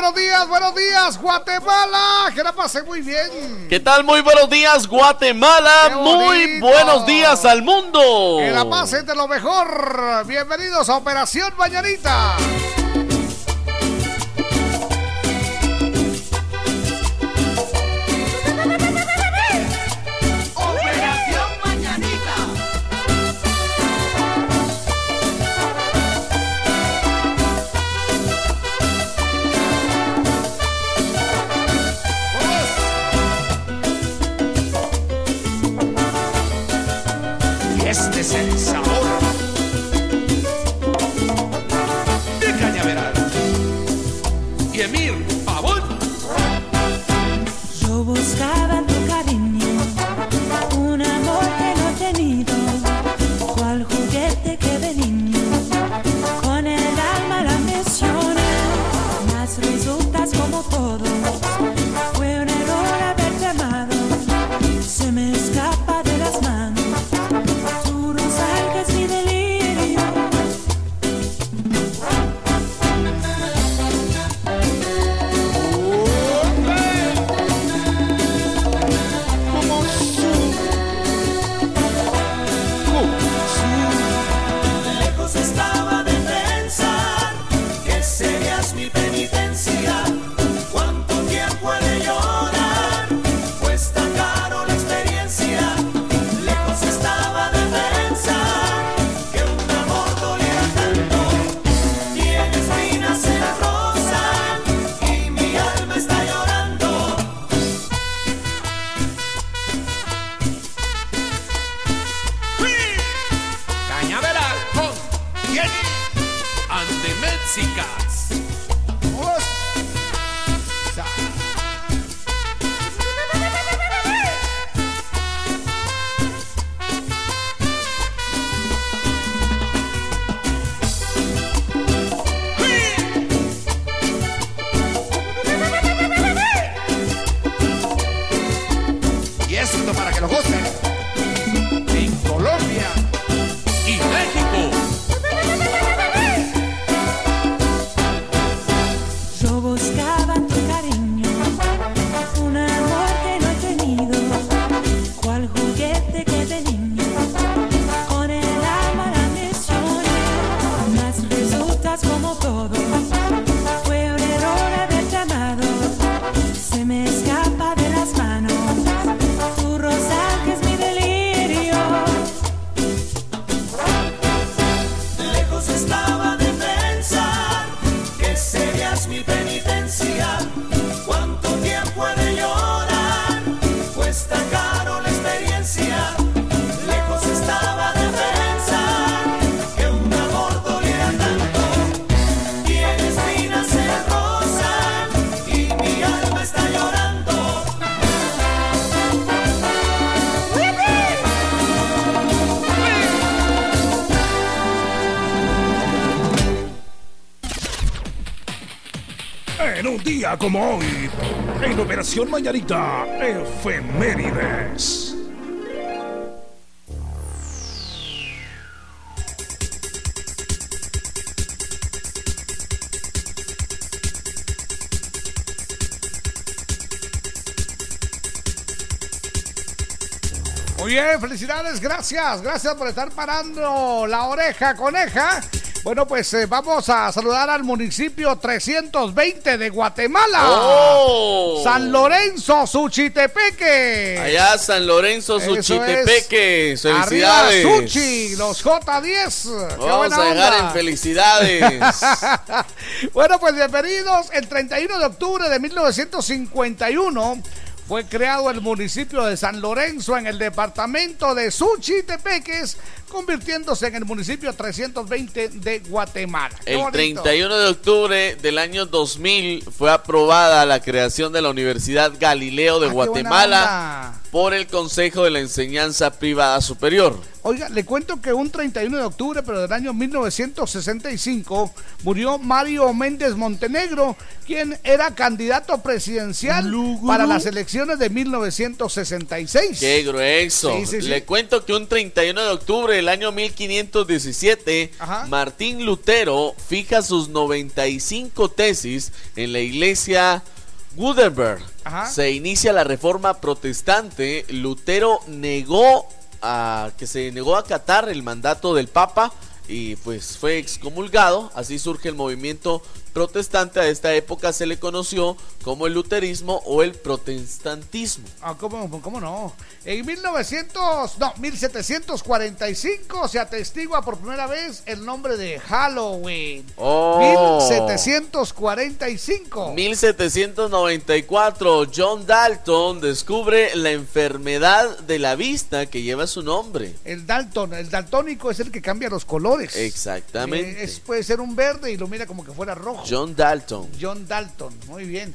buenos días, buenos días, Guatemala. Que la pase muy bien. ¿Qué tal? Muy buenos días, Guatemala. Muy buenos días al mundo. Que la pase de lo mejor. Bienvenidos a Operación Mañanita. Como hoy, en Operación Mañanita, Efemérides. Muy bien, felicidades, gracias, gracias por estar parando la oreja coneja bueno, pues eh, vamos a saludar al municipio 320 de Guatemala. Oh. San Lorenzo, Suchitepeque. Allá San Lorenzo, Suchitepeque. Felicidades. Arriba, Suchi, los J10. Vamos a dejar en felicidades. bueno, pues bienvenidos. El 31 de octubre de 1951 fue creado el municipio de San Lorenzo en el departamento de Suchitepeques, convirtiéndose en el municipio 320 de Guatemala. El 31 de octubre del año 2000 fue aprobada la creación de la Universidad Galileo de ah, Guatemala por el Consejo de la Enseñanza Privada Superior. Oiga, le cuento que un 31 de octubre, pero del año 1965, murió Mario Méndez Montenegro, quien era candidato presidencial para las elecciones de 1966. ¡Qué grueso! Le cuento que un 31 de octubre del año 1517, Martín Lutero fija sus 95 tesis en la iglesia Gutenberg. Se inicia la reforma protestante. Lutero negó a que se negó a acatar el mandato del Papa y pues fue excomulgado. Así surge el movimiento protestante a esta época se le conoció como el luterismo o el protestantismo. Ah, ¿cómo, cómo no? En 1900, no, 1745 se atestigua por primera vez el nombre de Halloween. Oh. 1745. 1794, John Dalton descubre la enfermedad de la vista que lleva su nombre. El Dalton, el daltónico es el que cambia los colores. Exactamente. Eh, puede ser un verde y lo mira como que fuera rojo. John Dalton. John Dalton, muy bien.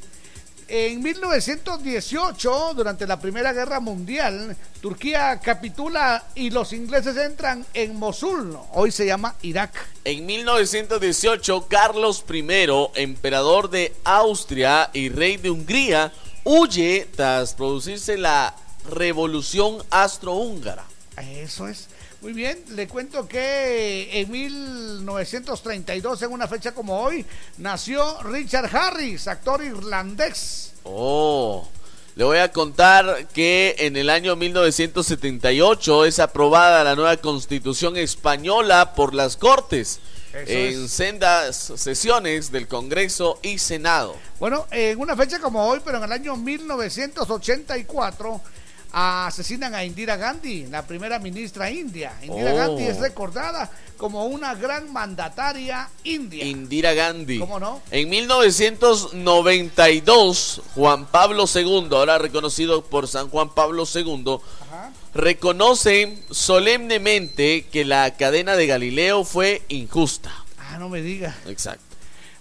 En 1918, durante la Primera Guerra Mundial, Turquía capitula y los ingleses entran en Mosul, hoy se llama Irak. En 1918, Carlos I, emperador de Austria y rey de Hungría, huye tras producirse la revolución astrohúngara. Eso es. Muy bien, le cuento que en 1932, en una fecha como hoy, nació Richard Harris, actor irlandés. Oh, le voy a contar que en el año 1978 es aprobada la nueva constitución española por las Cortes. en sendas sesiones del Congreso y Senado. Bueno, en una fecha como hoy, pero en el año 1984, asesinan a Indira Gandhi, la primera ministra india. Indira oh. Gandhi es recordada como una gran mandataria india. Indira Gandhi. ¿Cómo no? En 1992, Juan Pablo II, ahora reconocido por San Juan Pablo II, reconoce solemnemente que la cadena de Galileo fue injusta. Ah, no me diga. Exacto.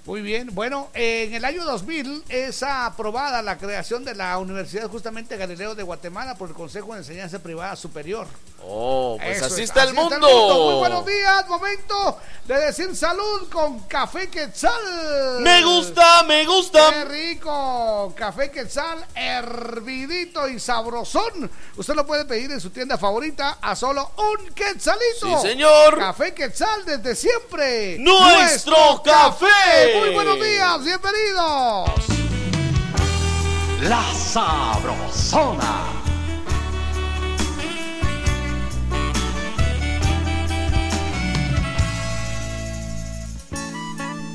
Muy bien, bueno, en el año 2000 es aprobada la creación de la Universidad justamente Galileo de Guatemala por el Consejo de Enseñanza Privada Superior. Oh, pues así, está, el mundo. Muy buenos días, momento de decir salud con Café Quetzal. Me gusta, me gusta. Qué rico, Café Quetzal, hervidito y sabrosón. Usted lo puede pedir en su tienda favorita a solo un quetzalito. Sí, señor. Café Quetzal desde siempre. Nuestro, café. Muy buenos días, bienvenidos. La Sabrosona.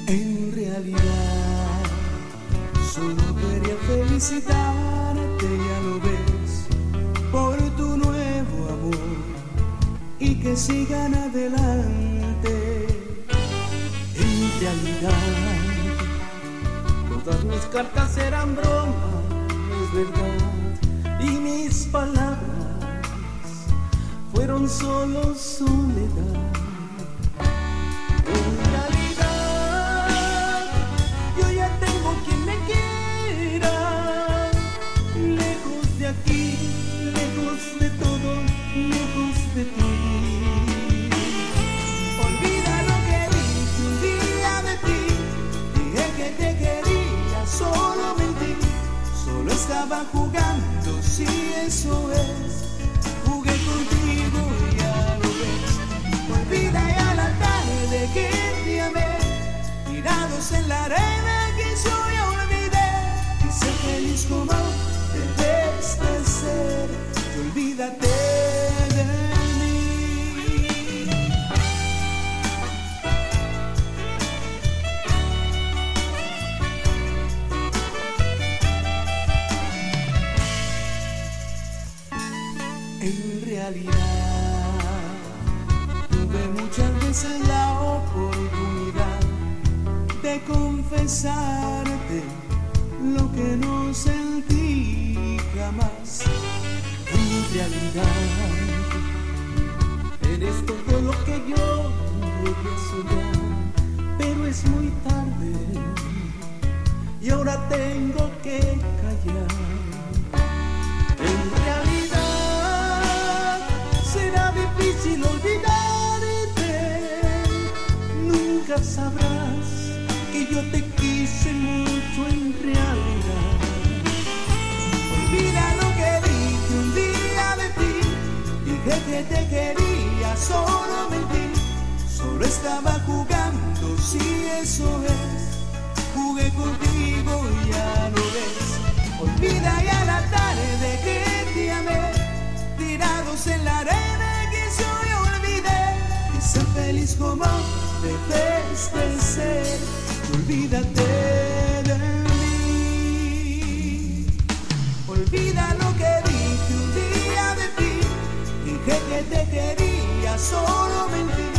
En realidad, solo quería felicitarte, ya lo ves, por tu nuevo amor y que sigan adelante. En realidad, Todas mis cartas eran bromas, es verdad, y mis palabras fueron solo soledad. Estaba jugando, si eso es, jugué contigo y ya lo ves. Olvida ya la tarde que te amé, tirados en la arena que yo ya olvidé. Y sé feliz como Tuve muchas veces la oportunidad de confesarte lo que no sentí jamás mi realidad. Eres todo lo que yo podía soñar, pero es muy tarde y ahora tengo que callar. Difícil olvidarte, nunca sabrás que yo te quise mucho en realidad. Olvida lo que dije un día de ti, dije que te quería, solo mentí, solo estaba jugando, si eso es. Jugué contigo y ya lo ves. Olvida ya la tarde que te amé, tirados en la arena feliz como debes de ser, olvídate de mí. Olvida lo que dije un día de ti, dije que te quería, solo mentí,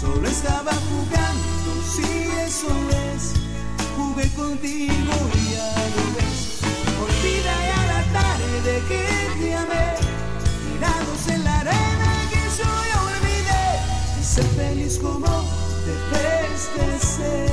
solo estaba jugando, si eso es. Jugué contigo y ya lo ves. Olvida ya la tarde que te amé, tirados en la arena ser feliz como debes de ser,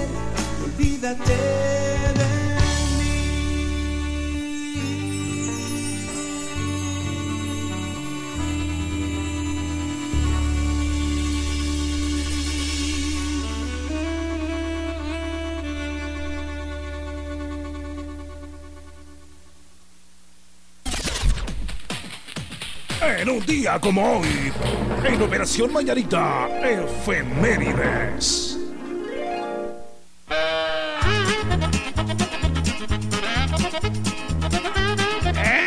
En un día como hoy, en Operación Mañanita, Efemérides.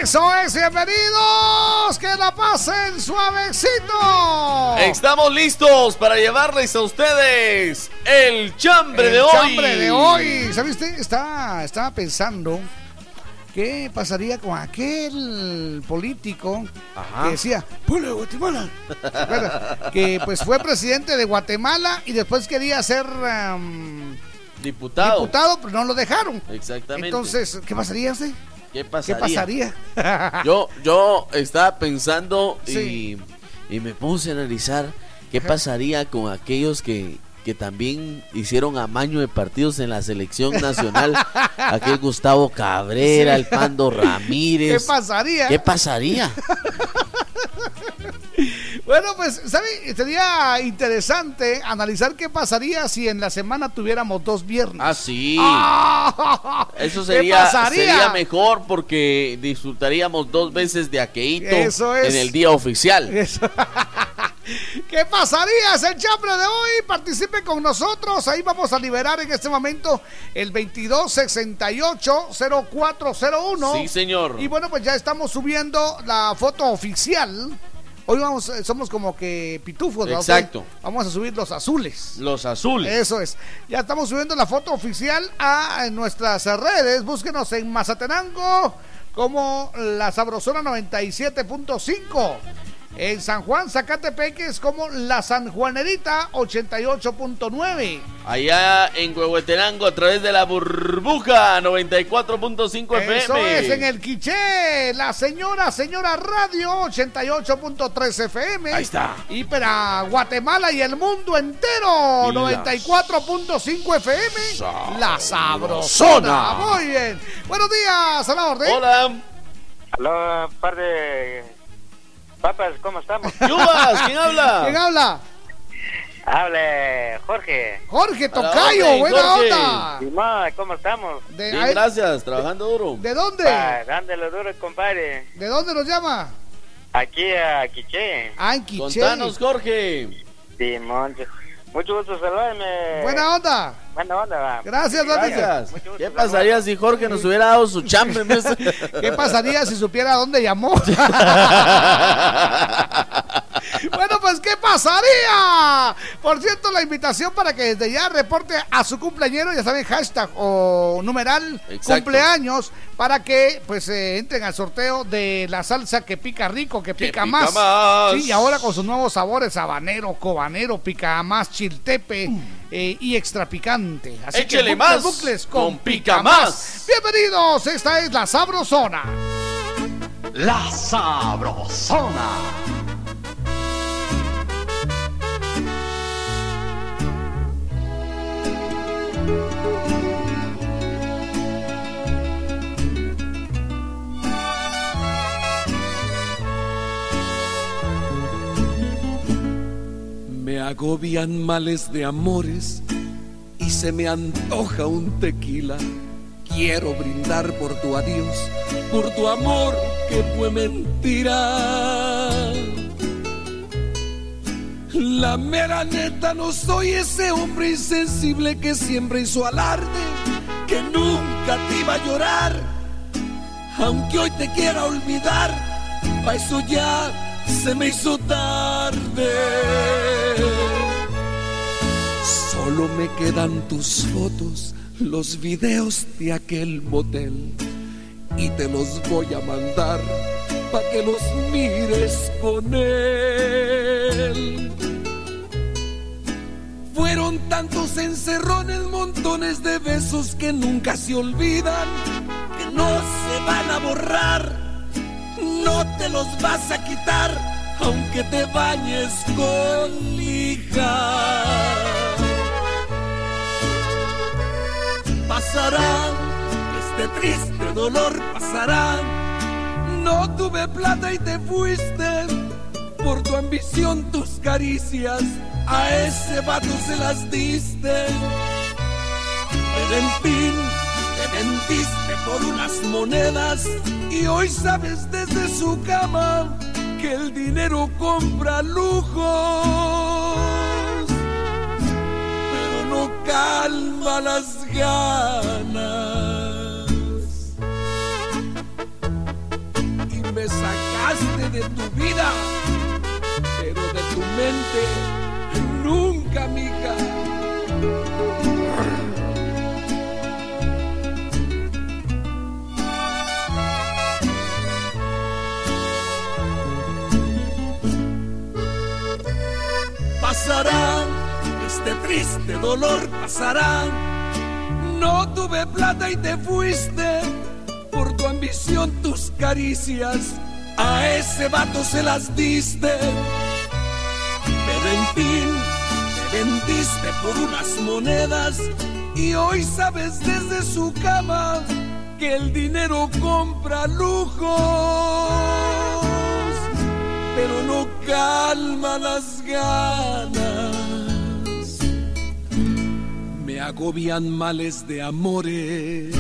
Eso es, bienvenidos, que la pasen suavecito. Estamos listos para llevarles a ustedes el chambre El de hoy. chambre de hoy. ¿Sabe usted? Estaba, estaba pensando qué pasaría con aquel político Ajá. que decía, pueblo de Guatemala. Que pues fue presidente de Guatemala y después quería ser Diputado. diputado, pero no lo dejaron. Exactamente. Entonces, ¿qué pasaría usted? ¿qué ¿Qué pasaría? Yo, yo estaba pensando Sí. y, y me puse a analizar qué pasaría con aquellos que, que también hicieron amaño de partidos en la selección nacional. Aquel Gustavo Cabrera, Sí. el Pando ¿Qué Ramírez. pasaría? ¿Qué pasaría? Bueno, pues, ¿sabe? Sería interesante analizar qué pasaría si en la semana tuviéramos dos viernes. Ah, sí. Eso ¿Qué sería, sería mejor porque disfrutaríamos dos veces de aqueíto Eso es. en el día oficial. Eso. ¿Qué pasaría? Es el chambre de hoy. Participe con nosotros. Ahí vamos a liberar en este momento el 2268-0401. Sí, señor. Y bueno, pues ya estamos subiendo la foto oficial. Hoy vamos, eh, somos como que pitufos, ¿no? Exacto. Vamos a subir los azules. Los azules. Eso es. Ya estamos subiendo la foto oficial a en nuestras redes. Búsquenos en Mazatenango como la Sabrosona 97.5. En San Juan, Zacatepeques como la San Juanerita 88.9. Allá en Huehuetenango a través de la burbuja 94.5 FM. Eso es en el Quiché, la señora, señora Radio 88.3 FM. Ahí está. Y para Guatemala y el mundo entero, Y la 94.5 FM. La Sabrosona. Muy bien. Buenos días, a la orden. Hola. Aló, par de papas, ¿cómo estamos? Yubas, ¿quién habla? ¿Quién habla? Hable, Jorge. Jorge Tocayo, orden, buena Jorge. onda. Simón, ¿cómo estamos? De, Bien, ahí- gracias, trabajando duro. ¿De dónde? Pa, dándole duro, compadre. ¿De dónde nos llama? Aquí a Quiché. Ah, en Quiché. Contanos, Jorge. Simón, mucho gusto saludarme. Buena onda. Buena onda. Gracias. Gracias. Mucho gusto ¿Qué saludarme. pasaría si Jorge nos hubiera dado su chambre? en vez- ¿Qué pasaría si supiera dónde llamó? bueno, pues ¿qué pasaría? Por cierto, la invitación para que desde ya reporte a su cumpleañero, ya saben, hashtag o numeral Exacto. cumpleaños, para que pues eh, entren al sorteo de la salsa que pica rico, que Que pica, pica más. más. Sí, y ahora con sus nuevos sabores, habanero, cobanero, pica más, chiltepe eh, y extra picante. Así que Échele bucles, más bucles con pica más. Bienvenidos, esta es la Sabrosona. La Sabrosona. Agobian males de amores y se me antoja un tequila. Quiero brindar por tu adiós, por tu amor que fue mentira. La mera neta no soy ese hombre insensible que siempre hizo alarde, que nunca te iba a llorar, aunque hoy te quiera olvidar, pa' eso ya se me hizo tarde. Solo me quedan tus fotos, los videos de aquel motel y te los voy a mandar para que los mires con él. Fueron tantos encerrones, montones de besos que nunca se olvidan, que no se van a borrar no te los vas a quitar, aunque te bañes con lija. Pasará, este triste dolor pasará. No tuve plata y te fuiste por tu ambición, tus caricias. A ese vato se las diste. Pero en fin, te vendiste por unas monedas y hoy sabes desde su cama que el dinero compra lujos, pero no calma las ganas. Y me sacaste de tu vida, pero de tu mente este triste dolor pasará. No tuve plata y te fuiste por tu ambición, tus caricias. A ese vato se las diste. Pero en fin, te vendiste por unas monedas y hoy sabes desde su cama que el dinero compra lujo pero no calma las ganas. Me agobian males de amores.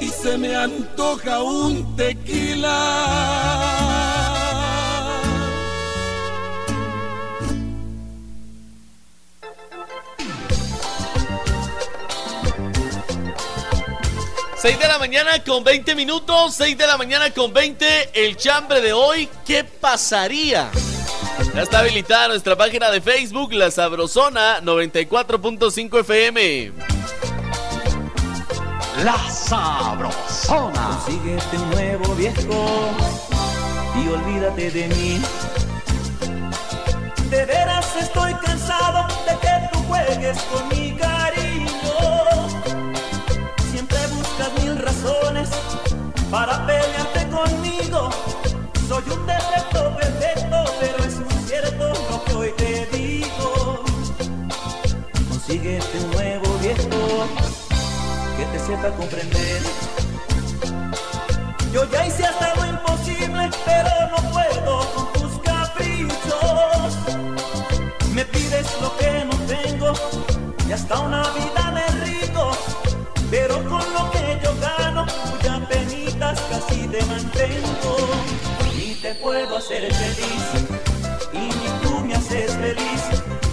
Y se me antoja un tequila 6 de la mañana con 20 minutos, 6 de la mañana con 20, el chambre de hoy, ¿qué pasaría? Ya está habilitada nuestra página de Facebook, La Sabrosona 94.5 FM. La Sabrosona. Consíguete un nuevo viejo y olvídate de mí. De veras estoy cansado de que tú juegues con mi cariño para pelearte conmigo. Soy un defecto perfecto, pero es muy cierto lo que hoy te digo. Consíguete un nuevo viejo que te sepa comprender. Yo ya hice hasta lo imposible, pero no puedo con tus caprichos. Me pides lo que no tengo y hasta una puedo hacer feliz y ni tú me haces feliz.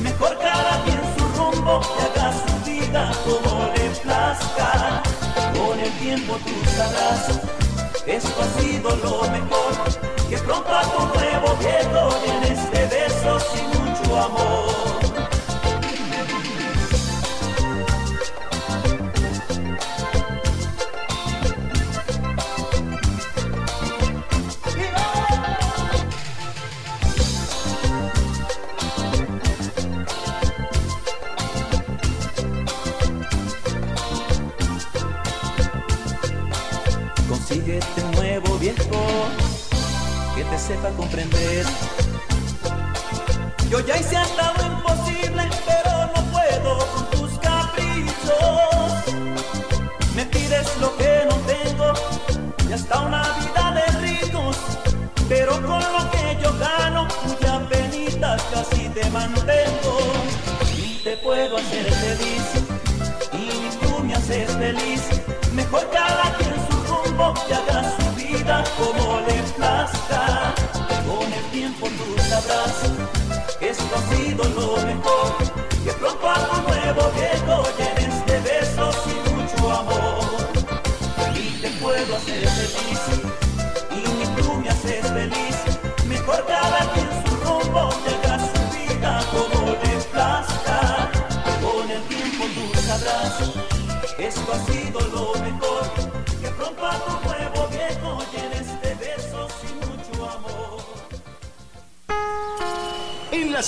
Mejor cada quien su rumbo y haga su vida como le plazca. Con el tiempo tú sabrás, esto ha sido lo mejor. Que pronto a tu nuevo viejo en este beso sin mucho amor. Comprender.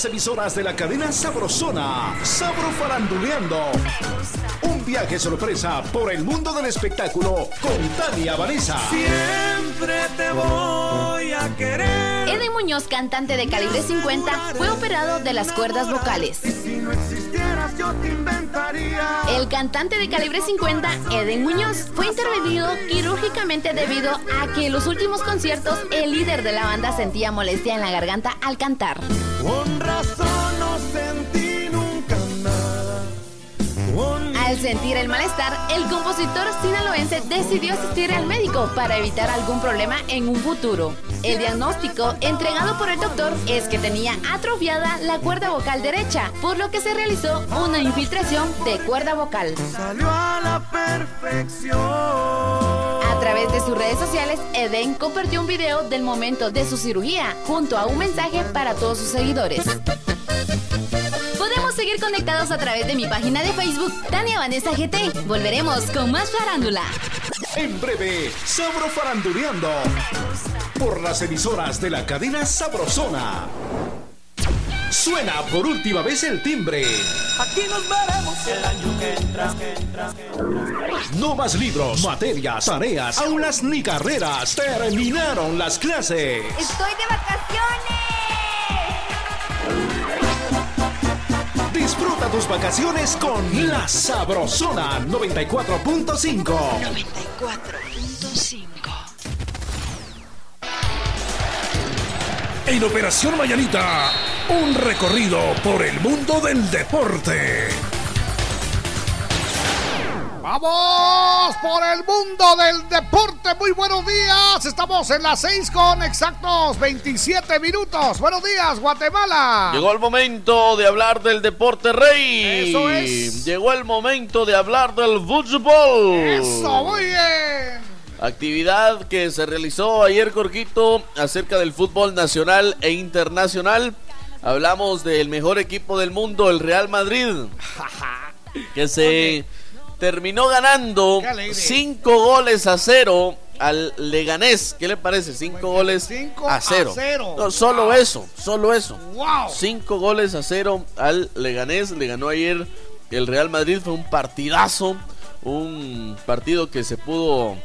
Las emisoras de la cadena Sabrosona, Sabro Faranduleando. Un viaje sorpresa por el mundo del espectáculo con Tania Vanessa. Siempre te voy a querer. Eden Muñoz, cantante de calibre 50, fue operado de las cuerdas vocales. Si no existieras, yo te inventaría. El cantante de calibre 50, Eden Muñoz, fue intervenido quirúrgicamente debido a que en los últimos conciertos el líder de la banda sentía molestia en la garganta al cantar. Sentir el malestar, el compositor sinaloense decidió asistir al médico para evitar algún problema en un futuro. El diagnóstico entregado por el doctor es que tenía atrofiada la cuerda vocal derecha, por lo que se realizó una infiltración de cuerda vocal. salió a la perfección. A través de sus redes sociales, Eden compartió un video del momento de su cirugía, junto a un mensaje para todos sus seguidores. Seguir conectados a través de mi página de Facebook, Tania Vanessa GT. Volveremos con más farándula. En breve, Sabro Faranduleando. Por las emisoras de la cadena Sabrosona. Suena por última vez el timbre. Aquí nos veremos el año que entra, que entra, que entra. No más libros, materias, tareas, aulas ni carreras. Terminaron las clases. ¡Estoy de vacaciones! Disfruta tus vacaciones con La Sabrosona 94.5. 94.5. En Operación Mañanita, un recorrido por el mundo del deporte. Vamos por el mundo del deporte. Muy buenos días. Estamos en las 6 con exactos 27 minutos. Buenos días, Guatemala. Llegó el momento de hablar del deporte rey. Eso es. Llegó el momento de hablar del fútbol. Eso, muy bien. Actividad que se realizó ayer, Corquito, acerca del fútbol nacional e internacional. Hablamos del mejor equipo del mundo, el Real Madrid, que se terminó ganando Qué alegre. cinco goles a cero al Leganés. ¿Qué le parece? Cinco goles Cinco a a cero. cero. No, solo eso, solo eso. Wow. Cinco goles a cero al Leganés. Le ganó ayer el Real Madrid. Fue un partidazo. Un partido que se pudo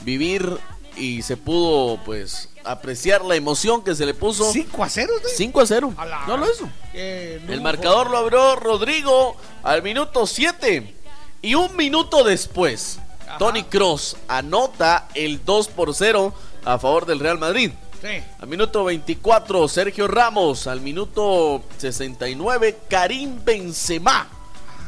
vivir y se pudo pues apreciar la emoción que se le puso. 5 a 0. ¿sí? 5 a 0. A la- No lo hizo. El marcador lo abrió Rodrigo al minuto 7. Y un minuto después, Ajá. Tony Cross anota el 2 por 0 a favor del Real Madrid. Sí. Al minuto 24, Sergio Ramos. Al minuto 69, Karim Benzema.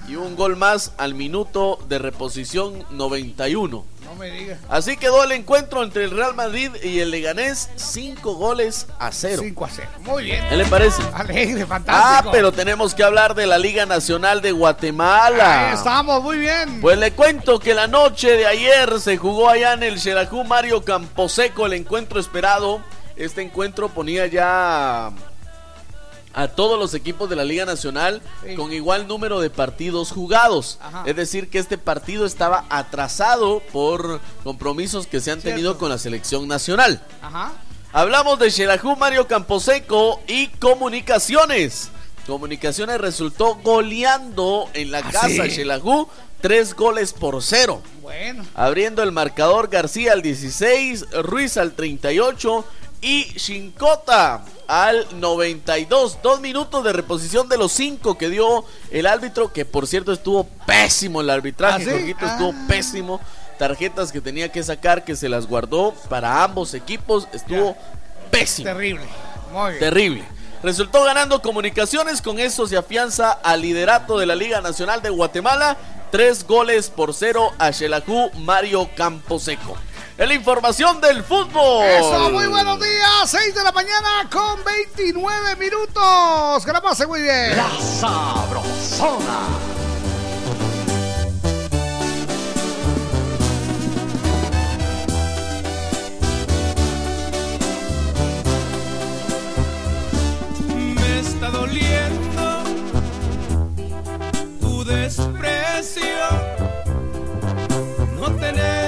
Y un gol más al minuto de reposición 91. No me digas. Así quedó el encuentro entre el Real Madrid y el Leganés, 5 goles a 0. 5 a 0. Muy bien. ¿Qué le parece? Alegre, Ah, fantástico. pero tenemos que hablar de la Liga Nacional de Guatemala. Ahí estamos, muy bien. Pues le cuento que la noche de ayer se jugó allá en el Xelajú Mario Camposeco el encuentro esperado. Este encuentro ponía ya a todos los equipos de la Liga Nacional Sí. con igual número de partidos jugados. Ajá. Es decir, que este partido estaba atrasado por compromisos que se han tenido con la selección nacional. Ajá. Hablamos de Xelajú Mario Camposeco y Comunicaciones. Comunicaciones resultó goleando en la ¿Ah, casa sí? Xelajú tres goles por cero. Bueno. Abriendo el marcador García al 16, Ruiz al 38 y Shinkota al 92. Dos minutos de reposición de los cinco que dio el árbitro, que por cierto estuvo pésimo el arbitraje. ¿Ah, estuvo ah. pésimo. Tarjetas que tenía que sacar, que se las guardó para ambos equipos. Estuvo pésimo. Terrible. Muy bien. Terrible. Resultó ganando comunicaciones, con eso se afianza al liderato de la Liga Nacional de Guatemala. Tres goles por cero a Xelajú Mario Camposeco. En la información del fútbol. Eso, muy buenos días. 6 de la mañana con 29 minutos. Que la pase muy bien. La sabrosona. Me está doliendo tu desprecio. No tener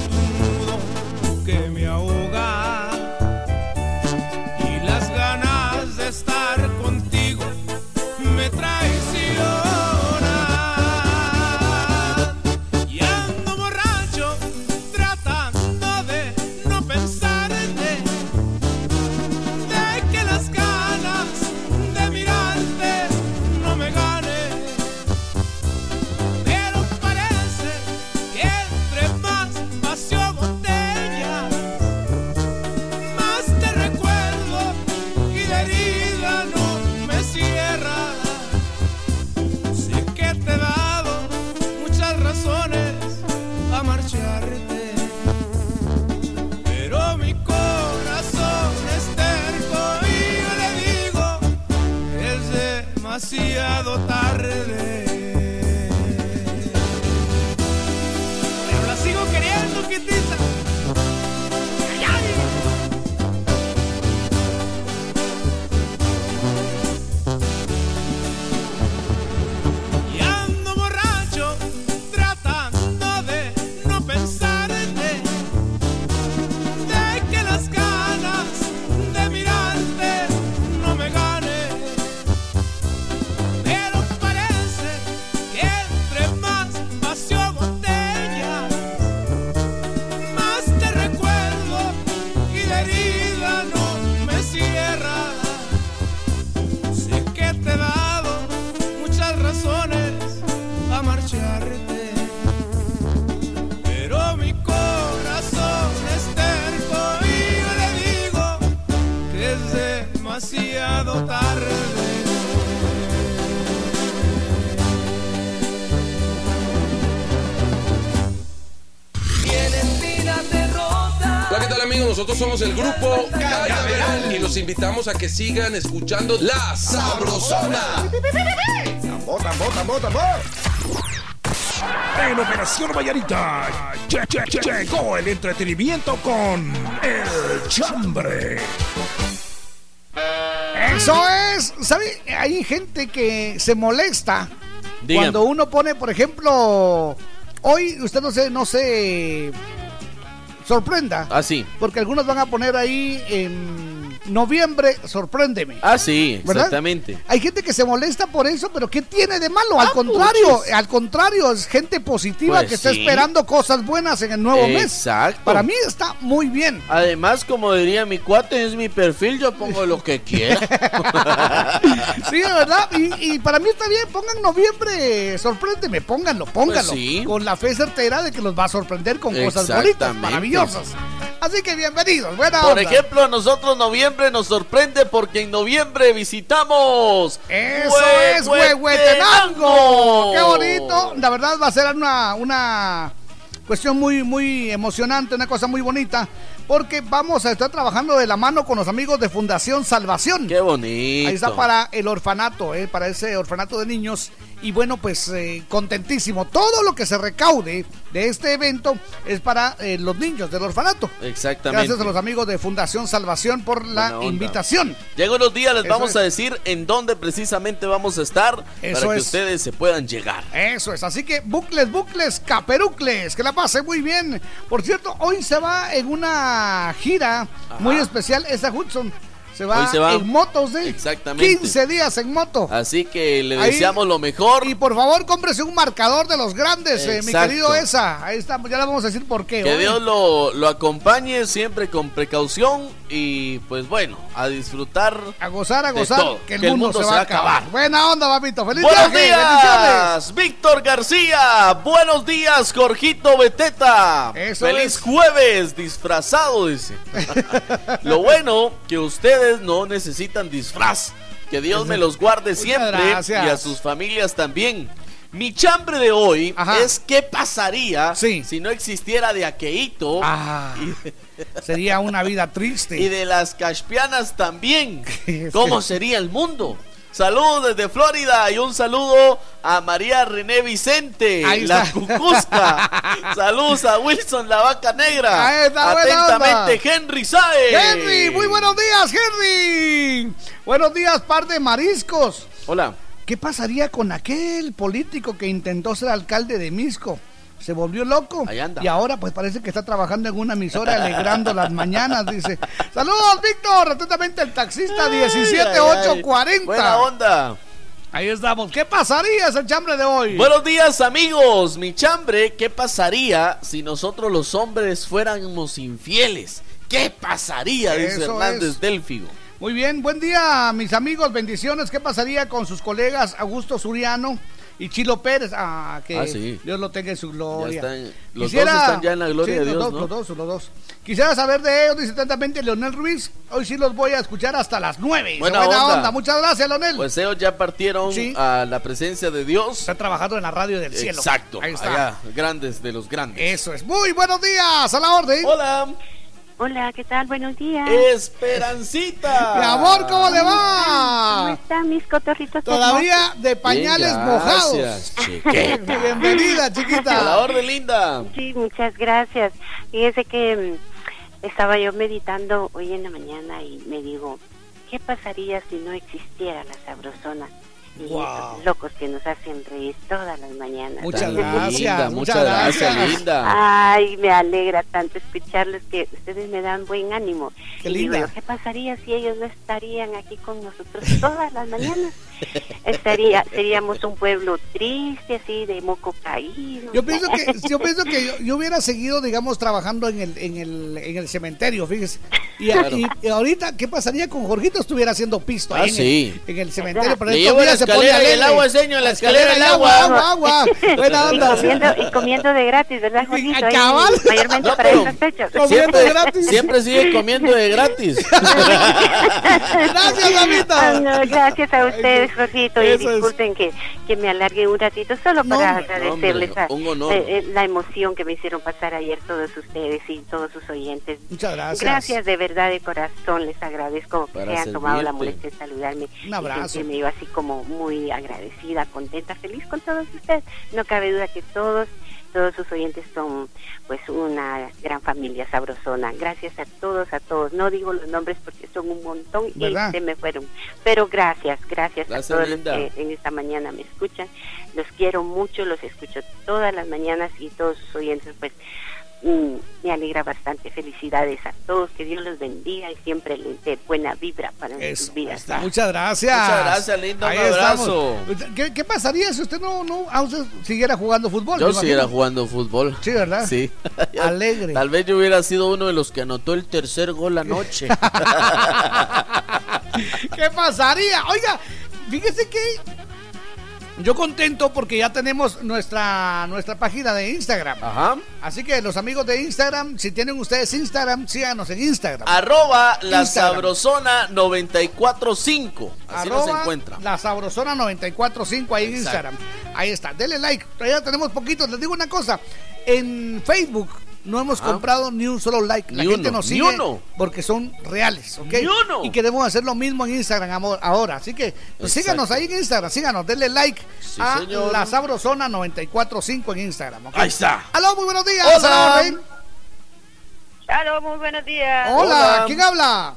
un que me somos el grupo y los invitamos a que sigan escuchando La Sabrosona. Tambor, tambor, tambor, tambor. En Operación Vallarita llegó el entretenimiento con El Chambre. Eso es, ¿sabe? Hay gente que se molesta cuando uno pone, por ejemplo, hoy usted no sé, no sé sorprenda. Ah, sí. Porque algunos van a poner ahí en noviembre, sorpréndeme. Ah, sí, exactamente. Hay gente que se molesta por eso, pero ¿qué tiene de malo? al ah, contrario, al contrario, es gente positiva pues que está esperando cosas buenas en el nuevo mes. Exacto. Para mí está muy bien. Además, como diría mi cuate, es mi perfil, yo pongo lo que quiera. sí, de verdad. Y, para mí está bien, pongan noviembre, sorpréndeme, pónganlo, pónganlo. Pues con la fe certera de que los va a sorprender con cosas bonitas, maravillosas. Así que bienvenidos, buena Por ejemplo, nosotros noviembre nos sorprende porque en noviembre visitamos. Eso es Huehuetenango. Qué bonito. La verdad va a ser una, una cuestión muy, muy emocionante, una cosa muy bonita porque vamos a estar trabajando de la mano con los amigos de Fundación Salvación. Qué bonito. Ahí está para el orfanato, eh, para ese orfanato de niños Y bueno, pues eh, contentísimo. Todo lo que se recaude de este evento es para eh, los niños del orfanato. Exactamente. Gracias a los amigos de Fundación Salvación por la invitación. Llega unos días, les vamos a decir en dónde precisamente vamos a estar para que ustedes se puedan llegar. Eso es, así que bucles, bucles, caperucles, que la pase muy bien. Por cierto, hoy se va en una gira muy especial esa Hudson se va, en motos de Exactamente. 15 días en moto. Así que le deseamos lo mejor. Y por favor, cómprese un marcador de los grandes, eh, mi querido Esa. Ahí está, ya le vamos a decir por qué. Que Dios lo, lo acompañe siempre con precaución y pues bueno, a disfrutar. A gozar, a gozar, que, el, mundo se, va a acabar. Buena onda, papito. Feliz Buenos días, Víctor García. Buenos días, Jorgito Beteta. Feliz jueves, disfrazado, dice. lo bueno que ustedes no necesitan disfraz. Que Dios me los guarde siempre y a sus familias también. Mi chambre de hoy es qué pasaría si no existiera de aqueíto. Ah, sería una vida triste. Y de las caspianas también. ¿Cómo sería el mundo? Saludos desde Florida y un saludo a María René Vicente, la Cucusca. Saludos a Wilson, la vaca negra. Atentamente, Henry Saez. Henry, muy buenos días, Henry. Buenos días, par de mariscos. Hola. ¿Qué pasaría con aquel político que intentó ser alcalde de Misco? Se volvió loco. Y ahora pues parece que está trabajando en una emisora alegrando las mañanas, dice. Saludos, Víctor. Atentamente el taxista 17840. Buena onda. Ahí estamos. ¿Qué pasaría ese chambre de hoy? Buenos días, amigos. Mi chambre, ¿qué pasaría si nosotros los hombres fuéramos infieles? ¿Qué pasaría? Dice Hernández Delfigo. Muy bien, buen día, mis amigos. Bendiciones. ¿Qué pasaría con sus colegas Augusto Suriano? Y Chilo Pérez, ah, que ah, Dios lo tenga en su gloria. los dos están ya en la gloria de Dios, los dos, los dos, los dos. Quisiera saber de ellos, dice atentamente Leonel Ruiz. Hoy sí los voy a escuchar hasta las nueve. Buena, onda. Muchas gracias, Leonel. Pues ellos ya partieron a la presencia de Dios. Está trabajando en la radio del cielo. Exacto. Ahí está. grandes de los grandes. Eso es. Muy buenos días, a la orden. Hola. Hola, ¿qué tal? Buenos días. Esperancita. Mi amor, ¿cómo le va? ¿Cómo están mis cotorritos? Todavía de pañales mojados. Bienvenida, chiquita. A la orden, linda. Sí, muchas gracias. Fíjese que mm, estaba yo meditando hoy en la mañana y me digo, ¿qué pasaría si no existiera la sabrosona? Y esos locos que nos hacen reír todas las mañanas. Muchas gracias, muchas gracias, linda. Ay, me alegra tanto escucharles que ustedes me dan buen ánimo. Qué linda. ¿qué pasaría si ellos no estarían aquí con nosotros todas las mañanas? Estaría, seríamos un pueblo triste, así, de moco caído. Yo pienso que, yo pienso que yo, hubiera seguido, digamos, trabajando en el, en el, en el cementerio, fíjese. Y, ahorita, ¿qué pasaría con Jorgito? Estuviera haciendo pisto ahí ah, en, el, cementerio. Pero escalera el agua, señor, la escalera del agua. Agua, agua. Buena onda. Y comiendo, y comiendo de gratis, ¿verdad, Jorgito? mayormente para estas fechas. Siempre, gratis. siempre sigue comiendo de gratis. gracias, Damita. no, gracias a ustedes, Jorgito. y disculpen que, que me alargue un ratito solo para agradecerles a, eh, eh, la emoción que me hicieron pasar ayer todos ustedes y todos sus oyentes. Muchas gracias. Gracias de verdad, de corazón. Les agradezco que se hayan tomado la molestia de saludarme. Un abrazo. Y me iba así como muy agradecida, contenta, feliz con todos ustedes. No cabe duda que todos todos sus oyentes son pues una gran familia sabrosona. Gracias a todos, a todos. No digo los nombres porque son un montón y se me fueron. Pero gracias, gracias, a todos los que en esta mañana me escuchan. Los quiero mucho, los escucho todas las mañanas y todos sus oyentes pues Mm, me alegra bastante. Felicidades a todos, que Dios los bendiga y siempre les dé buena vibra para sus vidas. Muchas gracias. Muchas gracias, lindo. un abrazo. ¿Qué, pasaría si usted no, no siguiera jugando fútbol? Yo siguiera jugando fútbol. Sí, ¿verdad? Sí. Alegre. Tal vez yo hubiera sido uno de los que anotó el tercer gol anoche. ¿Qué pasaría? Oiga, fíjese que yo contento porque ya tenemos nuestra, nuestra página de Instagram. Ajá. Así que los amigos de Instagram, si tienen ustedes Instagram, síganos en Instagram. Arroba la sabrosona 945. Así nos encuentra. La sabrosona 945 ahí en Instagram. Ahí está. Denle like. Todavía tenemos poquitos. Les digo una cosa. En Facebook no hemos ah. comprado ni un solo like. La gente nos sigue porque son reales, ¿ok? Y queremos hacer lo mismo en Instagram ahora. Así que pues, síganos ahí en Instagram, síganos, denle like a la Sabrosona 945 en Instagram. Ahí está. Aló, muy buenos días. Hola. Aló, muy buenos días. Hola, ¿quién habla?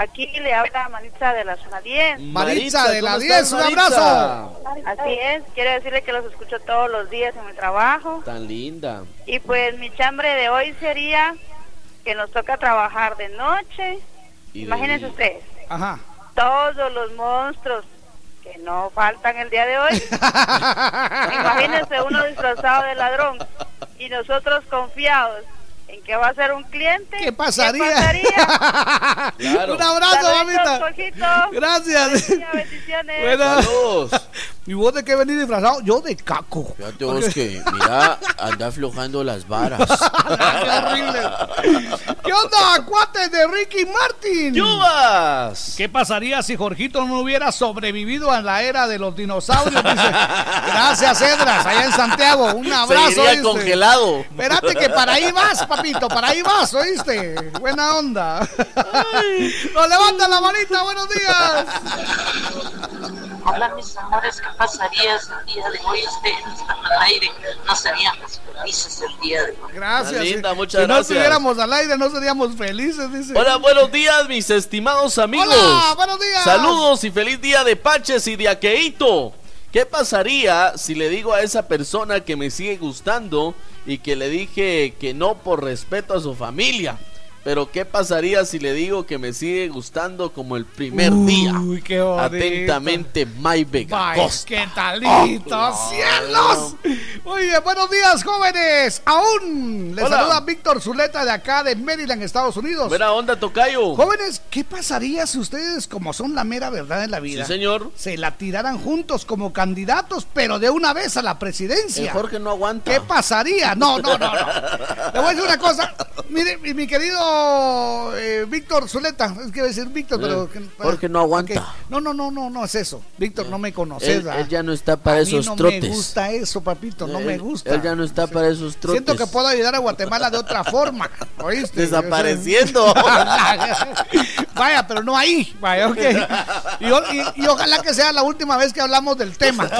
Aquí le habla Maritza de la zona 10. Maritza, de la 10, un abrazo. Así es, quiero decirle que los escucho todos los días en mi trabajo. Tan linda. Y pues mi chambre de hoy sería que nos toca trabajar de noche. Imagínense ustedes. Ajá. Todos los monstruos que no faltan el día de hoy. Imagínense uno disfrazado de ladrón y nosotros confiados en qué va a ser un cliente. ¿Qué pasaría? Un abrazo, mamita. Gracias. Bendiciones. Bueno. ¿Y vos de qué venís disfrazado? Yo de caco. Fíjate vos que, mira, anda aflojando las varas. qué horrible. ¿Qué onda, cuates de Ricky Martin? ¡Yubas! ¿Qué pasaría si Jorgito no hubiera sobrevivido a la era de los dinosaurios? Gracias, Edras, allá en Santiago. Un abrazo. Seguiría congelado. Espérate que para ahí vas, papito, para ahí vas, ¿oíste? Buena onda. Nos levanta la manita, buenos días. Hola, mis amores, ¿qué pasaría si el día de hoy ustedes están al aire? No seríamos felices el día de hoy. Gracias. Linda, muchas si gracias. no estuviéramos al aire, no seríamos felices, dice. Hola, buenos días, mis estimados amigos. Hola, buenos días. Saludos y feliz día de Paches y de Aqueito. ¿Qué pasaría si le digo a esa persona que me sigue gustando y que le dije que no por respeto a su familia? Pero ¿qué pasaría si le digo que me sigue gustando como el primer día? Uy, qué Atentamente, My Vega. ¡Qué talito! Oh, ¡Cielos! Muy bien, buenos días, jóvenes. Aún les saluda Víctor Zuleta de acá de Maryland, Estados Unidos. Buena onda, Tocayo. Jóvenes, ¿qué pasaría si ustedes, como son la mera verdad en la vida, sí, señor. se la tiraran juntos como candidatos, pero de una vez a la presidencia? Jorge no aguanta. ¿Qué pasaría? No, no, no, no. Le voy a decir una cosa. Mire, mi querido eh, Víctor Zuleta, es que decir Víctor, pero. Porque no aguanta. No, no, no, no, no es eso. Víctor, no me conoces. Él, ya no está para esos trotes. No me gusta eso, papito, no me gusta. Él ya no está para esos trotes. Siento que puedo ayudar a Guatemala de otra forma, ¿oíste? Desapareciendo. Vaya, pero no ahí. Vaya, ok. Y, y ojalá que sea la última vez que hablamos del tema.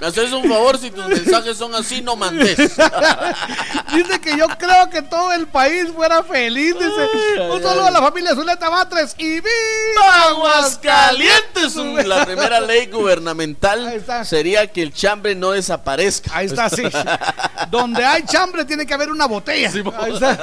Me haces un favor, si tus mensajes son así, no mandes. Dice que yo creo que todo el país fuera feliz. Dice, un saludo a la familia Zuleta Batres y ¡Viva Aguascalientes! La primera ley gubernamental sería que el chambre no desaparezca. Ahí está, sí. Donde hay chambre tiene que haber una botella. Ahí está.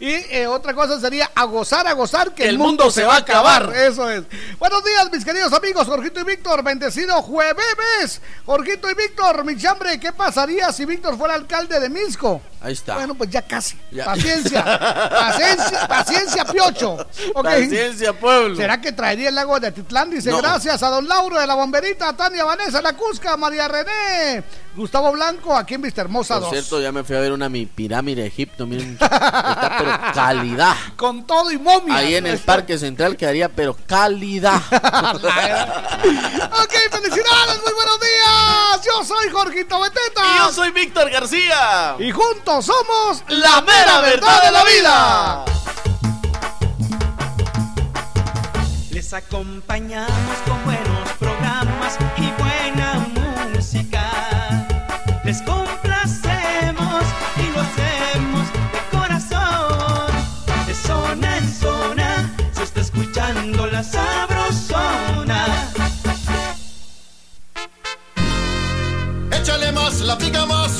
Y eh, otra cosa sería a gozar, a gozar, que, el, mundo, se va a acabar. Eso es. Buenos días, mis queridos amigos, Jorgito y Víctor. Bendecido jueves. Jorgito y Víctor, mi chambre, ¿qué pasaría si Víctor fuera alcalde de Misco? Ahí está. Bueno, pues ya casi. Paciencia. paciencia. Paciencia, Piocho. Paciencia, pueblo. ¿Será que traería el agua de Atitlán? Dice, gracias a don Lauro de la Bomberita, Tania Vanessa, La Cusca, María René, Gustavo Blanco, aquí en Vista Hermosa Por 2. cierto, ya me fui a ver una mi pirámide de Egipto. Miren, está pero calidad. Con todo y momia. Ahí en el Parque Central quedaría, pero calidad. ok, felicidades, muy buenos días. Yo soy Jorgito Beteta. Y yo soy Víctor García. Y juntos somos la mera verdad de la vida. Les acompañamos con buenos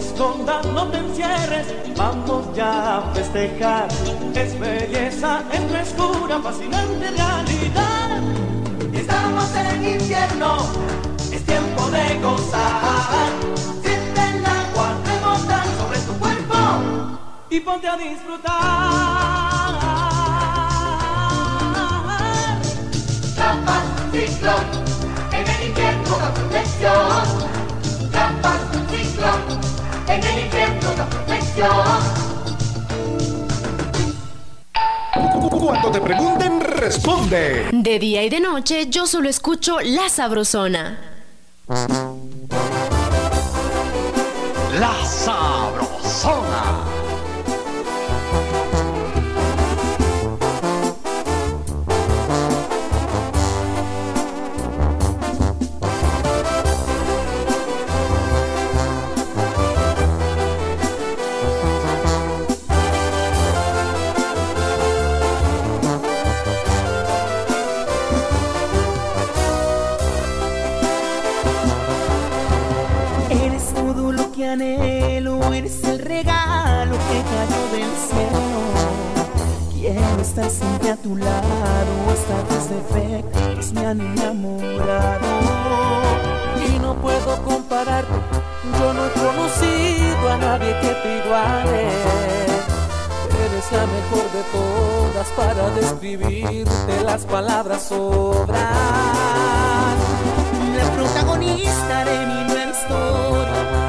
Escondas, no te encierres, vamos ya a festejar. Es belleza, es frescura, fascinante realidad. Estamos en invierno, es tiempo de gozar. Siente el agua rebotar sobre tu cuerpo y ponte a disfrutar. Trampas, ciclón, en el invierno da protección. Trampas, ciclón, en el da protección. Cuando te pregunten, responde. De día y de noche yo solo escucho La Sabrosona. La Sabrosona. Anhelo, eres el regalo que cayó del cielo. Quiero estar siempre a tu lado, hasta tus defectos me han enamorado. Y no puedo compararte, yo no he conocido a nadie que te iguale. Eres la mejor de todas para describirte, las palabras sobran. La protagonista de mi nueva historia,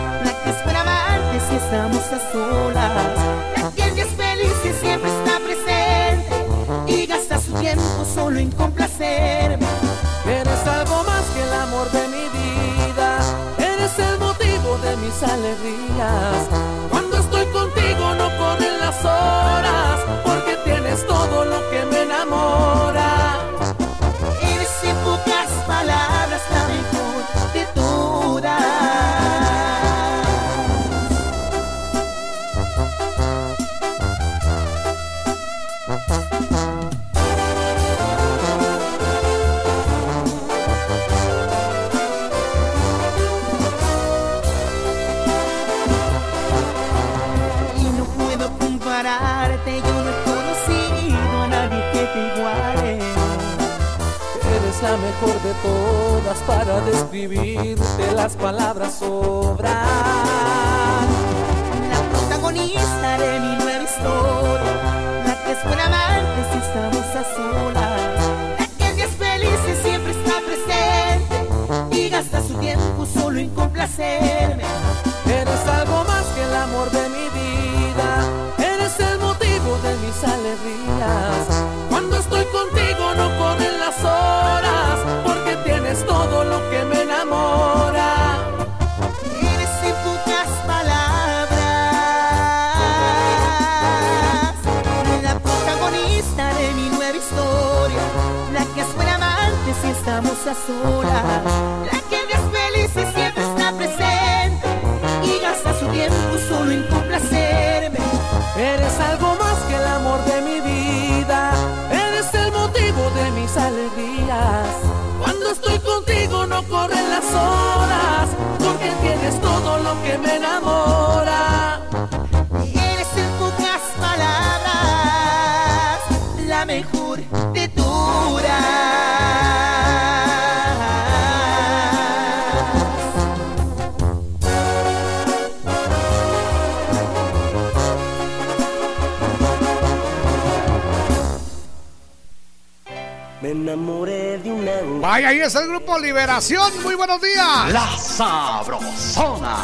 amarte si estamos a solas, la que es feliz y siempre está presente y gasta su tiempo solo en complacerme. Eres algo más que el amor de mi vida, eres el motivo de mis alegrías. Mejor de todas para describirte, las palabras sobran. La protagonista de mi nueva historia, la que es buena amante si estamos a solas. La que es feliz y siempre está presente y gasta su tiempo solo en complacerme. Si estamos a solas, la que es feliz y siempre está presente y gasta su tiempo solo en complacerme. Eres algo más que el amor de mi vida, eres el motivo de mis alegrías. Cuando estoy contigo no corren las horas, porque tienes todo lo que me enamoré de una Vaya, ahí es el grupo Liberación. Muy buenos días. La Sabrosona.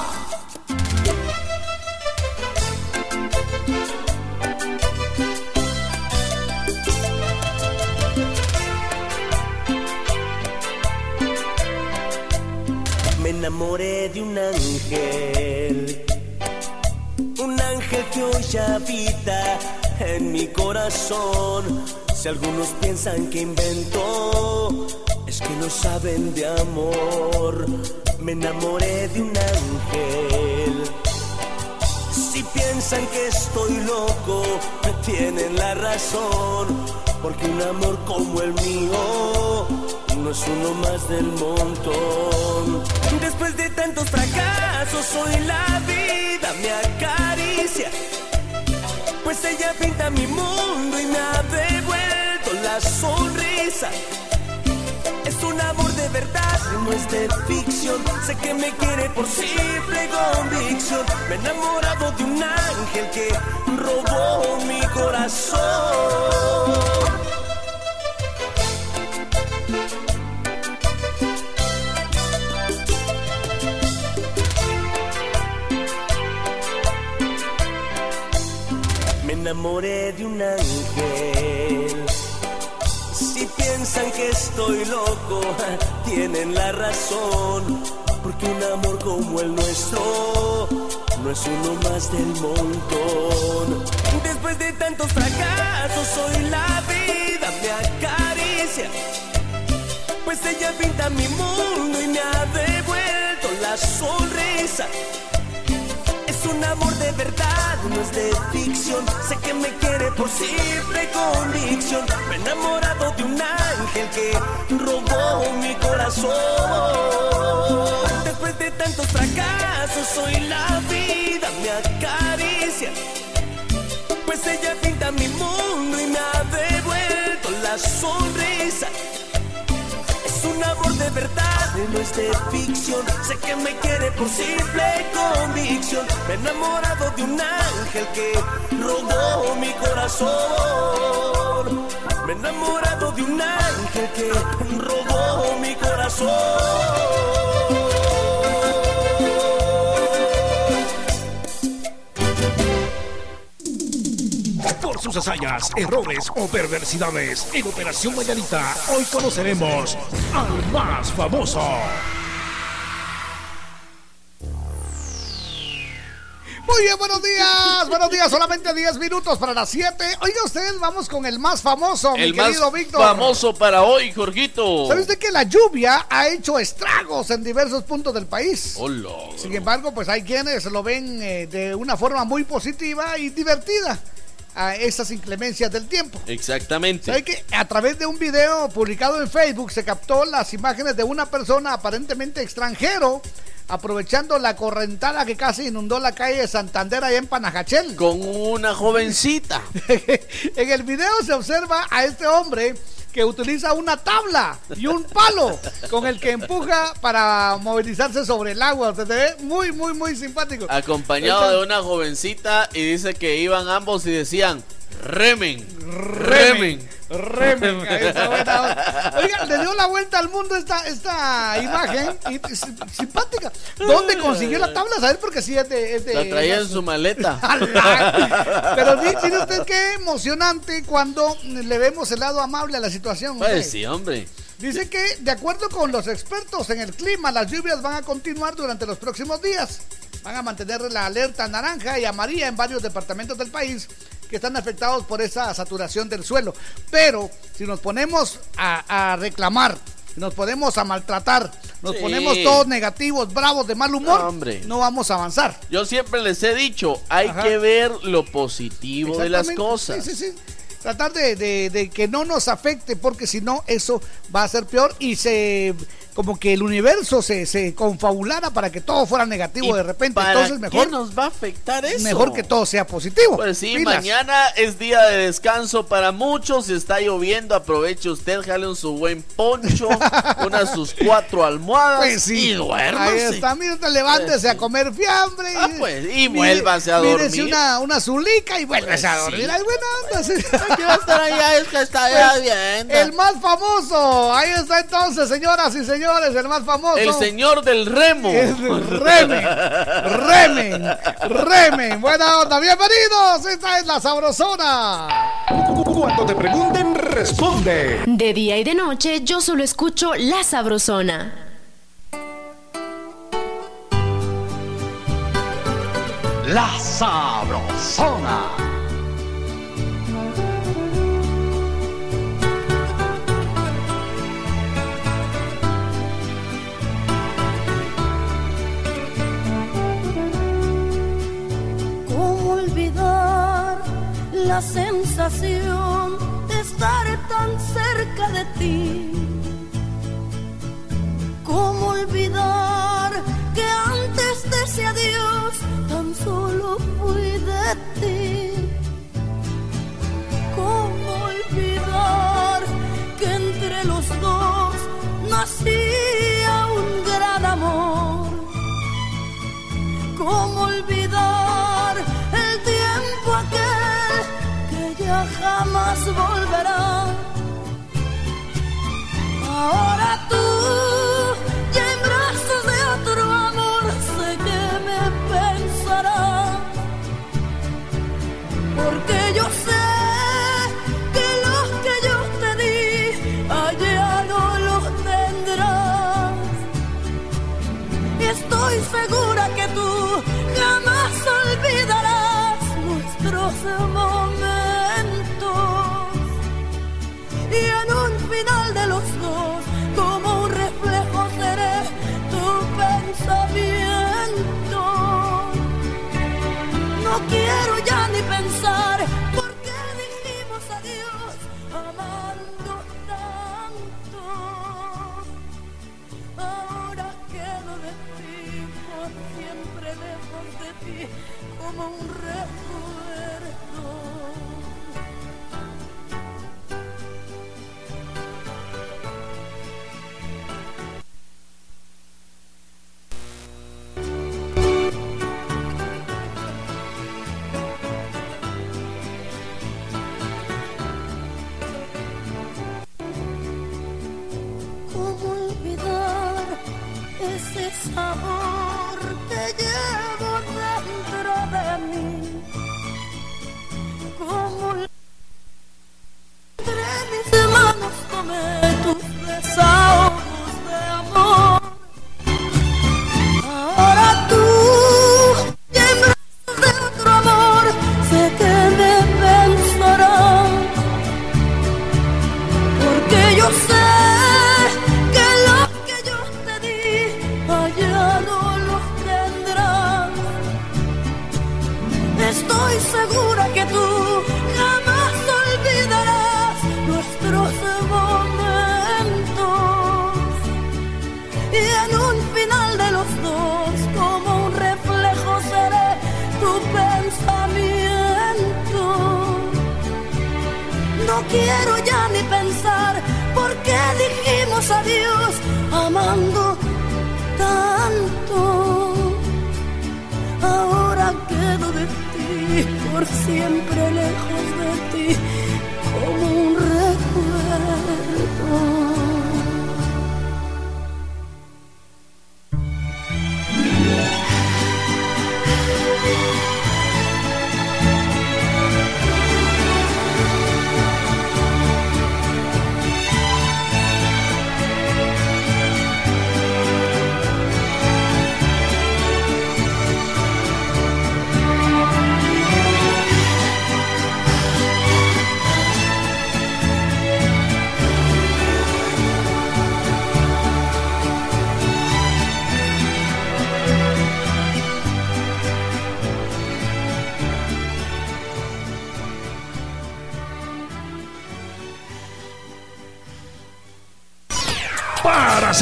Me enamoré de un ángel, un ángel que hoy habita en mi corazón. Si algunos que inventó, es que no saben de amor. Me enamoré de un ángel. Si piensan que estoy loco, tienen la razón. Porque un amor como el mío no es uno más del montón. Después de tantos fracasos, hoy la vida me acaricia. Pues ella pinta mi mundo y me ha sonrisa. Es un amor de verdad, no es de ficción. Sé que me quiere por simple convicción. Me he enamorado de un ángel que robó mi corazón. Me enamoré de un ángel. Que estoy loco, tienen la razón. Porque un amor como el nuestro no es uno más del montón. Después de tantos fracasos, hoy la vida me acaricia. Pues ella pinta mi mundo y me ha devuelto la sonrisa. Un amor de verdad, no es de ficción. Sé que me quiere por simple convicción. Me he enamorado de un ángel que robó mi corazón. Después de tantos fracasos, hoy la vida me acaricia. Pues ella pinta mi mundo y me ha devuelto la sonrisa. Es un amor de verdad, no es de ficción. Sé que me quiere por simple convicción. Me he enamorado de un ángel que robó mi corazón. Me he enamorado de un ángel que robó mi corazón. Sus hazañas, errores o perversidades en Operación Mañanita, hoy conoceremos al más famoso. Muy bien, buenos días. Buenos días, solamente 10 minutos para las 7. Oiga ustedes, vamos con el más famoso, El mi querido más Víctor. famoso para hoy, Jorgito. ¿Sabe usted que la lluvia ha hecho estragos en diversos puntos del país? Hola. Sin embargo, pues hay quienes lo ven eh, de una forma muy positiva y divertida a esas inclemencias del tiempo. Exactamente. ¿Sabe que a través de un video publicado en Facebook se captó las imágenes de una persona aparentemente extranjero aprovechando la correntada que casi inundó la calle de Santander allá en Panajachel? Con una jovencita. en el video se observa a este hombre que utiliza una tabla y un palo con el que empuja para movilizarse sobre el agua. Se ve muy, muy, muy simpático. Acompañado de una jovencita y dice que iban ambos y decían, remen, Remen. remen. Remen, ahí está buena onda. Oiga, le dio la vuelta al mundo esta, esta imagen simpática. ¿Dónde consiguió la tabla? ¿Sabes? Porque sí es de. es de- La traía en su maleta. Pero mire usted qué emocionante cuando le vemos el lado amable a la situación. Pues sí, hombre. Dice que, de acuerdo con los expertos en el clima, las lluvias van a continuar durante los próximos días. Van a mantener la alerta naranja y amarilla en varios departamentos del país que están afectados por esa saturación del suelo. Pero si nos ponemos a, a reclamar, nos ponemos a maltratar, nos Sí. ponemos todos negativos, bravos, de mal humor, No, hombre. no vamos a avanzar. Yo siempre les he dicho, hay Ajá. que ver lo positivo de las cosas. Sí, sí, sí. Tratar de, de- de que no nos afecte, porque si no, eso va a ser peor y se. Como que el universo se, se confabulara para que todo fuera negativo de repente. ¿Para Entonces, mejor, qué nos va a afectar eso? mejor que todo sea positivo. Pues sí, Pilas. mañana es día de descanso para muchos. Si está lloviendo, aproveche usted, jale un su buen poncho, unas sus cuatro almohadas Pues sí. y duérmase. Ahí está, mire, levántese a comer fiambre. Ah, pues, y mire- vuélvase a mírese dormir. una, una zulica y vuélvese a Pues dormir. sí. Ay, buena onda. A estar allá, es que está Pues, lloviendo. El más famoso. Ahí está entonces, señoras y señores, el más famoso. El señor del remo. Es Remen, Remen, Remen. Buena onda, bienvenidos. Esta es la Sabrosona. Cuando te pregunten, responde. De día y de noche yo solo escucho La Sabrosona. La Sabrosona. La sensación de estar tan cerca de ti. ¿Cómo olvidar que antes de ese adiós tan solo fui de ti? ¿Cómo olvidar que entre los dos nacía un gran amor? ¿Cómo olvidar ya jamás volverá? Ahora tú,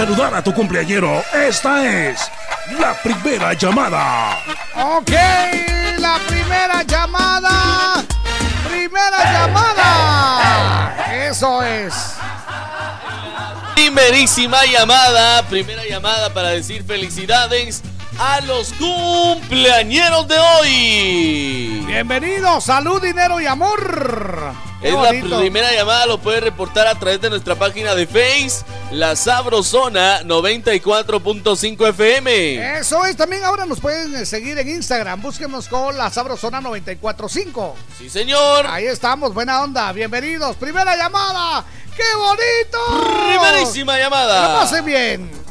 saludar a tu cumpleañero, esta es la primera llamada. Ok, la primera llamada. Primera llamada. Eso es. Primerísima llamada, primera llamada para decir felicidades a los cumpleañeros de hoy. Bienvenidos, salud, dinero y amor. Qué Es bonito. la primera llamada, lo puedes reportar a través de nuestra página de Face, La Sabrosona 94.5 FM. Eso es, también ahora nos pueden eh, seguir en Instagram. Búsquenos con la Sabrosona 945. Sí, señor. Ahí estamos, buena onda. Bienvenidos. Primera llamada. ¡Qué bonito! Primerísima llamada. Que la pasen bien.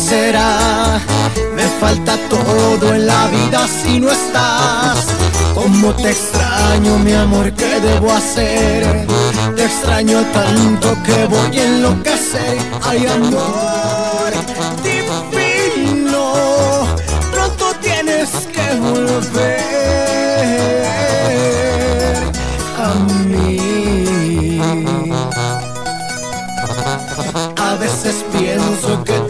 Será? Me falta todo en la vida si no estás. Como te extraño, mi amor, ¿qué debo hacer? Te extraño tanto que voy a enloquecer. Ay, amor divino, pronto tienes que volver a mí. A veces pienso que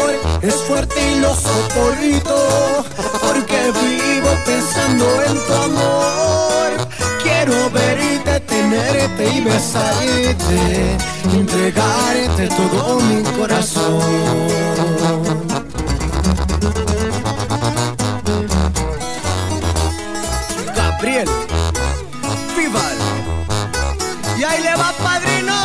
es fuerte y lo soporto porque vivo pensando en tu amor. Quiero verte, tenerte y besarte, entregarte todo mi corazón. Gabriel, Vival, y ahí le va padrino.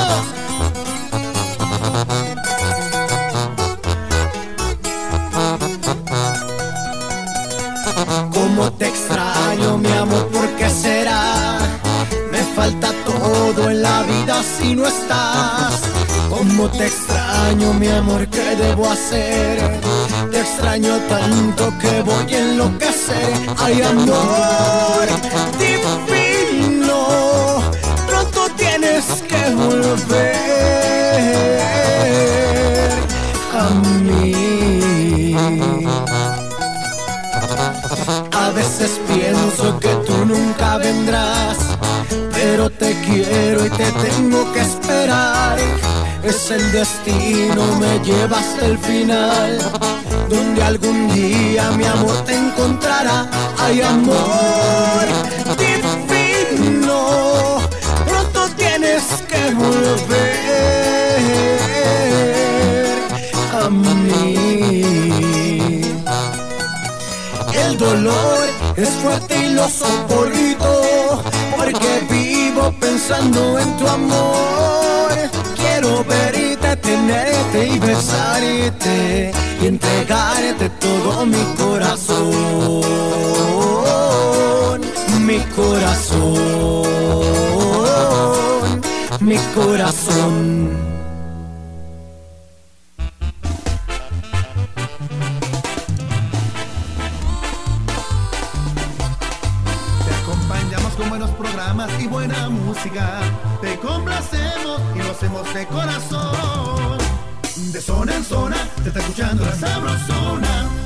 En la vida si no estás. Cómo te extraño, mi amor, ¿qué debo hacer? Te extraño tanto que voy a enloquecer. Ay, amor divino, pronto tienes que volver a mí. A veces pienso que tú nunca vendrás, pero te quiero y te tengo que esperar. Es el destino, me lleva hasta el final, donde algún día mi amor te encontrará. Ay, amor divino, pronto tienes que volver a mí. El dolor es fuerte y lo soporto porque pensando en tu amor. Quiero verte, tenerte y besarte y entregarte todo mi corazón. Mi corazón, mi corazón. Buena música. Te complacemos y lo hacemos de corazón. De zona en zona, te está escuchando la sabrosona.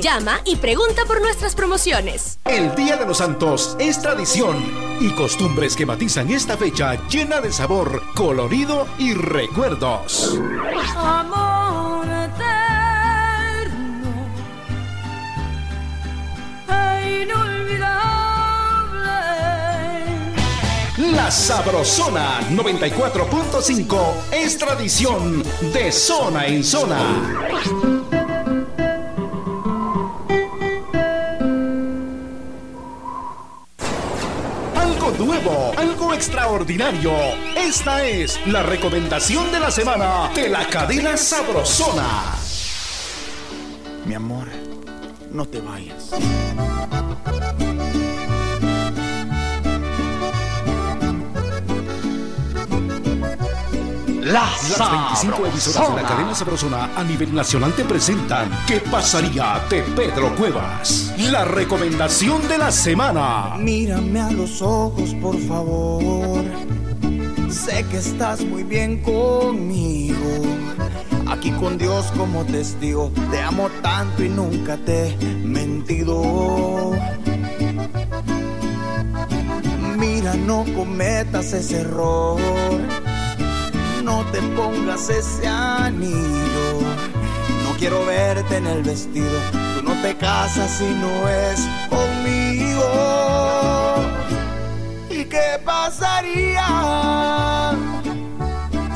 Llama y pregunta por nuestras promociones. El Día de los Santos es tradición y costumbres que matizan esta fecha llena de sabor, colorido y recuerdos. Amor eterno e inolvidable. La Sabrosona 94.5 es tradición de zona en zona. Nuevo, algo extraordinario. Esta es la recomendación de la semana de la cadena Sabrosona. Mi amor, no te vayas. Las 25 emisoras de la cadena Sabrosona a nivel nacional te presentan ¿Qué pasaría de Pedro Cuevas? La recomendación de la semana. Mírame a los ojos, por favor. Sé que estás muy bien conmigo. Aquí con Dios como testigo. Te amo tanto y nunca te he mentido. Mira, no cometas ese error. No te pongas ese anillo. No quiero verte en el vestido. Tú no te casas si no es conmigo. ¿Y qué pasaría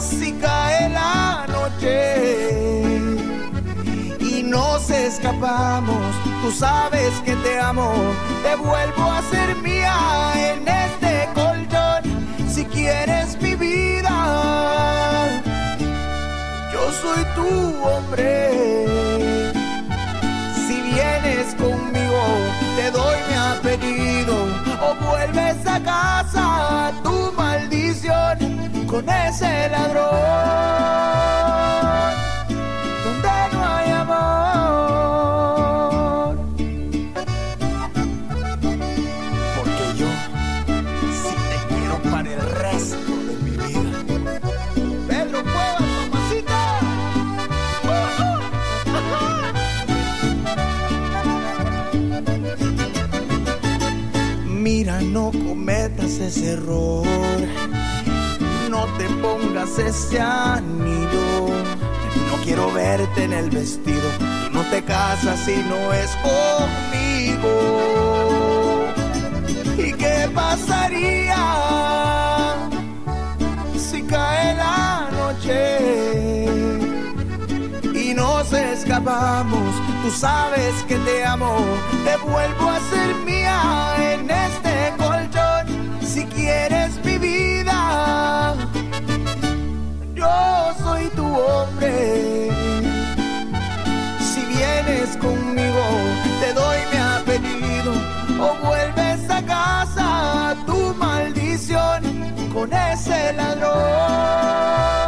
si cae la noche y nos escapamos? Tú sabes que te amo, te vuelvo a ser mía en este colchón. Si quieres mi vida, yo soy tu hombre. Si vienes conmigo, te doy mi apellido. O vuelves a casa tu maldición con ese ladrón error. No te pongas ese anillo. No quiero verte en el vestido. No te casas si no es conmigo. ¿Y qué pasaría si cae la noche? y nos escapamos. Tú sabes que te amo, te vuelvo a ser mía en este colchón. Si quieres mi vida, yo soy tu hombre. Si vienes conmigo, te doy mi apellido o vuelves a casa tu maldición con ese ladrón.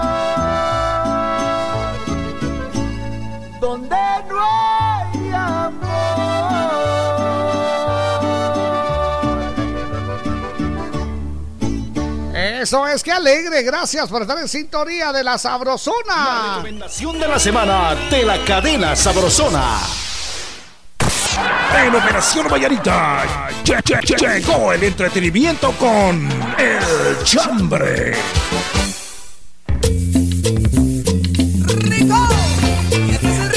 Eso es, que alegre. Gracias por estar en sintonía de la Sabrosona. La recomendación de la semana de la cadena Sabrosona. En Operación Vallarita lle- lle- lle- llegó el entretenimiento con El Chambre.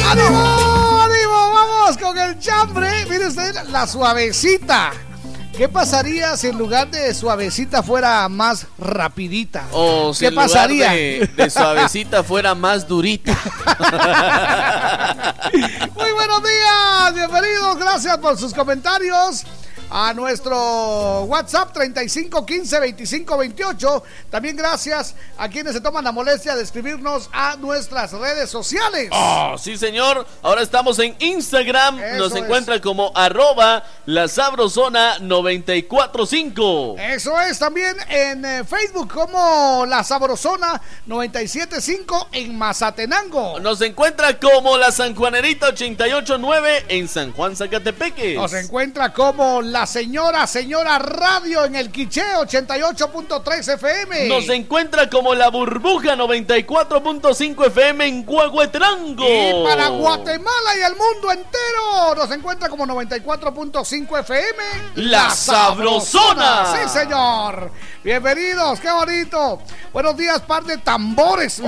¡Ánimo! ¡Ánimo! Vamos con el chambre. Mire usted, la suavecita. ¿Qué pasaría si en lugar de suavecita fuera más rapidita? O si ¿Qué en lugar de, de suavecita fuera más durita. Muy buenos días, bienvenidos, gracias por sus comentarios. A nuestro WhatsApp 3515 2528. También gracias a quienes se toman la molestia de escribirnos a nuestras redes sociales. Oh, sí, señor. Ahora estamos en Instagram. Nos Eso encuentra como arroba la sabrosona 945. Eso es también en eh, Facebook como La Sabrosona 975 en Mazatenango. Nos encuentra como la Sanjuanerita 889 en San Juan Zacatepeque. Nos encuentra como La Señora Señora Radio en el Quiché 88.3 FM. Nos encuentra como la burbuja 94.5 FM en Guaguetrango. Y para Guatemala y el mundo entero nos encuentra como 94.5 FM. La Sabrosona. Sí, señor. Bienvenidos, qué bonito. Buenos días, par de tambores.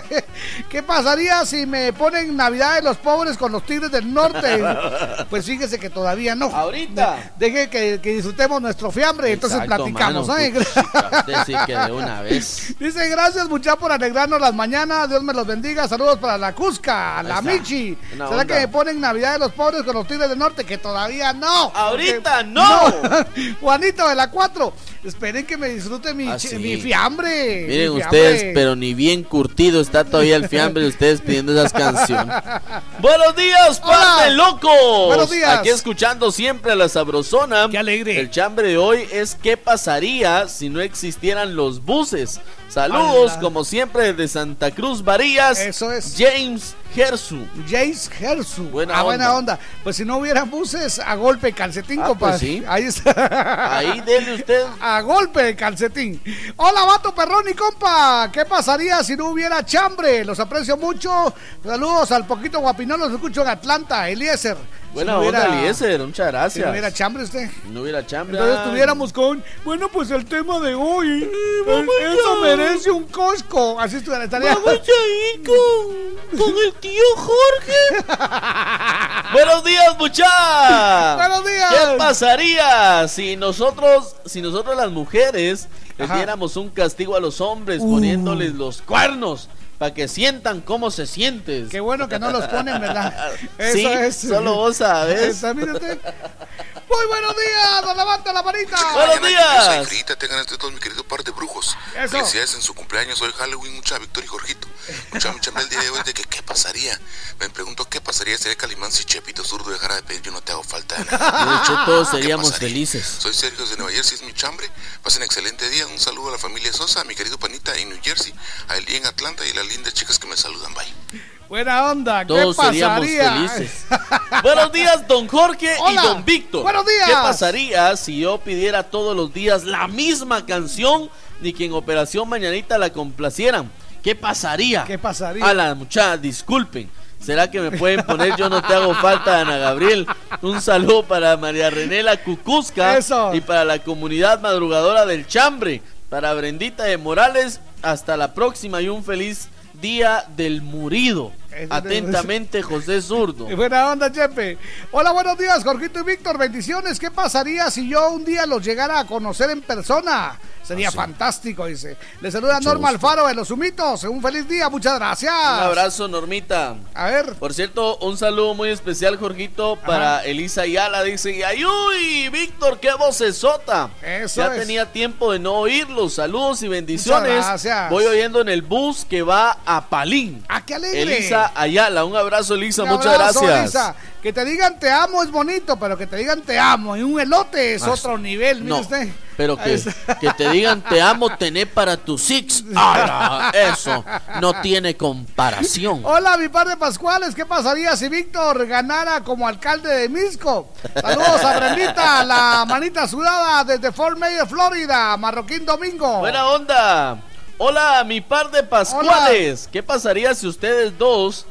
¿Qué pasaría si me ponen Navidad de los pobres con los Tigres del Norte? Pues fíjese que todavía no. Ahorita. Deje que, que disfrutemos nuestro fiambre, entonces Exacto, platicamos. mano, ¿eh? puchica, decir que de una vez. Dice, gracias mucha por alegrarnos las mañanas. Dios me los bendiga. Saludos para la Cusca, la está. Michi. Una ¿Será onda. que me ponen Navidad de los pobres con los Tigres del Norte? Que todavía no. Ahorita Porque- no. Juanito de la 4. Esperen que me disfrute mi, Ah, mi fiambre. Miren mi ustedes, pero ni bien curtido está todavía el fiambre de ustedes pidiendo esas canciones. Buenos días, par de locos. Buenos días. Aquí escuchando siempre a la sabrosona. Qué alegre. El chambre de hoy es qué pasaría si no existieran los buses. Saludos, como siempre, desde Santa Cruz Varillas. Eso es. James Gersu. James Gersu. Buena ah, buena onda. onda. Pues si no hubiera buses, a golpe de calcetín, Ah, compadre. pues sí. Ahí está. Ahí dele usted. A golpe de calcetín. Hola, vato perrón y compa. ¿Qué pasaría si no hubiera chambre? Los aprecio mucho. Saludos al poquito guapinón. Los escucho en Atlanta, Eliezer. Buena Si no onda, Eliezer, muchas Si gracias. no hubiera chambre usted. No hubiera chambre. Entonces ah. estuviéramos con, bueno, pues el tema de hoy. eh, eso merece un Costco. Así estuviera, estaría. Vamos a ir con, con el tío Jorge. Buenos días, muchachos. Buenos días. ¿Qué pasaría si nosotros, si nosotros las mujeres les diéramos un castigo a los hombres Uh. poniéndoles los cuernos para que sientan cómo se sientes? Qué bueno que no los ponen, ¿verdad? sí, solo vos sabes. Muy buenos días, don levanta la manita. Buenos días. Grita, tengan entre todos mi querido par de brujos. Eso. Felicidades en su cumpleaños, hoy Halloween, mucha Víctor y Jorgito. Escuchame, chame el día de hoy de que qué pasaría. Me pregunto qué pasaría si el Calimán si Chepito Zurdo dejara de pedir yo no te hago falta de nada. De hecho, todos ¿Qué seríamos felices. Soy Sergio de Nueva Jersey, es mi chambre. Pasen excelente día. Un saludo a la familia Sosa, a mi querido panita en New Jersey, a Eli en Atlanta y a las lindas chicas que me saludan. Bye. Buena onda, ¿qué Todos seríamos pasaría? felices. Buenos días, don Jorge Hola. y don Víctor. Buenos días. ¿Qué pasaría si yo pidiera todos los días la misma canción y que en Operación Mañanita la complacieran? ¿Qué pasaría? ¿Qué pasaría? A la muchacha, disculpen. ¿Será que me pueden poner Yo no te hago falta, Ana Gabriel? Un saludo para María René La Cucusca Eso. y para la comunidad madrugadora del Chambre. Para Brendita de Morales, hasta la próxima y un feliz día del murido. Atentamente, José Zurdo. Y Buena onda, Chepe. Hola, buenos días, Jorgito y Víctor. Bendiciones. ¿Qué pasaría si yo un día los llegara a conocer en persona? Sería fantástico, dice. Le saluda Mucho Norma gusto. Alfaro de los Humitos. Un feliz día, muchas gracias. Un abrazo, Normita. A ver. Por cierto, un saludo muy especial, Jorgito, para Elisa Ayala. Dice, ¡Ayuy! Víctor, qué vocesota. Eso ya es. tenía tiempo de no oírlos. Saludos y bendiciones. Muchas gracias. Voy oyendo en el bus que va a Palín. ¡Ah, qué alegre! Elisa Ayala, un abrazo, Elisa. Un Muchas abrazo, gracias. Elisa. Que te digan te amo es bonito, pero que te digan te amo y un elote es Ah, otro nivel, mire no. usted. Pero que, que te digan te amo, tené para tus six. ¡Ala! Eso no tiene comparación. Hola, mi par de Pascuales. ¿Qué pasaría si Víctor ganara como alcalde de Misco? Saludos a Brendita, la manita sudada desde Fort Mayer, Florida. Marroquín Domingo. Buena onda. Hola, mi par de Pascuales. ¿Qué pasaría si ustedes dos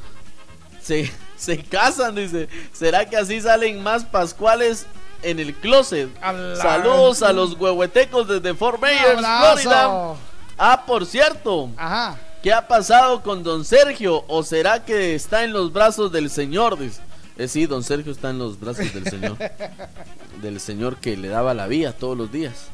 se, se casan? Dice. ¿Será que así salen más Pascuales en el closet? Saludos a los huehuetecos desde Fort Myers. Florida. Ah, por cierto. Ajá. ¿Qué ha pasado con don Sergio? ¿O será que está en los brazos del Señor? Dice. Eh, sí, don Sergio está en los brazos del Señor. del Señor que le daba la vida todos los días.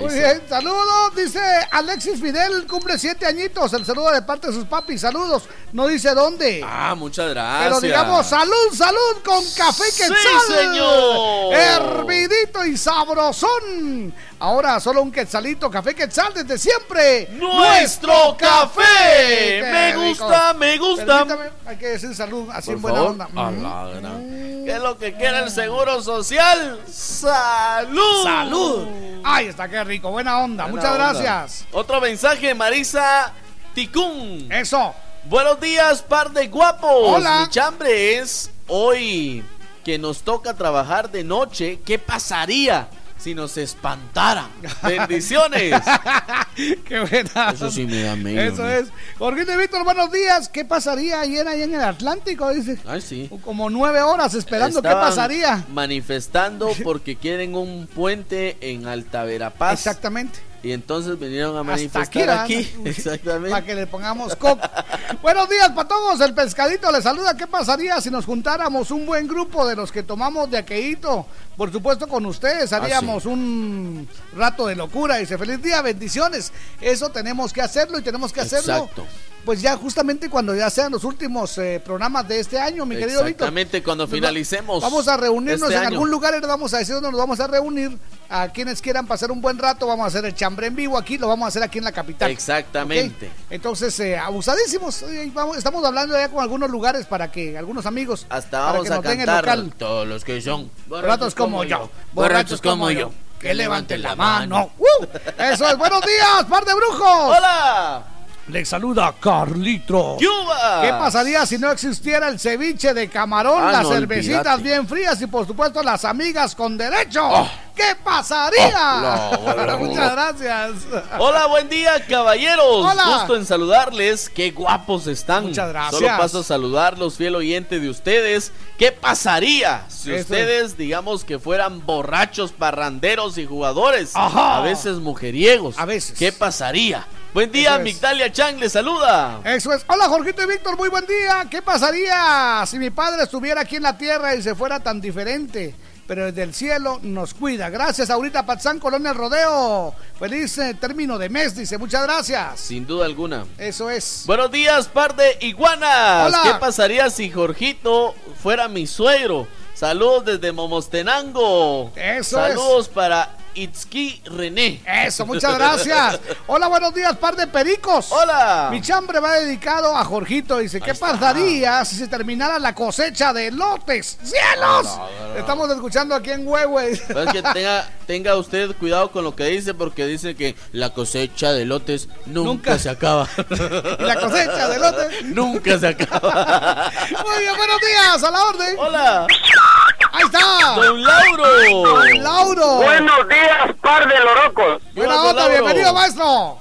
Muy está. bien, saludos, dice Alexis Fidel, cumple siete añitos, el saludo de parte de sus papis, saludos, no dice dónde. Ah, muchas gracias. Pero digamos, salud, salud con café quetzal. señor. Hervidito y sabrosón. Ahora solo un quetzalito, café quetzal desde siempre. ¡Nuestro café! Me rico. gusta, me gusta. Permítame, hay que decir salud, así Por en buena favor. onda. Mm. la ¿Qué es lo que quiere el Seguro Social? ¡Salud! Salud. Ahí está, qué rico, buena onda. Buena Muchas onda. gracias. Otro mensaje, Marisa Ticún. Eso. Buenos días, par de guapos. Hola. Mi chambre es hoy que nos toca trabajar de noche. ¿Qué pasaría si nos espantaran? Bendiciones. Qué buena. Eso sí me da miedo. Eso es. Jorgito Víctor, buenos días. ¿Qué pasaría ayer ahí en el Atlántico? Dice. Ay, sí. Como nueve horas esperando. ¿Qué pasaría? Manifestando porque quieren un puente en Alta Verapaz. Exactamente. Y entonces vinieron a Hasta manifestar aquí, aquí. Exactamente. Para que le pongamos coco. Buenos días, patogos. El pescadito le saluda. ¿Qué pasaría si nos juntáramos un buen grupo de los que tomamos de aqueíto? Por supuesto, con ustedes Ah, haríamos un rato de locura. Dice, feliz día, bendiciones. Eso tenemos que hacerlo y tenemos que hacerlo. Exacto. Pues ya justamente cuando ya sean los últimos eh, programas de este año, mi querido Víctor. Exactamente, cuando finalicemos. Vamos a reunirnos este en año. algún lugar vamos a decir dónde nos vamos a reunir. A quienes quieran pasar un buen rato, vamos a hacer el chambre en vivo aquí, lo vamos a hacer aquí en la capital. Exactamente. Entonces, eh, abusadísimos. eh, vamos- estamos hablando ya con algunos lugares para que algunos amigos. Hasta para vamos que a nos den el local. todos los que son Borrachos como yo, borrachos como yo. Que levanten la mano. ¡Uh! Eso es, buenos días, par de brujos. Hola. Le saluda Carlitro. ¡Cuba! ¿Qué pasaría si no existiera el ceviche de camarón, Ah, las no, cervecitas bien frías y por supuesto las amigas con derecho? Oh. ¿Qué pasaría? Oh, no, bueno. Muchas gracias. Hola, buen día, caballeros. Hola. Gusto en saludarles. Qué guapos están. Muchas gracias. Solo paso a saludarlos, fiel oyente de ustedes. ¿Qué pasaría si Eso. ustedes, digamos, que fueran borrachos, parranderos y jugadores? Ajá. A veces mujeriegos. A veces. ¿Qué pasaría? Buen día, es. Migdalia Chang le saluda. Eso es. Hola, Jorgito y Víctor, muy buen día. ¿Qué pasaría si mi padre estuviera aquí en la tierra y se fuera tan diferente? Pero desde el cielo nos cuida. Gracias, Aurita Patzán, Colonia Rodeo. Feliz eh, término de mes, dice. Muchas gracias. Sin duda alguna. Eso es. Buenos días, par de iguanas. Hola. ¿Qué pasaría si Jorgito fuera mi suegro? Saludos desde Momostenango. Eso Saludos para Itzki René. Eso, muchas gracias. Hola, buenos días, par de pericos. Hola. Mi chambre va dedicado a Jorgito. Dice, ¿qué pasaría si se terminara la cosecha de lotes? ¡Cielos! No, no, no. Estamos escuchando aquí en Huehue. Es que tenga, tenga usted cuidado con lo que dice porque dice que la cosecha de lotes nunca, Nunca. se acaba. Y la cosecha de lotes. nunca se acaba. Muy bien, buenos días, a la orden. Hola. Ahí está. Don Lauro. Don Lauro. Buenos días, par de lorocos. Buena onda, bienvenido, maestro.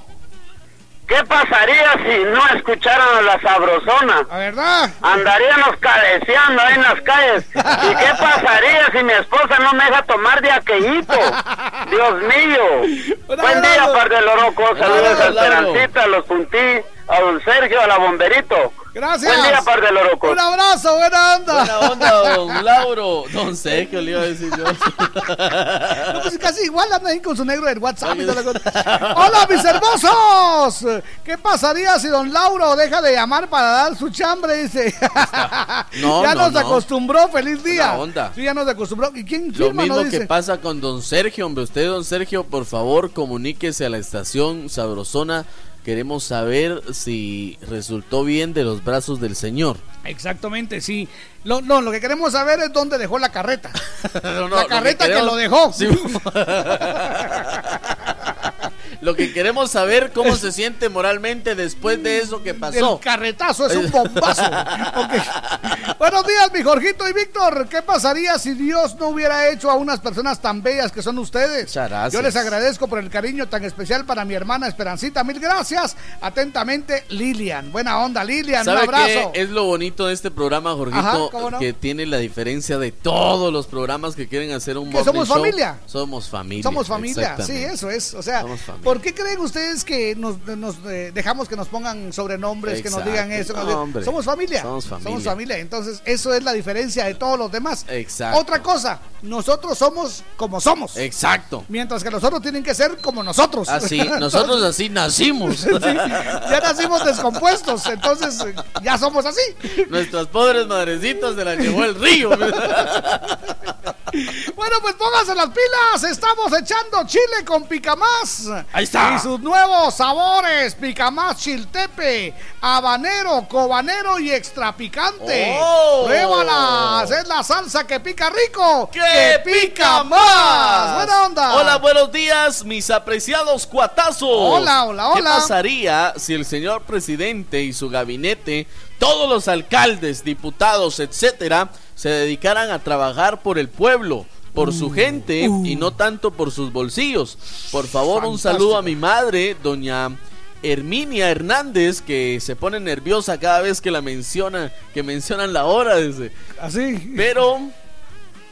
¿Qué pasaría si no escucharan a la sabrosona? ¿La verdad? Andaríamos cabeceando ahí en las calles. ¿Y qué pasaría si mi esposa no me deja tomar de aquellito? Dios mío. Buen día, par de lorocos. Saludos a. Esperancita, a los puntí, a don Sergio, a la bomberito. Gracias. Buen día, par de lorocos. Un abrazo, buena onda. Buena onda, don Lauro. Don Sergio, le iba a decir yo. No, pues casi igual anda ahí con su negro del WhatsApp y toda la cosa. ¡Hola, mis hermosos! ¿Qué pasaría si don Lauro deja de llamar para dar su chambre? Dice. No, ya no, nos no. acostumbró, feliz día. Buena onda. Sí, ya nos acostumbró. ¿Y quién Lo firma, mismo no que dice? pasa con don Sergio, hombre. Usted, don Sergio, por favor, comuníquese a la estación Sabrosona. Queremos saber si resultó bien de los brazos del Señor. Exactamente, sí. Lo, no, lo que queremos saber es dónde dejó la carreta. No, no, la lo carreta que, queremos- lo dejó. Sí. Lo que queremos saber cómo se siente moralmente después de eso que pasó. El carretazo es un bombazo. Buenos días, mi Jorgito y Víctor. ¿Qué pasaría si Dios no hubiera hecho a unas personas tan bellas que son ustedes? Yo les agradezco por el cariño tan especial para mi hermana Esperancita. Mil gracias. Atentamente, Lilian. Buena onda, Lilian. Un ¿Sabe abrazo. qué es lo bonito de este programa, Jorgito? Ajá, ¿cómo no? Que tiene la diferencia de todos los programas que quieren hacer un Que somos show. familia. Somos familia. Somos familia, sí, eso es. O sea, Somos familia. ¿Por qué creen ustedes que nos, nos, eh, dejamos que nos pongan sobrenombres, que nos digan eso? nos digan-. Somos familia. Somos familia. Somos familia. Entonces, eso es la diferencia de todos los demás. Exacto. Otra cosa, nosotros somos como somos. Exacto. Mientras que los otros tienen que ser como nosotros. Así, nosotros así nacimos. Sí, ya nacimos descompuestos, entonces eh, ya somos así. Nuestras pobres madrecitas se las llevó el río. Bueno, pues pónganse las pilas. Estamos echando chile con picamás. Ahí está. Y sus nuevos sabores: picamás chiltepe, habanero, cobanero y extra picante. ¡Oh! Pruébalas. Es la salsa que pica rico. ¡Que pica más! Buena onda. Hola, buenos días, mis apreciados cuatazos. Hola, hola, ¿Qué hola. pasaría si el señor presidente y su gabinete, todos los alcaldes, diputados, etcétera, se dedicaran a trabajar por el pueblo? Por su Uh, gente y no tanto por sus bolsillos. Por favor, un saludo a mi madre, doña Herminia Hernández, que se pone nerviosa cada vez que la menciona, que mencionan la hora. Así. Pero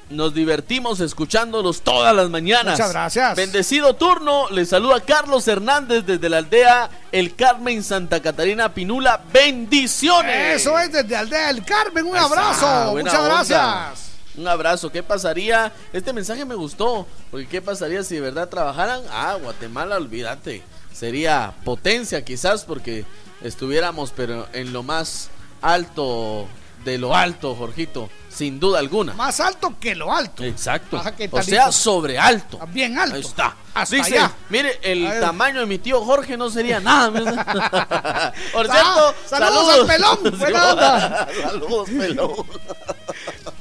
nos divertimos escuchándolos todas las mañanas. Muchas gracias. Bendecido turno, le saluda Carlos Hernández desde la aldea El Carmen Santa Catarina Pinula. Bendiciones. Eso es desde Aldea del Carmen. Un abrazo. Muchas onda. gracias. Un abrazo. ¿Qué pasaría? Este mensaje me gustó. Porque ¿qué pasaría si de verdad trabajaran? Ah, Guatemala, olvídate. Sería potencia quizás porque estuviéramos pero en lo más alto de lo alto, Jorgito. Sin duda alguna. Más alto que lo alto. Exacto. Ajá, ¿qué O sea, sobre alto. Bien alto. Ahí está. Hasta Dice, allá. mire, el tamaño de mi tío Jorge no sería nada. Por cierto, saludos al pelón, buena onda. saludos, pelón.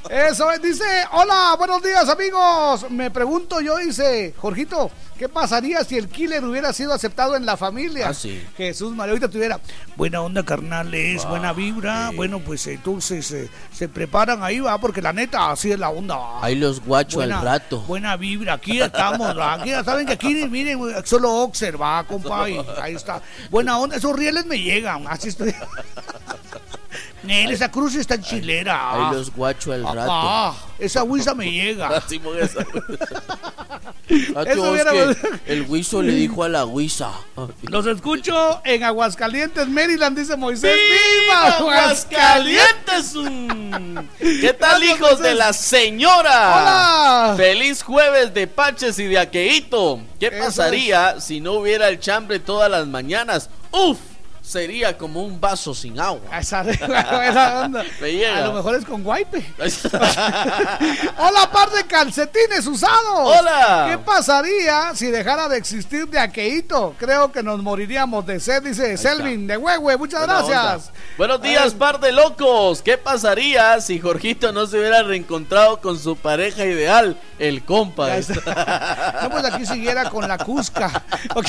Eso es, dice, hola, buenos días amigos. Me pregunto yo, dice, Jorgito, ¿Qué pasaría si el killer hubiera sido aceptado en la familia? Ah, sí. Jesús María, ahorita tuviera buena onda, carnales, buena vibra. Bueno, pues entonces eh, se preparan ahí, va, porque la neta, así es la onda. va. Ahí los guachos al rato. Buena vibra, aquí estamos, va, aquí, saben que aquí, miren, solo Oxer, va, compa, y ahí está. Buena onda, esos rieles me llegan, así estoy. Nel, esa cruz está en chilera. Ahí los guachos al rato. Ah, esa huiza me llega. Simón, esa- Ah, Eso hubiera- que el Huizo le dijo a la Huiza. Los escucho en Aguascalientes, Maryland, dice Moisés. ¡Viva Aguascalientes! ¿Qué tal, hijos de la señora? Hola. Feliz jueves de Paches y de Aqueito. ¿Qué Eso pasaría si no hubiera el chambre todas las mañanas? ¡Uf! Sería como un vaso sin agua. Esa, esa onda. A lo mejor es con guaype. Hola, par de calcetines usados. Hola. ¿Qué pasaría si dejara de existir de aqueíto? Creo que nos moriríamos de sed, dice Selvin de Huehue. Muchas Buena gracias. onda. Buenos días, par de locos. ¿Qué pasaría si Jorgito no se hubiera reencontrado con su pareja ideal, el compa? No, pues aquí siguiera con la Cusca. Ok.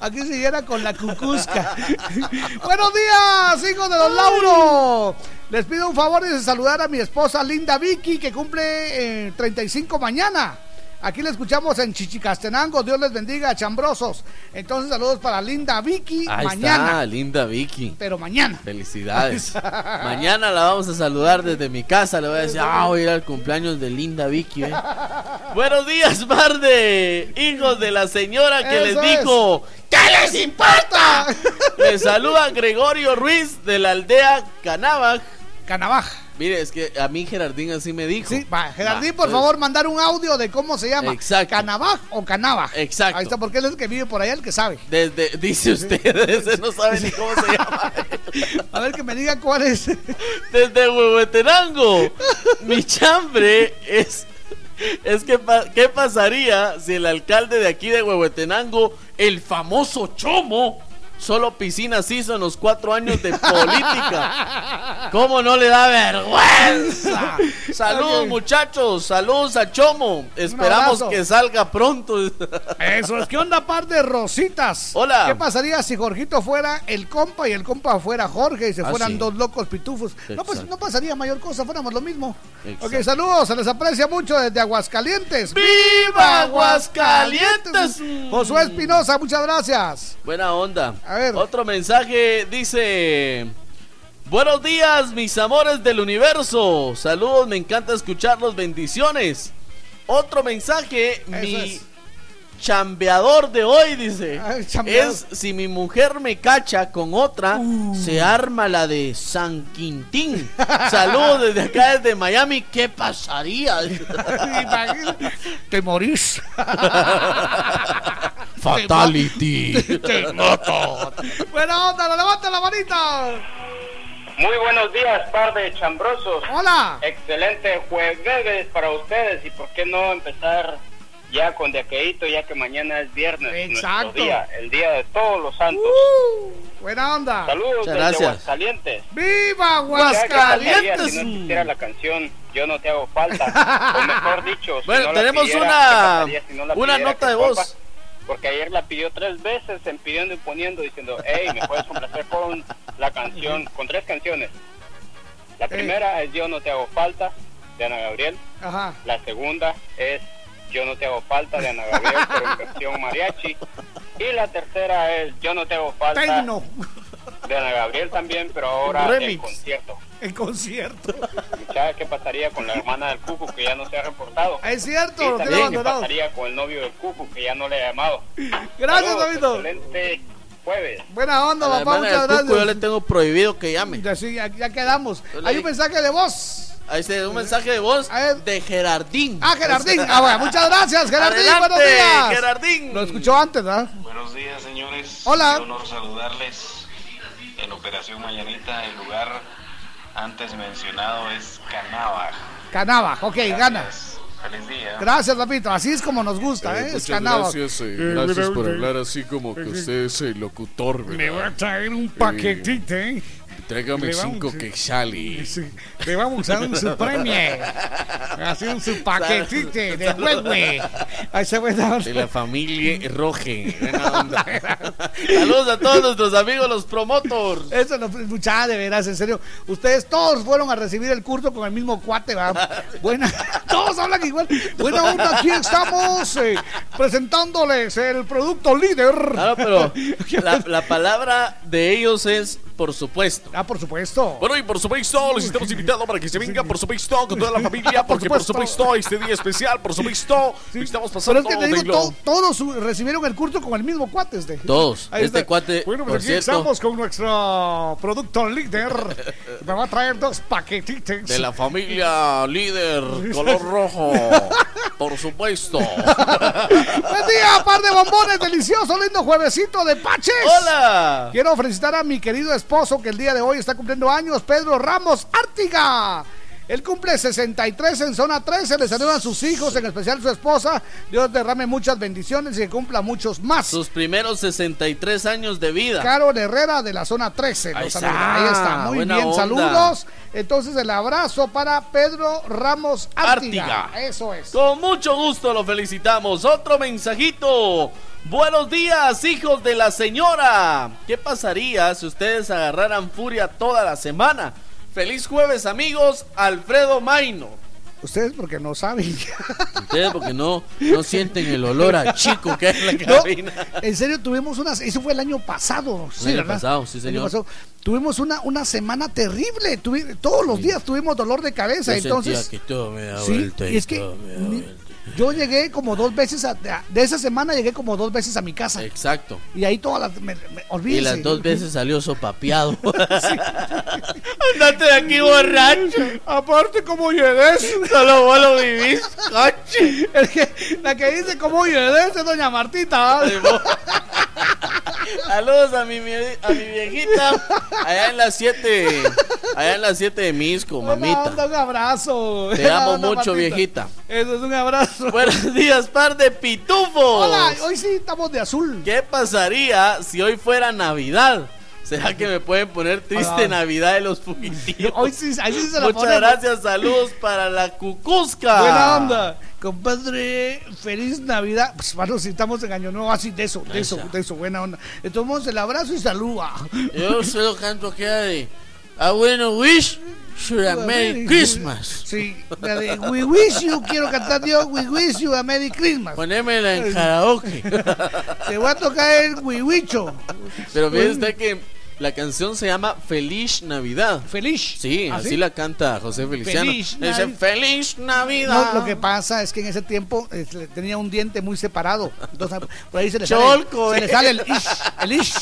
Aquí siguiera con la cucusca. Buenos días, hijos de Don Lauro. Les pido un favor de saludar a mi esposa Linda Vicky, que cumple eh, 35 mañana. Aquí le escuchamos en Chichicastenango. Dios les bendiga, chambrosos. Entonces, saludos para Linda Vicky Ahí mañana. está, linda Vicky. Pero mañana. Felicidades. Mañana la vamos a saludar desde mi casa. Le voy a decir, ah, voy a ir al cumpleaños de Linda Vicky. eh". Buenos días, par de hijos de la señora que Eso les dijo, ¿qué les importa? Les saluda Gregorio Ruiz de la aldea Canabaj. Canabaj. Mire, es que a mí Gerardín así me dijo. Sí, va, Gerardín, Va, por favor, mandar un audio de cómo se llama. Exacto. ¿Canabaj o Canabaj? Exacto. Ahí está, porque él es el que vive por allá, el que sabe. Desde, dice usted, ese no sabe ni cómo se llama. A ver, que me diga cuál es. Desde Huehuetenango. Mi chambre es. Es que, ¿qué pasaría si el alcalde de aquí de Huehuetenango, el famoso Chomo, solo piscinas hizo en los cuatro años de política? ¿Cómo no le da vergüenza? Saludos, muchachos. Saludos a Chomo. Esperamos que salga pronto. Eso es. ¿Qué onda, par de rositas? Hola. ¿Qué pasaría si Jorgito fuera el compa y el compa fuera Jorge y se Ah, fueran sí. dos locos pitufos? No, pues no pasaría mayor cosa, fuéramos lo mismo. Exacto. Ok, saludos, se les aprecia mucho desde Aguascalientes. ¡Viva Aguascalientes! Josué Espinosa, muchas gracias. Buena onda. A ver. Otro mensaje dice: Buenos días, mis amores del universo. Saludos, me encanta escucharlos. Bendiciones. Otro mensaje, mi es. chambeador de hoy dice: Ah. Es si mi mujer me cacha con otra, se arma la de San Quintín. Saludos desde acá, desde Miami. ¿Qué pasaría? Te morís. Fatality. Te mato. Buena onda, levanta la manita. Muy buenos días, par de chambrosos. Hola. Excelente jueves para ustedes y por qué no empezar ya con de aquelito, ya que mañana es viernes, Exacto. nuestro día, el día de todos los santos. Buena onda. Saludos Muchas desde gracias. Aguascalientes. ¡Viva Ya, ¿qué pasaría Aguascalientes! Si no existiera la canción Yo no te hago falta, o mejor dicho, si Bueno, no la tenemos pidiera, una- ¿qué pasaría si no la una pidiera, nota de compa? Porque ayer la pidió tres veces, en pidiendo y poniendo, diciendo, hey, me puedes complacer con la canción, con tres canciones. La primera es Yo no te hago falta, de Ana Gabriel. Ajá. La segunda es Yo no te hago falta, de Ana Gabriel, pero en versión mariachi. Y la tercera es Yo no te hago falta, Tecno. De Ana Gabriel también, pero ahora en Remix. concierto. En concierto. ¿Sabes qué pasaría con la hermana del Cucu que ya no se ha reportado? Es cierto, Y también qué pasaría con el novio del Cucu que ya no le ha llamado. Gracias, Davido. Excelente jueves. Buena onda, la papá, hermana muchas del Cuco gracias. yo le tengo prohibido que llame. Ya, sí, ya, ya quedamos. Le Hay un mensaje de voz. Ahí está un mensaje de voz de Gerardín. Ah, Gerardín. Ah, bueno, muchas gracias, Gerardín. Adelante, Buenos días. Gerardín. Lo escuchó antes, ¿verdad? Buenos días, señores. Hola. Qué honor saludarles en Operación Mañanita. El lugar antes mencionado es Canaba. Canaba, ok, gana. Feliz día. Gracias, papito. Así es como nos gusta, ¿eh? Es Muchas gracias, eh, gracias por hablar así como que usted es el locutor, ¿verdad? Me voy a traer un paquetito, ¿eh? Tráigame cinco quexali. Sí, le vamos a dar su premio. Así un su paquetito de huehue. Ahí se ve De la familia onda. Saludos a todos nuestros amigos, los promotors. Eso no mucha de veras, en serio. Ustedes todos fueron a recibir el curso con el mismo cuate, ¿va? Buena, todos hablan igual. Buena onda, aquí estamos eh, presentándoles el producto líder. Claro, pero la, la palabra de ellos es por supuesto. Ah, por supuesto. Bueno, y por supuesto, les estamos invitando para que se vengan, por supuesto, con toda la familia, porque por supuesto, este día especial, por supuesto, estamos Pero pasando es que te digo, to- todos recibieron el curso con el mismo cuate. Este. Todos. Ahí Este está. cuate, Bueno, por pues aquí cierto. estamos con nuestro producto líder. Me va a traer dos paquetitos. De la familia líder, color rojo. Por supuesto. Buen día, par de bombones delicioso, lindo juevesito de Paches. Hola. Quiero felicitar a mi querido esposo que el día de hoy está cumpliendo años, Pedro Ramos Ártiga. Él cumple 63 en zona 13, le saludan sus hijos, en especial su esposa. Dios derrame muchas bendiciones y que cumpla muchos más. Sus primeros 63 años de vida. Carol Herrera de la zona 13. Ahí está. Ahí está, muy buena bien, onda. saludos. Entonces el abrazo para Pedro Ramos Ártiga. Ártiga. Eso es. Con mucho gusto lo felicitamos. Otro mensajito. Buenos días, hijos de la señora. ¿Qué pasaría si ustedes agarraran furia toda la semana? Feliz jueves, amigos. Alfredo Maino. Ustedes porque no saben. Ustedes porque no, no sienten el olor a chico que hay en la No, cabina. en serio, tuvimos una. Eso fue el año pasado. Sí, año ¿verdad? pasado, sí, El año señor. pasado. Tuvimos una, una semana terrible. tuvi- todos los días tuvimos dolor de cabeza. Yo entonces, sentía que todo me da sí, y es que todo me da mi- vuelta. Yo llegué como dos veces. A, de esa semana llegué como dos veces a mi casa. Exacto. Y ahí todas las. Me, me- Y olvídense. las dos veces salió sopapeado. Andate de aquí borracho. Aparte, como llegues. Solo vos lo vivís, coche. El que- la que dice cómo llegues es doña Martita. Saludos a mi, a mi viejita. Allá en las 7. Allá en las 7 de Misco, Buena onda, mamita. un abrazo. Te amo mucho, Martita. viejita. Eso es un abrazo. Buenos días, par de pitufos. Hola, hoy sí estamos de azul. ¿Qué pasaría si hoy fuera Navidad? ¿Será que me pueden poner triste Ah. Navidad de los fugitivos? Hoy sí, ahí sí se la Muchas gracias, saludos para la Cucusca. Buena onda. Compadre, feliz Navidad. Pues, bueno, si estamos en Año Nuevo, así de eso, de eso, de eso, buena onda. Entonces, el abrazo y saluda. Yo solo canto aquella de A bueno wish should a Merry Christmas. Sí, la de We Wish You, quiero cantar yo, We Wish You a Merry Christmas. Ponémela en karaoke. Te voy a tocar el Wiwicho. Pero fíjese que la canción se llama Feliz Navidad. Feliz. Sí, ¿Ah, así sí? la canta José Feliciano. Feliz Dice Feliz Navidad. No, lo que pasa es que en ese tiempo eh, se tenía un diente muy separado. Entonces, por ahí se le Cholco, sale, se eh. le sale el ish, el ish.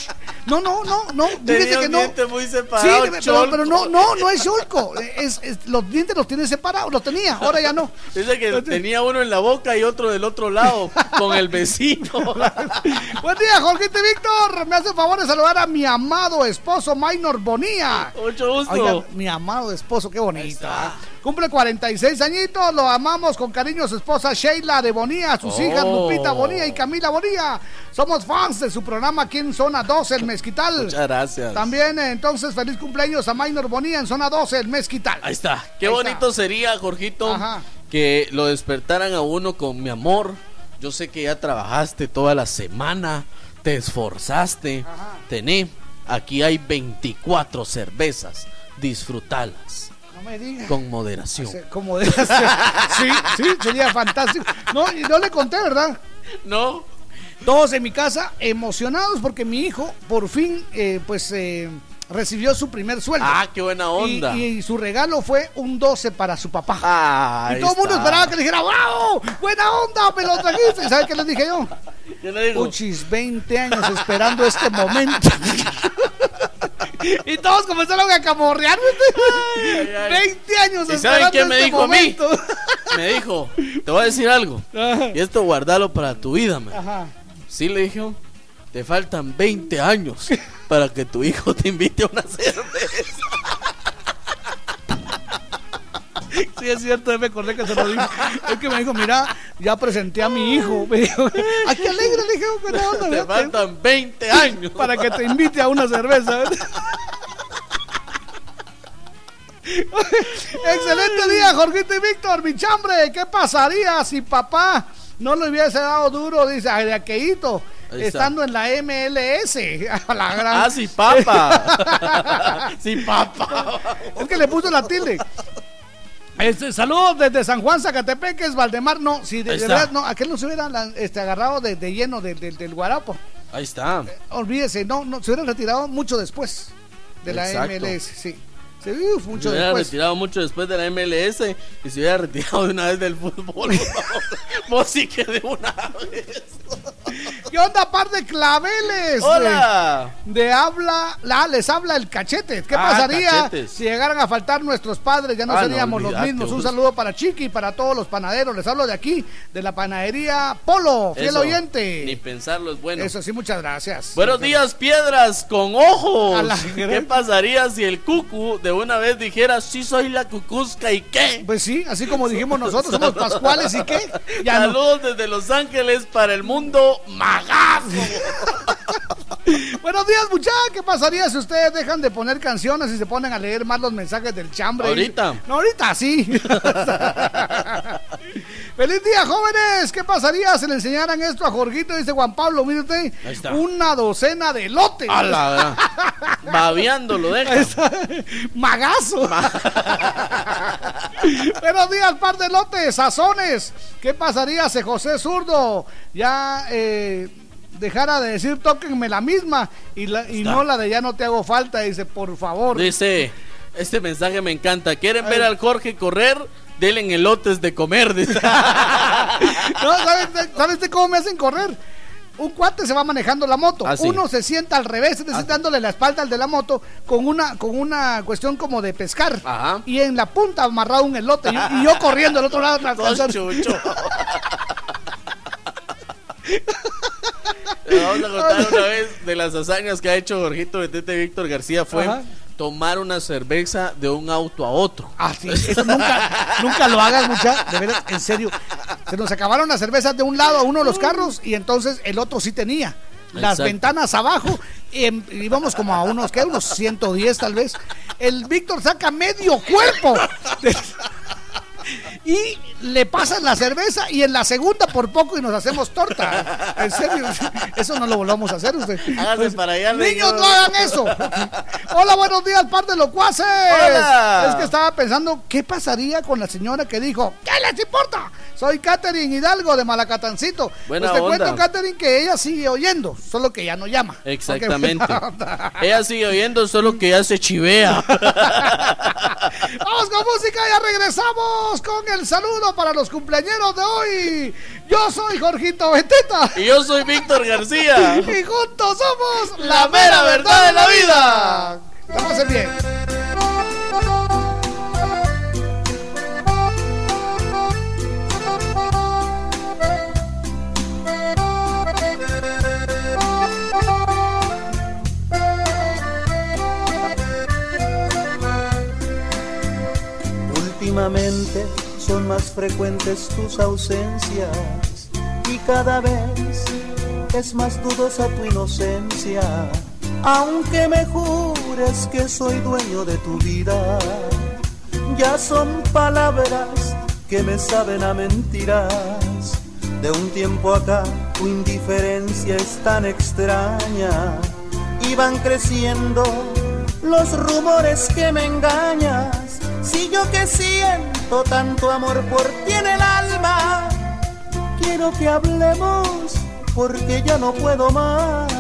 No, no, no, no. Tenía Fíjese que un no. diente muy Sí, separado. pero, Cholco. pero no, no, no es cholco. Es, es- los dientes los tiene separados, los tenía, ahora ya no. Dice que tenía uno en la boca y otro del otro lado, con el vecino. Buen día, Jorgito Víctor. Me hace favor de saludar a mi amado esposo Maynor Bonía. Mucho gusto. Oiga, mi amado esposo, qué bonito. ¿ah? Cumple 46 añitos, lo amamos con cariño su esposa Sheila de Bonía, sus Oh. hijas Lupita Bonía y Camila Bonía. Somos fans de su programa aquí en Zona 12, el Mezquital. Muchas gracias. También, eh, entonces, feliz cumpleaños a Maynor Bonía en Zona 12, el Mezquital. Ahí está. Qué Ahí bonito está. sería, Jorgito, Ajá. que lo despertaran a uno con mi amor. Yo sé que ya trabajaste toda la semana, te esforzaste. Tené, aquí hay 24 cervezas. Disfrutalas No me digas. con moderación. Como de Sí, sí, sería fantástico. No, no le conté, ¿verdad? No. Todos en mi casa emocionados porque mi hijo por fin, eh, pues, eh, recibió su primer sueldo. Ah, qué buena onda. Y, y su regalo fue un 12 para su papá. Ah, y todo el mundo esperaba que le dijera, ¡Bravo! ¡Buena onda! ¡Me lo trajiste! ¿Y ¿Sabes qué les dije yo? Yo le digo, Uchis, 20 años esperando este momento. y todos comenzaron a camorrear. ay, ay. 20 años ¿Y esperando saben qué me este dijo a mí? momento. me dijo, te voy a decir algo. Ajá. Y esto guardalo para tu vida, man. Ajá. Sí, le dije, te faltan 20 años para que tu hijo te invite a una cerveza. Sí, es cierto, me acordé que se lo dijo. Es que me dijo, mira, ya presenté a mi hijo. Me dijo, ¿a qué alegre? Le dije, buena onda, Te faltan 20 años. Para que te invite a una cerveza. Excelente día, Jorgito y Víctor, mi chambre. ¿Qué pasaría si papá no le hubiese dado duro? Dice, ay, de aqueíto. Estando en la MLS. A la gran... Ah, sí, papa. sí, papa. Es que le puso la tilde. Este, saludos desde San Juan, Zacatepeques, Valdemar. No, si de, verdad, no, aquel no se hubiera este, agarrado de, lleno del guarapo. Ahí está. Eh, olvídese, no, no, se hubiera retirado mucho después de la MLS, sí. Se mucho se hubiera retirado mucho después de la MLS y se hubiera retirado de una vez del fútbol. Vos sí que de una vez. ¿Qué onda, par de claveles? Hola. De, habla, la, les habla el cachete. ¿Qué ah, pasaría si llegaran a faltar nuestros padres? Ya no ah, seríamos los mismos. Un saludo para Chiqui y para todos los panaderos. Les hablo de aquí, de la panadería Polo, fiel oyente. Ni pensarlo es bueno. Eso sí, muchas gracias. Buenos días, piedras con ojos. ¿Qué pasaría si el cucu de una vez dijera, sí soy la cucuzca y qué? Pues sí, así como dijimos nosotros, somos pascuales y qué. Saludos desde Los Ángeles para el mundo magazo. Buenos días, muchachos. ¿Qué pasaría si ustedes dejan de poner canciones y se ponen a leer más los mensajes del chambre? Ahorita. No, ahorita sí. ¡Feliz día, jóvenes! ¿Qué pasaría si le enseñaran esto a Jorgito? Dice Juan Pablo, usted. Una docena de lotes. A la Babeando lo deja. Magazo. Buenos días, par de lotes, sazones. ¿Qué pasaría si José Zurdo ya eh, dejara de decir tóquenme la misma y, no la de ya no te hago falta? Dice, por favor. Dice, este mensaje me encanta. ¿Quieren ver al Jorge correr? Denle en elotes de comer. Dice. no, ¿sabes, cómo me hacen correr? un cuate se va manejando la moto. Ah, Uno se sienta al revés, se ah, dándole la espalda al de la moto con una, con una cuestión como de pescar. Y en la punta amarrado un elote. Y, yo corriendo al otro lado. vamos a contar una vez de las hazañas que ha hecho Jorgito Betete Víctor García fue tomar una cerveza de un auto a otro. Ah, sí, eso nunca, nunca lo hagas, mucha, de en serio. Se nos acabaron las cervezas de un lado a uno de los carros y entonces el otro sí tenía. Las ventanas abajo, y em, íbamos como a unos, ¿qué? Unos 110 tal vez. El Víctor saca medio cuerpo. Y le pasan la cerveza y en la segunda por poco y nos hacemos torta. En serio, eso no lo volvamos a hacer usted. Pues, para allá, niños, no hagan eso. Hola, buenos días, par de locuaces. Es que estaba pensando, ¿qué pasaría con la señora que dijo, ¿qué les importa? Soy Katherine Hidalgo de Malacatancito. Buena pues te cuento, Katherine, que ella sigue oyendo, solo que ya no llama. Exactamente. ella sigue oyendo, solo que ya se chivea. Vamos con música, ya regresamos con el saludo para los cumpleaños de hoy. Yo soy Jorgito Beteta. Y yo soy Víctor García. y juntos somos la mera verdad de la vida. Que bien. Últimamente son más frecuentes tus ausencias y cada vez es más dudosa tu inocencia. Aunque me jures que soy dueño de tu vida, ya son palabras que me saben a mentiras. De un tiempo acá tu indiferencia es tan extraña y van creciendo los rumores que me engañas si yo que siento tanto amor por ti en el alma, quiero que hablemos porque ya no puedo más.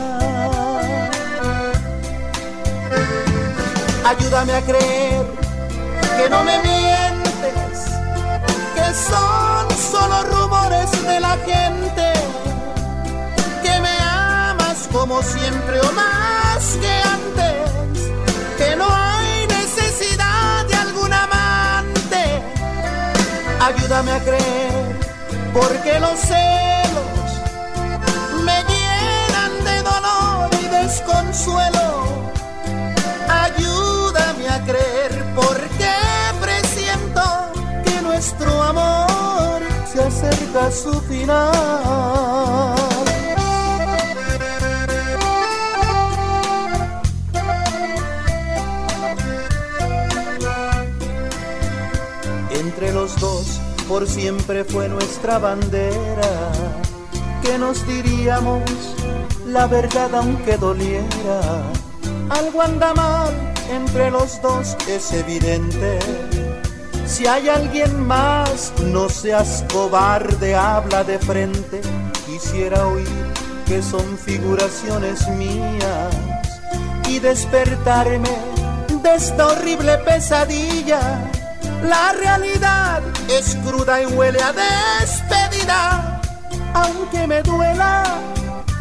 Ayúdame a creer que no me mientes, que son solo rumores de la gente, que me amas como siempre o más que ayúdame a creer, porque los celos me llenan de dolor y desconsuelo. Ayúdame a creer, porque presiento que nuestro amor se acerca a su final. Por siempre fue nuestra bandera, que nos diríamos la verdad aunque doliera. Algo anda mal entre los dos, es evidente. Si hay alguien más, no seas cobarde, habla de frente. Quisiera oír que son figuraciones mías y despertarme de esta horrible pesadilla. La realidad es cruda y huele a despedida. Aunque me duela,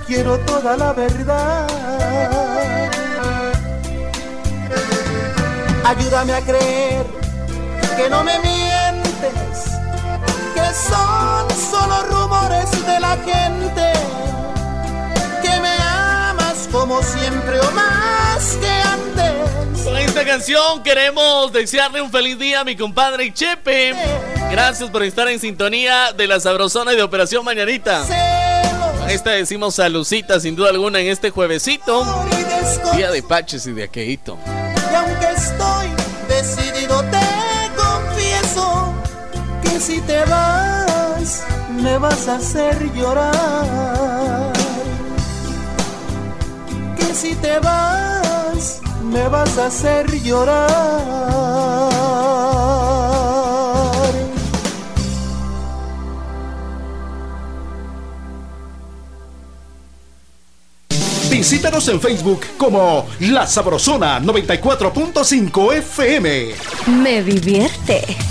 quiero toda la verdad. Ayúdame a creer que no me mientes, que son solo rumores de la gente, como siempre o más que antes. Con esta canción queremos desearle un feliz día a mi compadre Chepe. Gracias por estar en sintonía de la Sabrosona y de Operación Mañanita. A esta decimos salucita sin duda alguna en este juevesito. Día de paches y de aqueíto. Y aunque estoy decidido, te confieso que si te vas, me vas a hacer llorar. Si te vas, me vas a hacer llorar. Visítanos en Facebook como La Sabrosona 94.5 FM. Me divierte.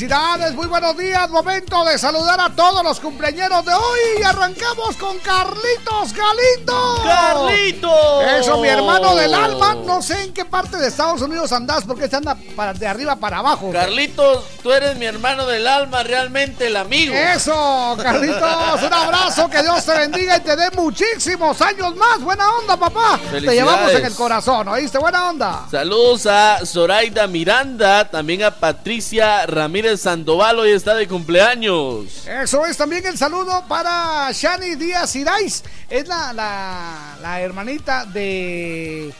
Felicidades, muy buenos días. Momento de saludar a todos los cumpleaños de hoy. Y arrancamos con Carlitos Galindo. ¡Carlitos! Eso, mi hermano del alma. No sé en qué parte de Estados Unidos andás, porque se anda para, de arriba para abajo. Carlitos, tú eres mi hermano del alma, realmente el amigo. Eso, Carlitos, un abrazo, que Dios te bendiga y te dé muchísimos años más. Buena onda, papá. Te llevamos en el corazón, ¿oíste? Buena onda. Saludos a Zoraida Miranda, también a Patricia Ramírez Sandoval, hoy está de cumpleaños. Eso es también el saludo para Shani Díaz Irais. Es la, la, la hermanita de.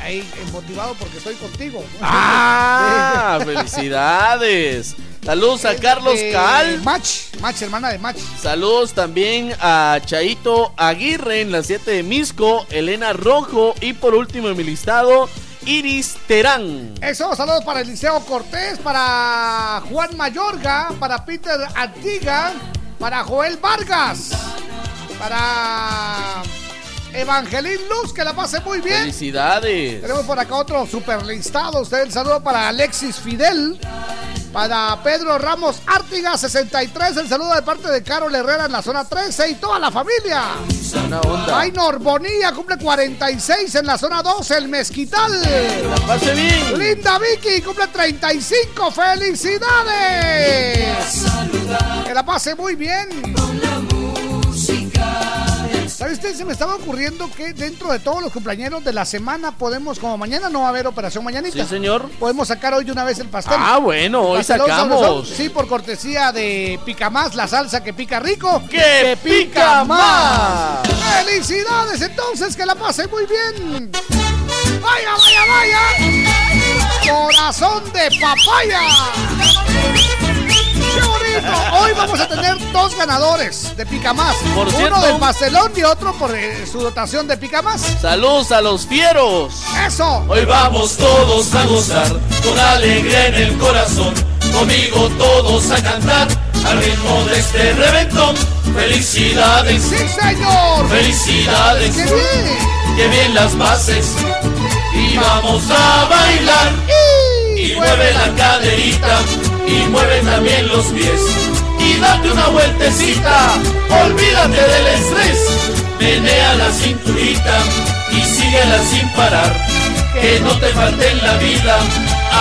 Ahí, eh, motivado porque estoy contigo. ¡Ah! ¡Felicidades! Saludos a Carlos De Cal. Mach, Mach, hermana de Mach. Saludos también a Chaito Aguirre en la 7 de Misco, Elena Rojo y por último en mi listado, Iris Terán. Eso, saludos para Eliseo Cortés, para Juan Mayorga, para Peter Antiga, para Joel Vargas, para Evangelín Luz, que la pase muy bien. Felicidades. Tenemos por acá otro super listado. Usted el saludo para Alexis Fidel. Para Pedro Ramos Ártiga 63. El saludo de parte de Carol Herrera en la zona 13 y toda la familia. Una onda. Ainor Bonilla cumple 46 en la zona 12. El Mezquital. La pase bien. Linda Vicky cumple 35. ¡Felicidades! Que la pase muy bien. ¿Sabe usted? Se me estaba ocurriendo que dentro de todos los cumpleaños de la semana podemos, como mañana no va a haber operación mañanita. Sí, señor. Podemos sacar hoy de una vez el pastel. Ah, bueno, hoy Pastelón sacamos. sabrosón. Sí, por cortesía de Pica Más, la salsa que pica rico. ¡Que pica más! ¡Felicidades! Entonces, que la pase muy bien. ¡Vaya, vaya, vaya! ¡Corazón de papaya! ¡Qué! Hoy vamos a tener dos ganadores de Pica Más. Por Uno cierto- del pastelón y otro por eh, su dotación de Pica Más. Saludos a los fieros. ¡Eso! Hoy vamos todos a gozar con alegría en el corazón. Conmigo todos a cantar al ritmo de este reventón. Felicidades. ¡Sí, señor! Felicidades. ¡Qué bien! Que bien las bases. Y vamos a bailar. Y mueve la caderita. Y mueve también los pies. Y date una vueltecita. Olvídate del estrés. Menea la cinturita. Y síguela sin parar. Que no te falte en la vida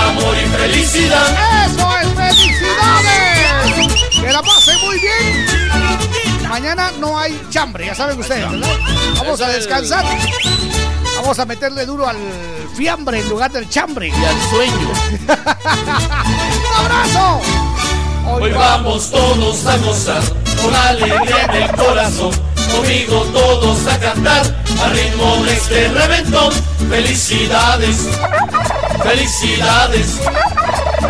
amor y felicidad. ¡Eso es felicidades! Que la pasen muy bien. Mañana no hay chambre, ya saben ustedes. Vamos a descansar. Vamos a meterle duro al fiambre en lugar del chambre. Y al sueño. ¡Un abrazo! Hoy vamos todos a gozar con alegría en el corazón. Conmigo todos a cantar al ritmo de este reventón. Felicidades, felicidades,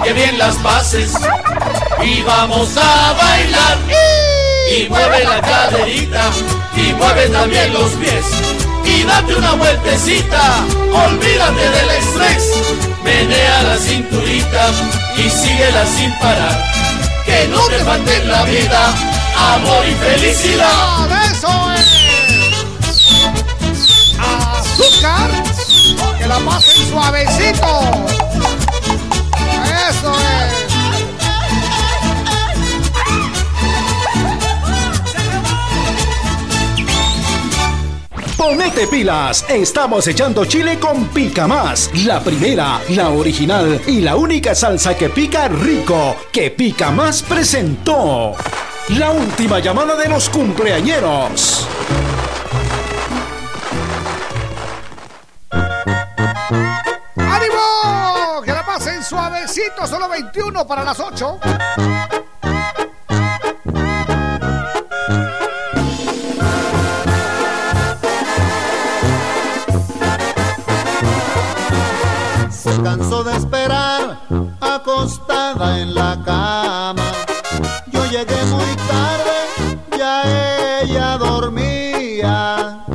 que bien las pases. Y vamos a bailar. Y mueve la caderita y mueve también los pies. Y date una vueltecita, olvídate del estrés. Menea la cinturita y síguela sin parar. Que no te falte la vida amor y felicidad. ¡Ah, ¡Eso es! ¡Azúcar! ¡Que la pasen suavecito! ¡Eso es! Ponete pilas, estamos echando chile con Pica Más, la primera, la original y la única salsa que pica rico, que Pica Más presentó. La última llamada de los cumpleañeros. ¡Ánimo! ¡Que la pasen suavecito! Solo 21 para las 8. Cansó de esperar acostada en la cama. Yo llegué muy tarde, ya ella dormía.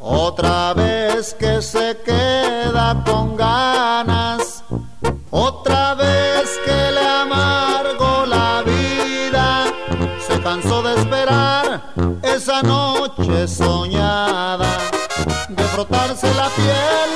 Otra vez que se queda con ganas. Otra vez que le amargo la vida. Se cansó de esperar esa noche soñada. De frotarse la piel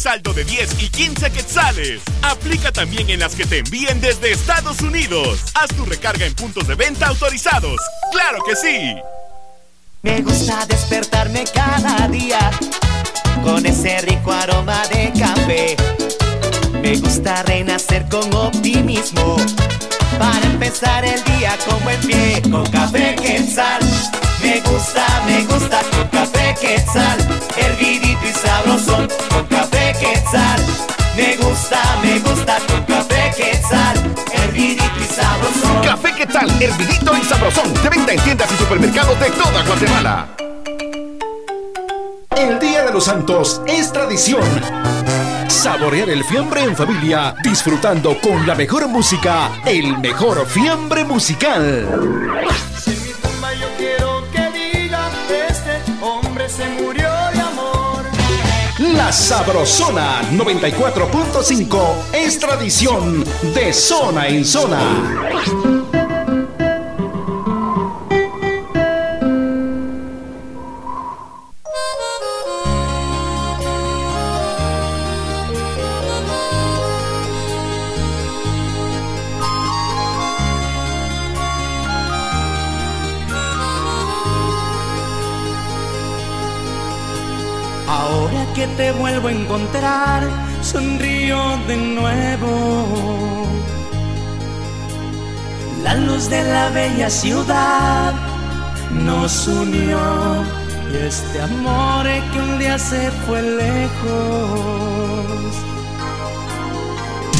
saldo de 10 y 15 quetzales. Aplica también en las que te envíen desde Estados Unidos. Haz tu recarga en puntos de venta autorizados. ¡Claro que sí! Me gusta despertarme cada día con ese rico aroma de café. Me gusta renacer con optimismo para empezar el día con buen pie. Con café quetzal. Me gusta, me gusta con café quetzal. Hervidito y sabrosón con me gusta con café quetzal. Hervidito y sabrosón. Café ¿qué tal? Hervidito y sabrosón. De venta en tiendas y supermercados de toda Guatemala. El Día de los Santos es tradición. Saborear el fiambre en familia, disfrutando con la mejor música, el mejor fiambre musical. Sabrosona 94.5 es tradición de zona en zona. Encontrar, sonrío de nuevo. La luz de la bella ciudad nos unió y este amor que un día se fue lejos.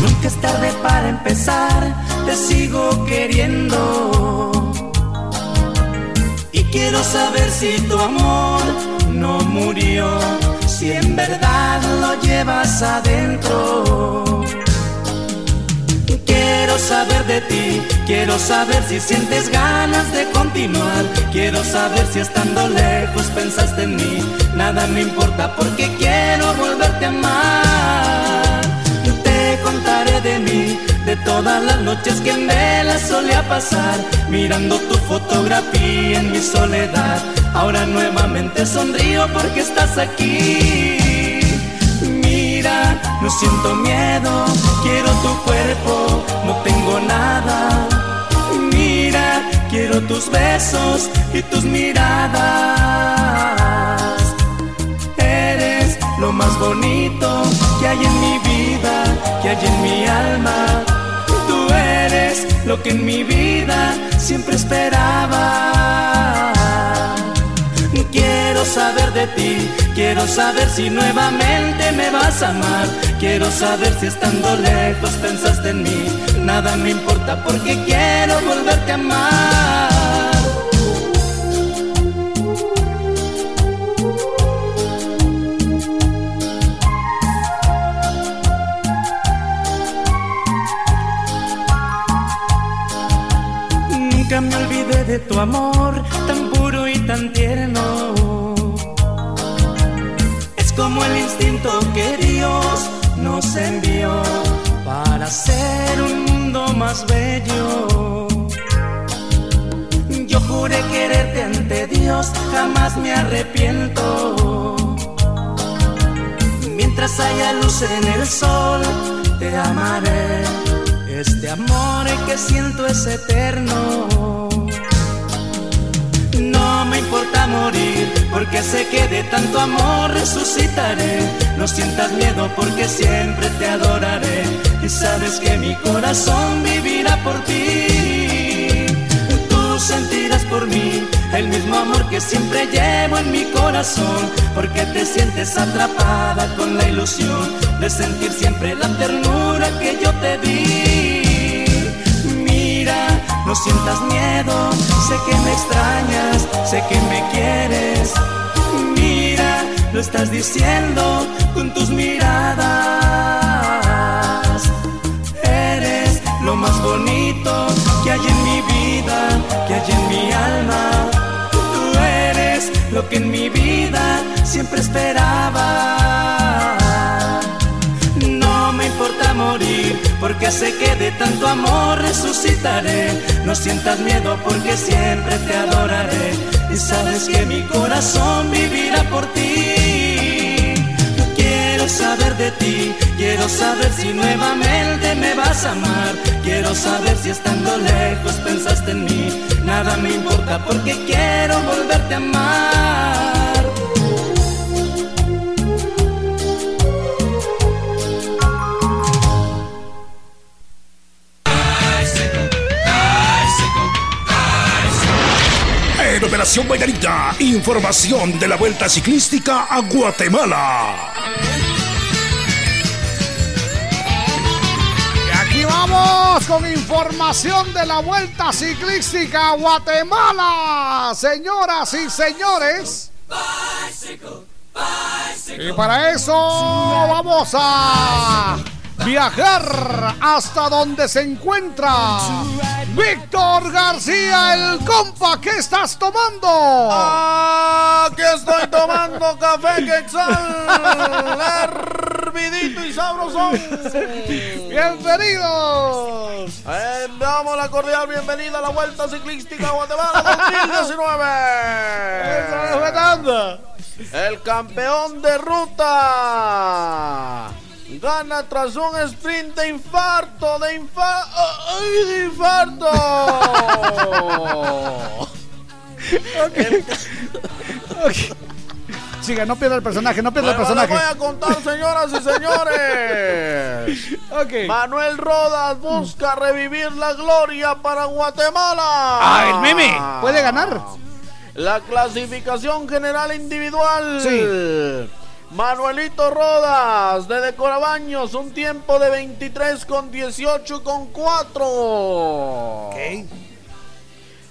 Nunca es tarde para empezar, te sigo queriendo. Y quiero saber si tu amor no murió, si en verdad lo llevas adentro. Quiero saber de ti, quiero saber si sientes ganas de continuar. Quiero saber si estando lejos pensaste en mí. Nada me importa porque quiero volverte a amar. Te contaré de mí, de todas las noches que en vela solía pasar, mirando tu fotografía en mi soledad. Ahora nuevamente sonrío porque estás aquí. Mira, no siento miedo, quiero tu cuerpo, no tengo nada. Mira, quiero tus besos y tus miradas. Eres lo más bonito que hay en mi vida, que hay en mi alma. Lo que en mi vida siempre esperaba. Quiero saber de ti, quiero saber si nuevamente me vas a amar. Quiero saber si estando lejos pensaste en mí. Nada me importa porque quiero volverte a amar. De tu amor, tan puro y tan tierno. Es como el instinto que Dios nos envió para hacer un mundo más bello. Yo juré quererte ante Dios, jamás me arrepiento. Mientras haya luz en el sol, te amaré. Este amor que siento es eterno. Importa morir, porque sé que de tanto amor resucitaré. No sientas miedo, porque siempre te adoraré. Y sabes que mi corazón vivirá por ti. Tú por mí, el mismo amor que siempre llevo en mi corazón, porque te sientes atrapada con la ilusión de sentir siempre la ternura que yo te di. No sientas miedo, sé que me extrañas, sé que me quieres. Mira, lo estás diciendo con tus miradas. Eres lo más bonito que hay en mi vida, que hay en mi alma. Tú eres lo que en mi vida siempre esperaba. No me importa morir, porque sé que de tanto amor resucitaré. No sientas miedo, porque siempre te adoraré. Y sabes que mi corazón vivirá por ti quiero saber de ti, quiero saber si nuevamente me vas a amar, quiero saber si estando lejos pensaste en mí, nada me importa porque quiero volverte a amar. En Operación Bailarita, información de la Vuelta Ciclística a Guatemala. Y aquí vamos con información de la Vuelta Ciclística a Guatemala. Señoras y señores. Y para eso vamos a viajar hasta donde se encuentra Víctor García, el compa. ¿Qué estás tomando? Aquí estoy tomando café quetzal, hervidito y sabroso. Bienvenidos. Eh, damos la cordial bienvenida a la Vuelta Ciclística Guatemala 2019. El campeón de ruta gana tras un sprint de infarto, de infarto, ¡ay, de infarto! Siga, no pierda el personaje, no pierda el personaje. les voy a contar, señoras y señores. Manuel Rodas busca revivir la gloria para Guatemala. Ah, el meme. ¿Puede ganar? La clasificación general individual. Sí. Manuelito Rodas de Decorabaños, un tiempo de 23 con 18 con 4.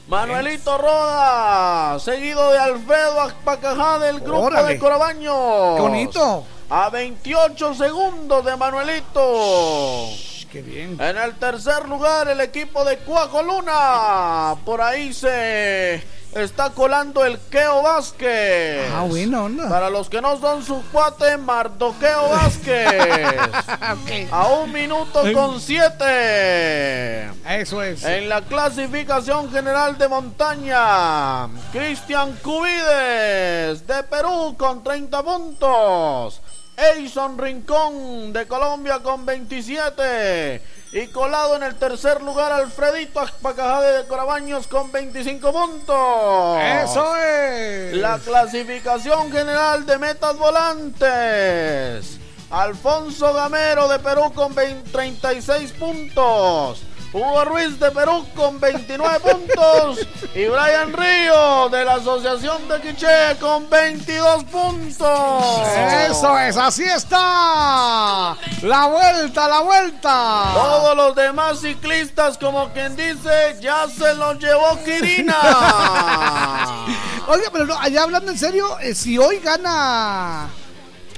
Manuelito Rodas, seguido de Alfredo Acpacajá del grupo Órale. de Corabaños. Qué bonito. A 28 segundos de Manuelito. Qué bien. En el tercer lugar, el equipo de Cuaco Luna. Por ahí se está colando el Keo Vázquez. Ah, bueno, onda. Para los que no son su cuate, Mardoqueo Vázquez. A un minuto con siete. Eso es. En la clasificación general de montaña, Cristian Cubides de Perú con 30 puntos. Edison Rincón de Colombia con 27. Y colado en el tercer lugar Alfredito Aspacajade de Corabaños con 25 puntos. Eso es. La clasificación general de metas volantes. Alfonso Gamero de Perú con 20 36 puntos. Hugo Ruiz de Perú con 29 puntos. Y Brian Río de la Asociación de Quiché con 22 puntos. Eso es, así está. La vuelta, la vuelta. Todos los demás ciclistas, como quien dice, ya se los llevó Kirina. Oiga, pero no, allá hablando en serio, eh, si hoy gana.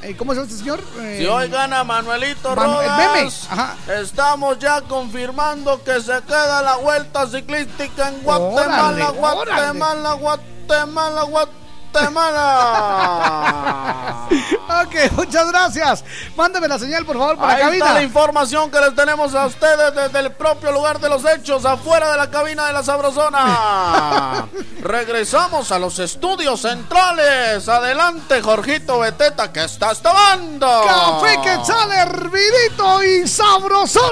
Eh, ¿Cómo se llama este señor? Eh, Si hoy gana Manuelito Manu- Rodas. Ajá. estamos ya confirmando que se queda la vuelta ciclística en Guatemala, Órale, Guatemala, Guatemala, Guatemala. ok, muchas gracias. Mándame la señal, por favor, para Ahí la está cabina. la información que les tenemos a ustedes desde el propio lugar de los hechos, afuera de la cabina de la Sabrosona. Regresamos a los estudios centrales. Adelante, Jorgito Beteta, que estás tomando. Café que sale hervidito y sabrosón.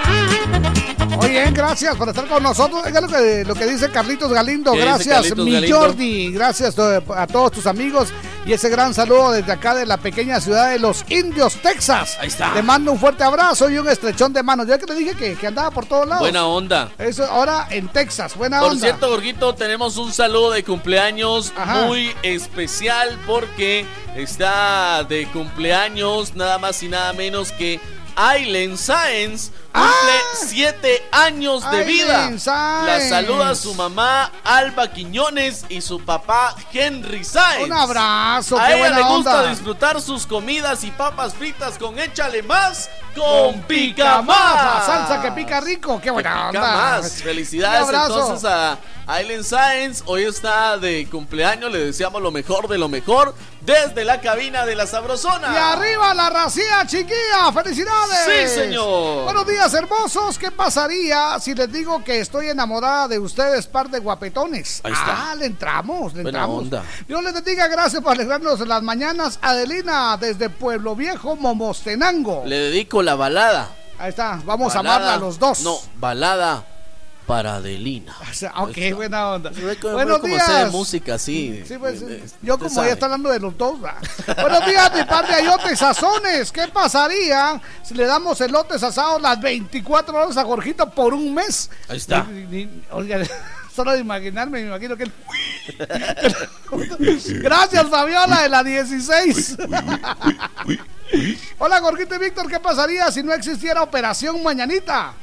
Oye, gracias por estar con nosotros. Oiga lo que, lo que dice Carlitos Galindo. ¿Qué dice Gracias, Carlitos mi Galindo? Jordi. Gracias to- a todos tus amigos. Y ese gran saludo desde acá de la pequeña ciudad de Los Indios, Texas. Ahí está. Te mando un fuerte abrazo y un estrechón de manos. Yo que te dije que, que andaba por todos lados. Buena onda. Eso ahora en Texas. Buena Por onda. cierto, Gorguito, tenemos un saludo de cumpleaños Ajá. muy especial porque está de cumpleaños nada más y nada menos que Aileen Sáenz. Cumple siete años de vida. Sáenz. La saluda su mamá Alba Quiñones y su papá Henry Sáenz. Un abrazo, A qué ella buena le gusta onda. disfrutar sus comidas y papas fritas con échale más con pica más. Salsa que pica rico. Qué buena Pica onda. más. Felicidades entonces a Aileen Sáenz. Hoy está de cumpleaños. Le deseamos lo mejor de lo mejor desde la cabina de la Sabrosona. Y arriba la racía, chiquilla. ¡Felicidades! Sí, señor. Buenos días, hermosos. ¿Qué pasaría si les digo que estoy enamorada de ustedes, par de guapetones? Ahí está. Ah, le entramos, le Buena entramos. onda. Dios les bendiga, gracias por alegrarnos las mañanas. Adelina, desde Pueblo Viejo, Momostenango. Le dedico la balada. Ahí está, vamos Balada- a amarla los dos. No, balada para Adelina. O sea, ok, buena onda. Buenos Buenos como días. hacer música así. Sí, pues, eh, yo como sabe. ya está hablando de los dos. Buenos días, mi par de ayotes sazones. ¿Qué pasaría si le damos elotes asados las 24 horas a Jorgito por un mes? Ahí está. Ni- ni- oiga, solo de imaginarme, me imagino que él... Gracias, Fabiola, de la 16. Hola, Jorgito y Víctor. ¿Qué pasaría si no existiera Operación Mañanita?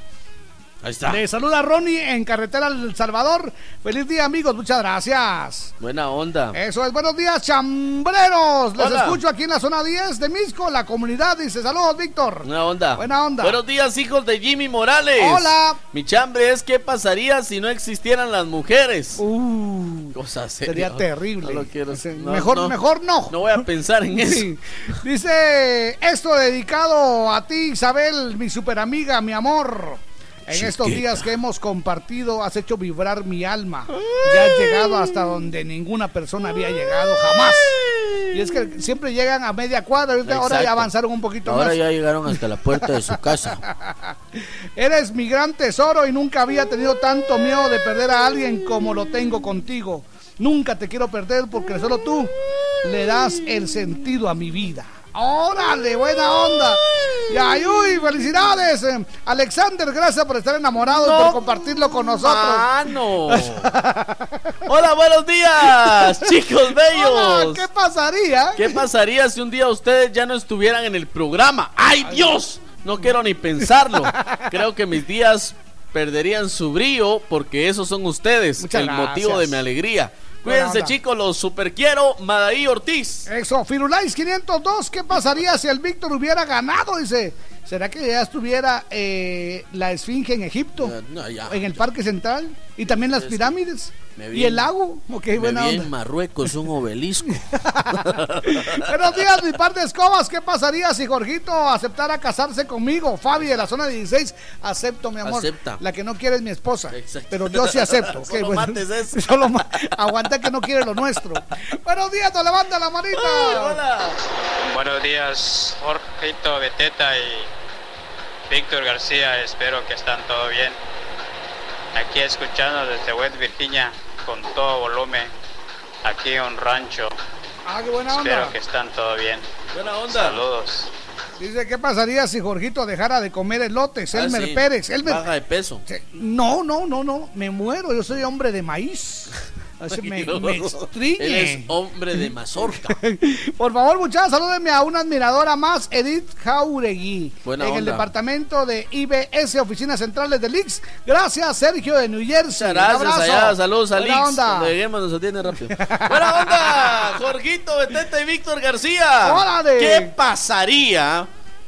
Ahí está. Le saluda Ronnie en carretera El Salvador. Feliz día, amigos. Muchas gracias. Buena onda. Eso es, buenos días, chambreros. Les escucho aquí en la zona 10 de Misco, la comunidad. Dice, saludos, Víctor. Buena onda. Buena onda. Buenos días, hijos de Jimmy Morales. Hola. Mi chambre es qué pasaría si no existieran las mujeres. Uh, Cosa sería seria. terrible. No lo quiero. no, mejor, no. mejor no. No voy a pensar en eso. Sí. Dice, esto dedicado a ti, Isabel, mi super amiga, mi amor. En estos días que hemos compartido, has hecho vibrar mi alma. Ya has llegado hasta donde ninguna persona había llegado jamás. Y es que siempre llegan a media cuadra, ahorita ahora ya avanzaron un poquito Ahora más. ya llegaron hasta la puerta de su casa. Eres mi gran tesoro y nunca había tenido tanto miedo de perder a alguien como lo tengo contigo. Nunca te quiero perder porque solo tú le das el sentido a mi vida. ¡Órale! ¡Buena onda! Y ay, uy, felicidades. eh, Alexander, gracias por estar enamorado y por compartirlo con nosotros. ¡Mano! Hola, buenos días, chicos bellos. Hola, ¿Qué pasaría? ¿Qué pasaría si un día ustedes ya no estuvieran en el programa? ¡Ay, Dios! No quiero ni pensarlo. Creo que mis días perderían su brillo porque esos son ustedes, Muchas el gracias. motivo de mi alegría. Cuídense, chicos, los super quiero, Madaí Ortiz. Eso, Firulais 502, ¿qué pasaría si el Víctor hubiera ganado? Dice, ¿será que ya estuviera eh, la Esfinge en Egipto? No, ya. En el Parque Central y también las pirámides me y el lago. Ok, Me buena vi onda. en Marruecos un obelisco. Buenos días, mi par de escobas. ¿Qué pasaría si Jorgito aceptara casarse conmigo? Fabi de la zona 16, acepto, mi amor. Acepta. La que no quiere es mi esposa. Pero yo sí acepto. Solo bueno. mates eso. Solo ma- aguanta que no quiere lo nuestro. Buenos días, te levanta la manita. hola. Buenos días, Jorgito Beteta y Víctor García. Espero que están todo bien. Aquí escuchando desde West Virginia con todo volumen. Aquí en un rancho. Ah, qué buena onda. Espero que están todo bien. Buena onda. Saludos. Dice, ¿qué pasaría si Jorgito dejara de comer elotes? Ah, Elmer sí. Pérez. Elmer... Baja de peso. No, no, no, no. Me muero. Yo soy hombre de maíz. Así me, me. Él es hombre de mazorca. Por favor, muchachos, salúdenme a una admiradora más, Edith Jauregui. Buena en el departamento de IBS, Oficinas Centrales del Ix. Gracias, Sergio de New Jersey. Muchas gracias allá, saludos a Buena Lix. onda. Cuando lleguemos nos atiende rápido. Buena onda, Jorgito Beteta y Víctor García. Órale. ¿Qué pasaría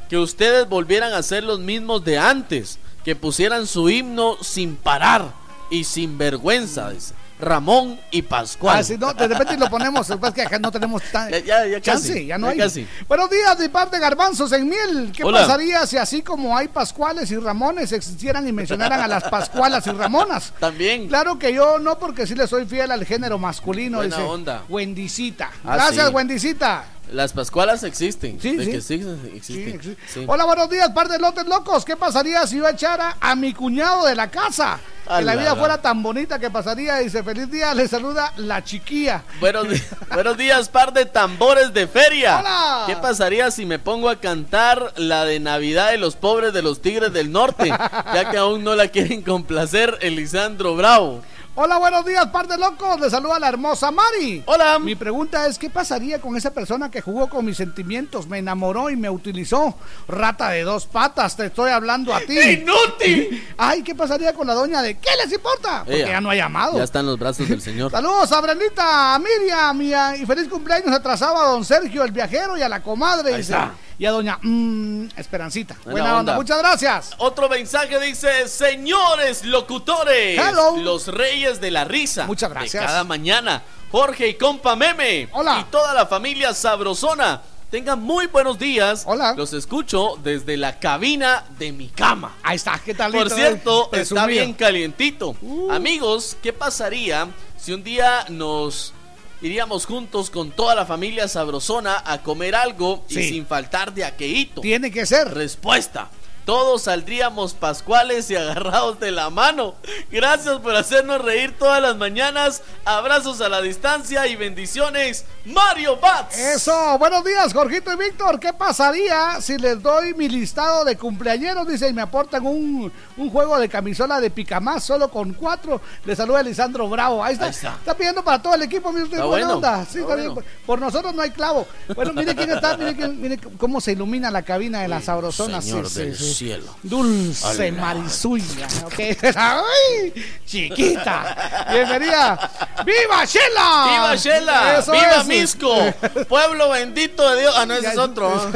que ustedes volvieran a ser los mismos de antes? Que pusieran su himno sin parar y sin vergüenza. dice. Ramón y Pascual. Ah, sí, no, de repente lo ponemos, lo que pasa es que acá no tenemos tan, Ya, ya, ya chance, casi, ya no ya hay. casi. Buenos días, de parte de Garbanzos en Miel. ¿Qué Hola. pasaría si así como hay Pascuales y Ramones existieran y mencionaran a las Pascualas y Ramonas? También. Claro que yo no, porque sí le soy fiel al género masculino. Buena dice onda. Wendicita. Ah, Gracias, sí. Wendicita. Las Pascualas existen. Sí, de sí. que existen, existen. Sí. Hola, buenos días, par de lotes locos. ¿Qué pasaría si yo echara a mi cuñado de la casa? Que la vida fuera tan bonita que pasaría. Dice, feliz día, le saluda la chiquilla. Buenos, buenos días, par de tambores de feria. Hola. ¿Qué pasaría si me pongo a cantar la de Navidad de los pobres de los Tigres del Norte? Ya que aún no la quieren complacer Elisandro Bravo. Hola, buenos días, par de locos. Le saluda la hermosa Mari. Hola. Mi pregunta es, ¿qué pasaría con esa persona que jugó con mis sentimientos, me enamoró y me utilizó? Rata de dos patas, te estoy hablando a ti. ¡Inútil! Ay, ¿qué pasaría con la doña de qué les importa? Porque Ella. ya no ha llamado. Ya están los brazos del señor. Saludos a Brendita, a Miriam y, a- y feliz cumpleaños atrasado a don Sergio, el viajero, y a la comadre. Ahí dice. Y a doña mm, Esperancita. Buena Buena, onda. onda. Muchas gracias. Otro mensaje dice, señores locutores, Hello. los reyes de la risa. Muchas de gracias. cada mañana, Jorge y compa Meme. Hola. Y toda la familia sabrosona. Tengan muy buenos días. Hola. Los escucho desde la cabina de mi cama. Ahí está, ¿qué tal? Por cierto, está bien calientito. Uh. Amigos, ¿qué pasaría si un día nos iríamos juntos con toda la familia sabrosona a comer algo y sin faltar de aqueíto? Tiene que ser. Respuesta. Todos saldríamos pascuales y agarrados de la mano. Gracias por hacernos reír todas las mañanas. Abrazos a la distancia y bendiciones. Mario Bats. Eso, buenos días, Jorgito y Víctor. ¿Qué pasaría si les doy mi listado de cumpleañeros? Dice, y me aportan un, un juego de camisola de picamás solo con cuatro. Le saluda Lisandro Bravo. Ahí está. Ahí está. está. pidiendo para todo el equipo. Está buena bueno, onda. Sí, está bien. Por nosotros no hay clavo. Bueno, mire quién está. Mire, quién- mire cómo se ilumina la cabina de la sabrosona. Sí, sí, sí. Cielo. Dulce Ala. Marisuya. ok. ¡Ay! Chiquita. Bienvenida. ¡Viva Shela! ¡Viva Shela! Eso ¡Viva es. Misco! ¡Pueblo bendito de Dios! Ah, no, ese Ya- es otro.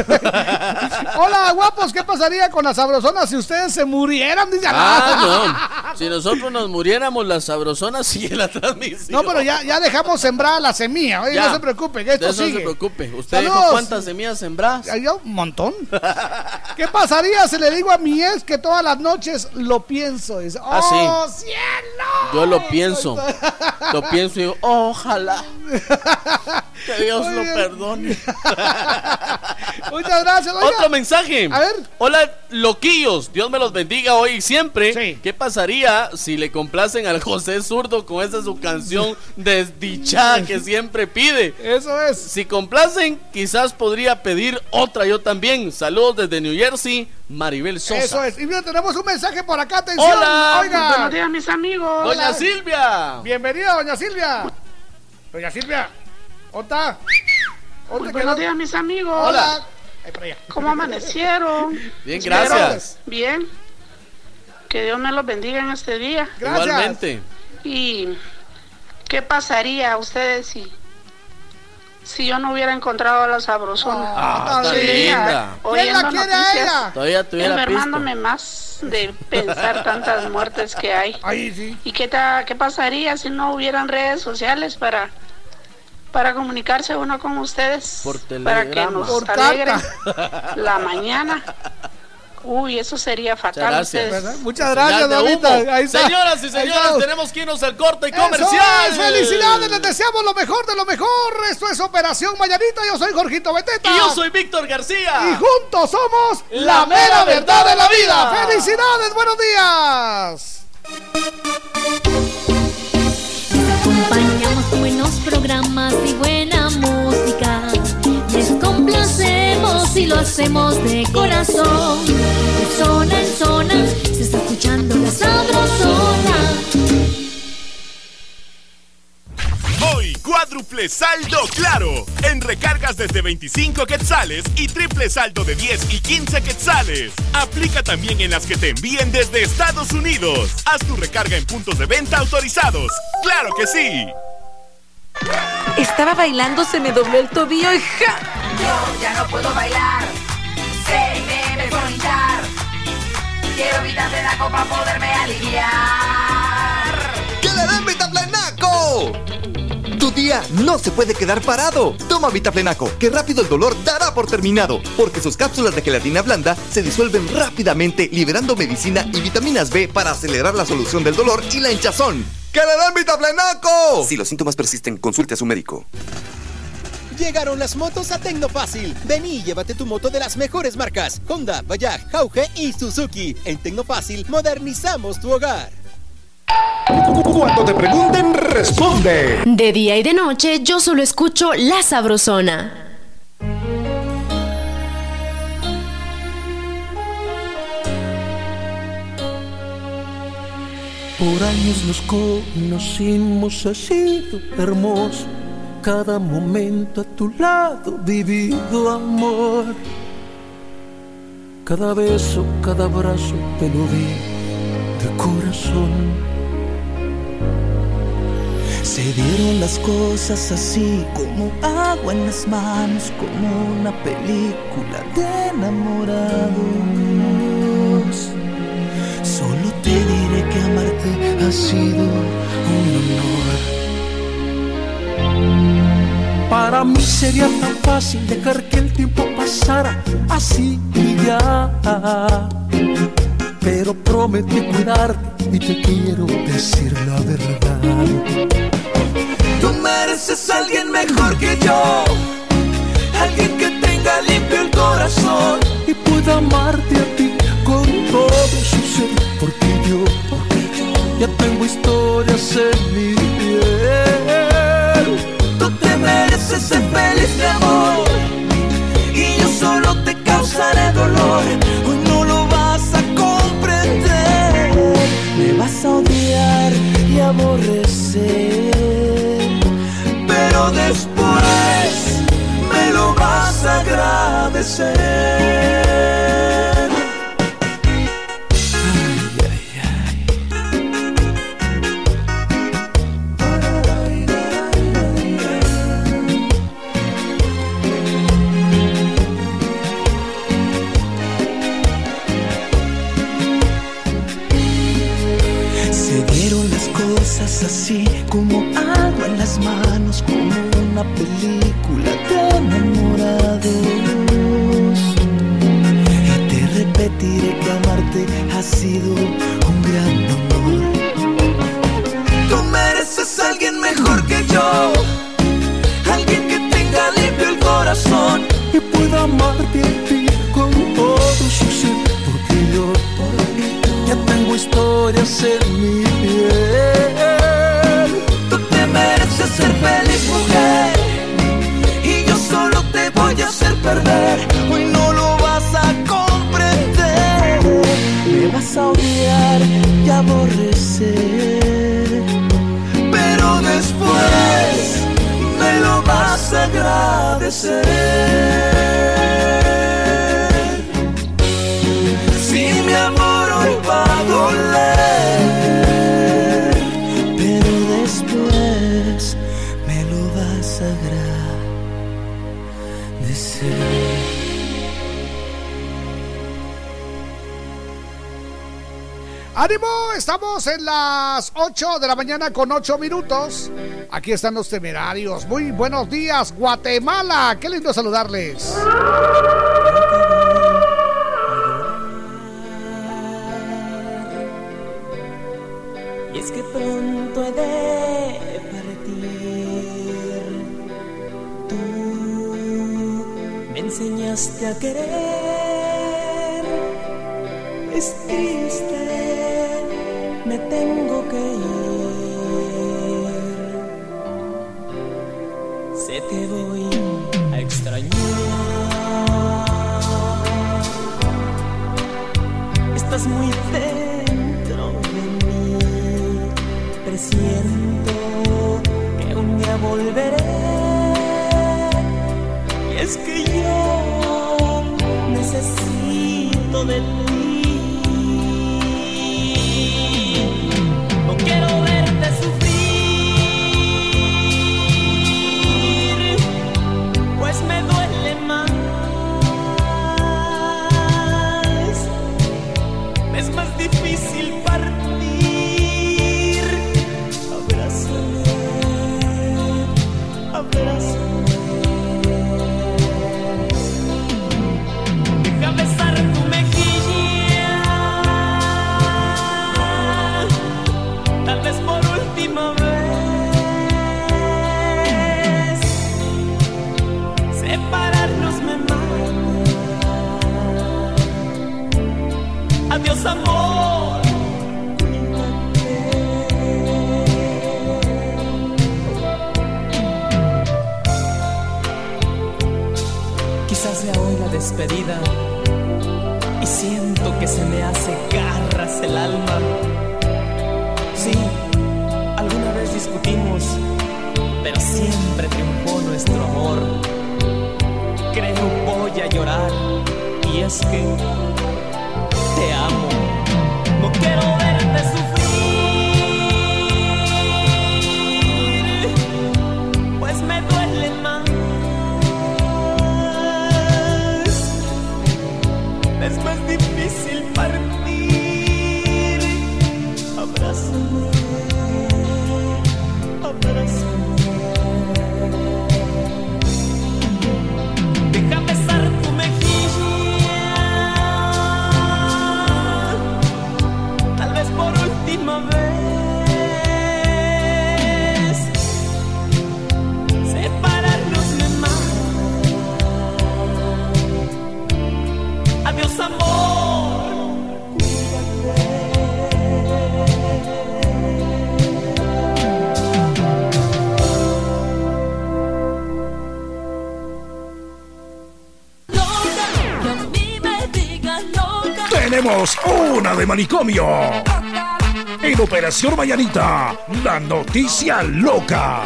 Hola, guapos, ¿qué pasaría con las sabrosonas si ustedes se murieran? Dice Ah, no. Si nosotros nos muriéramos, la sabrosona sigue la transmisión. No, pero ya, ya dejamos sembrada la semilla. Oye, Ya. no se preocupen, esto eso no sigue. se preocupe. ¿Usted dijo Saludos. cuántas semillas sembradas? Ay, yo, un montón. ¿Qué pasaría si le digo a mi ex que todas las noches lo pienso? Dice, Ah, ¡Oh, sí. cielo! Yo lo pienso. Lo pienso y digo, ojalá. Que Dios lo perdone. Muchas gracias. oiga. Otro mensaje. A ver. Hola, loquillos. Dios me los bendiga hoy y siempre. ¿Qué pasaría si le complacen al José Zurdo con esa su canción desdichada que siempre pide? Eso es. Si complacen, quizás podría pedir otra yo también. Saludos desde New Jersey, Maribel Sosa. Eso es. Y mira, tenemos un mensaje por acá. Atención. Hola. Oiga. Buenos días, mis amigos. Doña Silvia. Bienvenida, doña Silvia. Doña Silvia. ¿Otra? Muy buenos días, mis amigos. Hola. ¿Cómo amanecieron? Bien, gracias. Bien. Que Dios me los bendiga en este día. Igualmente. ¿Y qué pasaría a ustedes si, si yo no hubiera encontrado a la sabrosona? Ah, linda. oyendo ¿Quién la quiere a noticias, ella? Todavía tuviera pisto. enfermándome más de pensar tantas muertes que hay. Ahí sí. ¿Y qué, ta- qué pasaría si no hubieran redes sociales para, para comunicarse uno con ustedes? Por para que nos carta. la mañana. Uy, eso sería fatal. Muchas ustedes. ¿Verdad? Muchas gracias, humo. Ahí está. Señoras y señores, tenemos que irnos al corte comercial. es, ¡Felicidades! Les deseamos lo mejor de lo mejor. Esto es Operación Mañanita. Yo soy Jorgito Beteta. Y yo soy Víctor García. Y juntos somos La mera verdad de la vida. ¡Felicidades! ¡Buenos días! Acompañamos con buenos programas y buena música. Les complacemos y lo hacemos de corazón. De zona en zona se está escuchando la sabrosona. Hoy, cuádruple saldo claro. En recargas desde 25 quetzales y triple saldo de 10 y 15 quetzales. Aplica también en las que te envíen desde Estados Unidos. Haz tu recarga en puntos de venta autorizados. ¡Claro que sí! Estaba bailando, se me dobló el tobillo y ¡ja! Yo ya no puedo bailar, se me ve bonita. Quiero de la copa poderme aliviar. Que le den Vitaplenaco día no se puede quedar parado. Toma Vitaflenaco, que rápido el dolor dará por terminado, porque sus cápsulas de gelatina blanda se disuelven rápidamente, liberando medicina y vitaminas B para acelerar la solución del dolor y la hinchazón. ¡Que le den Vitaflenaco! Si los síntomas persisten, consulte a su médico. Llegaron las motos a Tecnofácil. Ven y llévate tu moto de las mejores marcas: Honda, Bajaj, Jauge y Suzuki. En Tecnofácil modernizamos tu hogar. Cuando te pregunten, responde. De día y de noche yo solo escucho La Sabrosona. Por años nos conocimos, ha sido hermoso. Cada momento a tu lado vivido amor. Cada beso, cada abrazo te lo di de corazón. Se dieron las cosas así como agua en las manos, como una película de enamorados. Solo te diré que amarte ha sido un honor. Para mí sería tan fácil dejar que el tiempo pasara así y ya. Pero prometí cuidarte y te quiero decir la verdad. Tú mereces a alguien mejor que yo, alguien que tenga limpio el corazón y pueda amarte a ti con todo su ser, porque yo, ya tengo historias en mi piel. Tú te mereces ser feliz, mi amor, y yo solo te causaré dolor. Hoy no lo vas a comprender, me vas a odiar y aborrecer pero después me lo vas a agradecer. Como agua en las manos, como una película de enamorados. Y te repetiré que amarte ha sido un gran amor. Tú mereces a alguien mejor que yo, alguien que tenga limpio el corazón y pueda amarte a ti con todo su ser, porque yo ya tengo historias en mi piel. Mereces ser feliz, mujer. Y yo solo te voy a hacer perder. Hoy no lo vas a comprender. Me vas a odiar y aborrecer. Pero después me lo vas a agradecer. Si mi amor hoy va a doler, ¡Ánimo! Estamos en las 8 de la mañana con 8 minutos. Aquí están los temerarios. Muy buenos días, Guatemala. Qué lindo saludarles. Y es que pronto he de partir. Tú me enseñaste a querer. Es triste, me tengo que ir. Sé que voy a extrañar. Estás muy dentro de mí. Presiento que un día volveré. Y es que yo necesito de ti. última vez. Separarnos me mata. Adiós amor. Quizás sea hoy la despedida y siento que se me hace garras el alma. Sí discutimos, pero siempre triunfó nuestro amor. Creo voy a llorar y es que te amo. No quiero verte sufrir, pues me duele más. Es más difícil partir. Abrázame, abrázame. Tenemos una de manicomio. En Operación Mañanita, la noticia loca.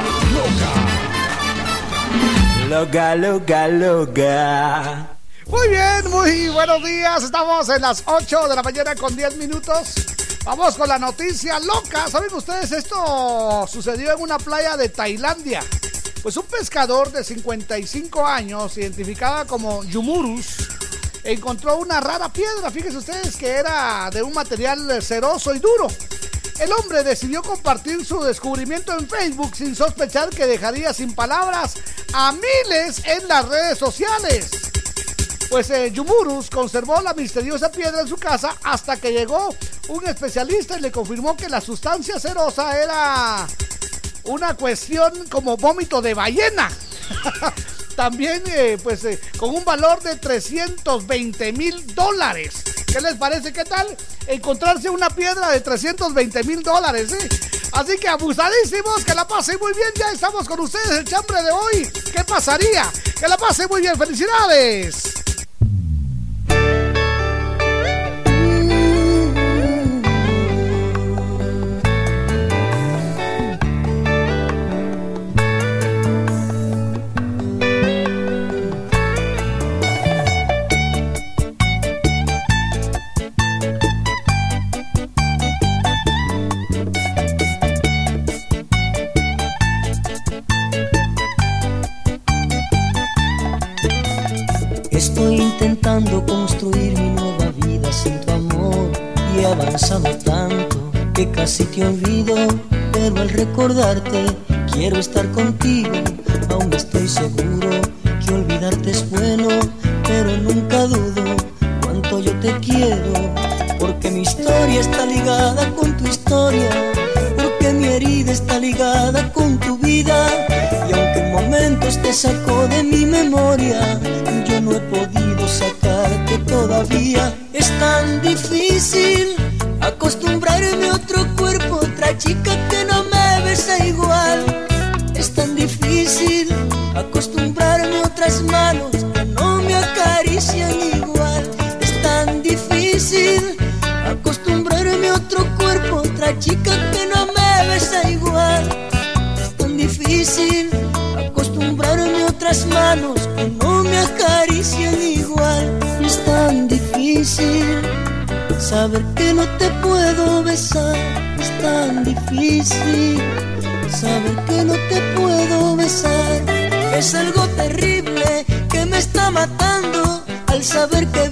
Loca, loca, loca. Muy bien, muy buenos días. Estamos en las 8 de la mañana con 10 minutos. Vamos con la noticia loca. ¿Saben ustedes? Esto sucedió en una playa de Tailandia. Pues un pescador de 55 años, identificada como Yumurus, encontró una rara piedra. Fíjense ustedes que era de un material ceroso y duro. El hombre decidió compartir su descubrimiento en Facebook sin sospechar que dejaría sin palabras a miles en las redes sociales. Pues eh, Yumurus conservó la misteriosa piedra en su casa hasta que llegó un especialista y le confirmó que la sustancia cerosa era una cuestión como vómito de ballena. También, eh, pues, eh, con un valor de 320 mil dólares. ¿Qué les parece? ¿Qué tal? Encontrarse una piedra de 320 mil dólares, ¿eh? Así que abusadísimos, que la pasen muy bien. Ya estamos con ustedes, el chambre de hoy. ¿Qué pasaría? Que la pasen muy bien. ¡Felicidades! Intentando construir mi nueva vida sin tu amor. Y he avanzado tanto que casi te olvido, pero al recordarte quiero estar contigo, aún estoy seguro que olvidarte es bueno, pero nunca dudo cuánto yo te quiero, porque mi historia está ligada con tu historia, porque mi herida está ligada con tu vida, y aunque en momentos te sacó Es tan difícil acostumbrarme a otro cuerpo, otra chica que no me besa igual. Es tan difícil acostumbrarme a otras manos que no me acarician igual. Es tan difícil acostumbrarme a otro cuerpo, otra chica que Es tan difícil saber que no te puedo besar. Es algo terrible que me está matando al saber que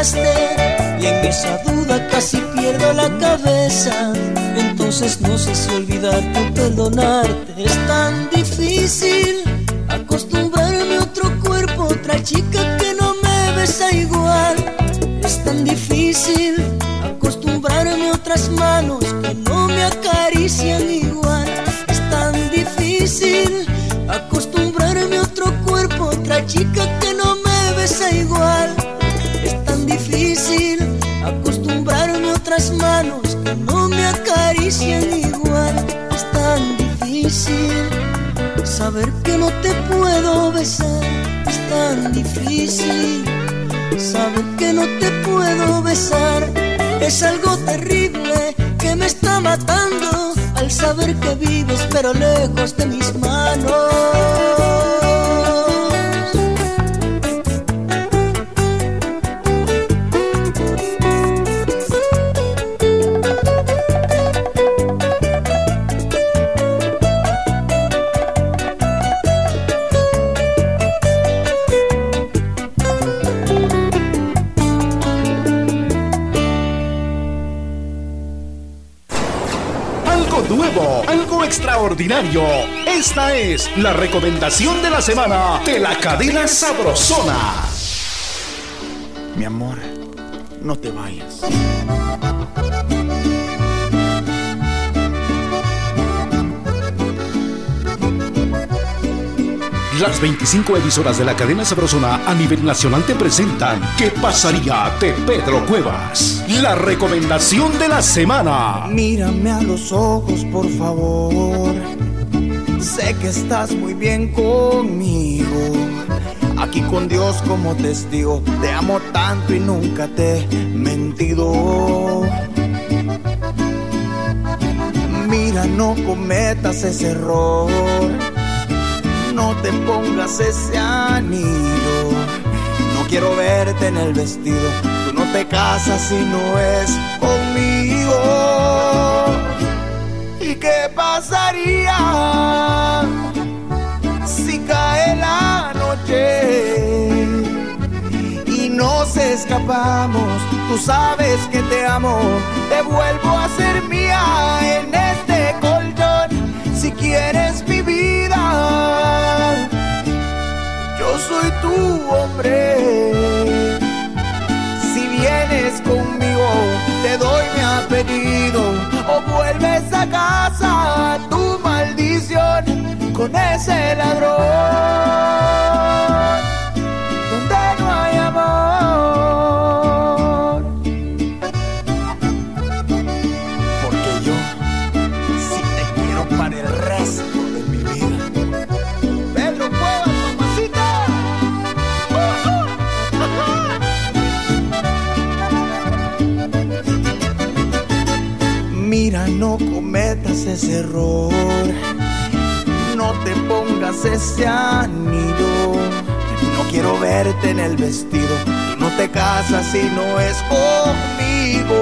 Y en esa duda casi pierdo la cabeza. Entonces no sé si olvidarte o perdonarte. Es tan difícil acostumbrarme a otro cuerpo, otra chica que no me besa igual. Es tan difícil acostumbrarme a otras manos que no me acarician igual. Es tan difícil acostumbrarme a otro cuerpo, otra chica que otras manos que no me acarician igual. Es tan difícil saber que no te puedo besar. Es tan difícil saber que no te puedo besar. Es algo terrible que me está matando al saber que vives pero lejos de mis manos. Esta es la recomendación de la semana de la cadena Sabrosona. Mi amor, no te vayas. Las 25 emisoras de la cadena Sabrosona a nivel nacional te presentan ¿Qué pasaría de Pedro Cuevas? La recomendación de la semana. Mírame a los ojos, por favor. Sé que estás muy bien conmigo. Aquí con Dios como testigo. Te amo tanto y nunca te he mentido. Mira, no cometas ese error. No te pongas ese anillo. No quiero verte en el vestido. Te casas si no es conmigo. ¿Y qué pasaría si cae la noche y nos escapamos? Tú sabes que te amo, te vuelvo a ser mía en este colchón. Si quieres mi vida, yo soy tu hombre. Conmigo, te doy mi apellido. O vuelves a casa, tu maldición con ese ladrón. Ese error. No te pongas ese anillo. No quiero verte en el vestido. No te casas si no es conmigo.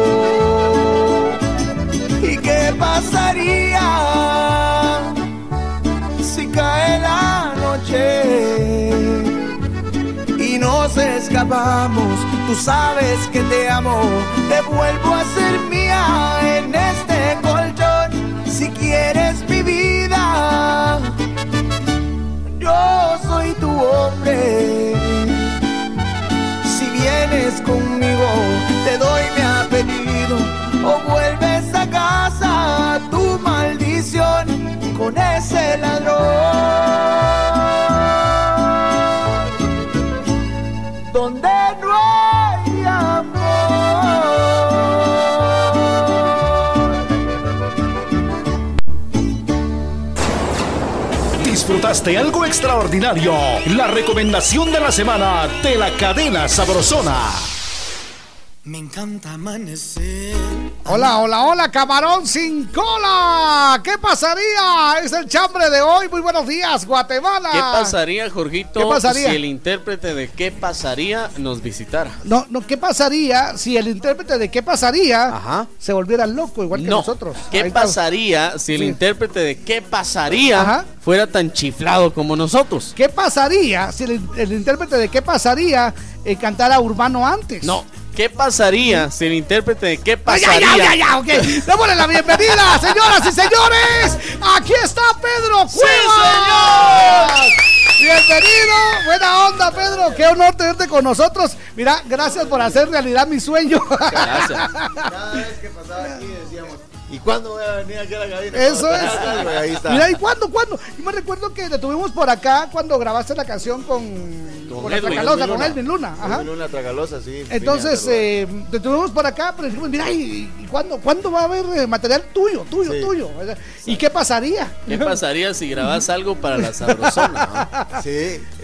¿Y qué pasaría si cae la noche y nos escapamos? Tú sabes que te amo, te vuelvo a ser mía en este colchón. Quieres mi vida, yo soy tu hombre. Si vienes conmigo, te doy mi apellido. O vuelves a casa, tu maldición con ese ladrón. Extraordinario. La recomendación de la semana de la cadena Sabrosona. Me encanta amanecer. Hola, hola, hola, camarón sin cola. ¿Qué pasaría? Es el chambre de hoy. Muy buenos días, Guatemala. ¿Qué pasaría, Jorgito, ¿Qué pasaría? si el intérprete de qué pasaría nos visitara? No, no, ¿qué pasaría si el intérprete de qué pasaría se volviera loco igual que No. nosotros? ¿Qué Ahí está. pasaría si el Sí. intérprete de qué pasaría Ajá. fuera tan chiflado como nosotros? ¿Qué pasaría si el, el intérprete de qué pasaría eh, cantara urbano antes? No. ¿Qué pasaría si el intérprete de qué Ay, pasaría? ya, ya, ya, ya, ok. Démosle la bienvenida, señoras y señores. Aquí está Pedro Cuevas. Bienvenido, buena onda, Pedro. Qué honor tenerte con nosotros. Mira, gracias por hacer realidad mi sueño. Gracias. Cada vez que pasaba aquí decíamos, ¿y cuándo voy a venir aquí a la cabina? Eso es. Algo, y ahí está. Mira, ¿y cuándo, cuándo? Yo me recuerdo que te tuvimos por acá cuando grabaste la canción con, con, la Edwin, Tracalosa, con Luna. Elvin Luna. Ajá. Edwin Luna Tragalosa, sí. Entonces, a eh, te tuvimos por acá, pero dijimos, mira, ¿y, y cuándo, cuándo va a haber eh, material tuyo, tuyo, Sí. tuyo? ¿Y qué pasaría? ¿Qué pasaría si grabas algo para la sabrosona? Sí,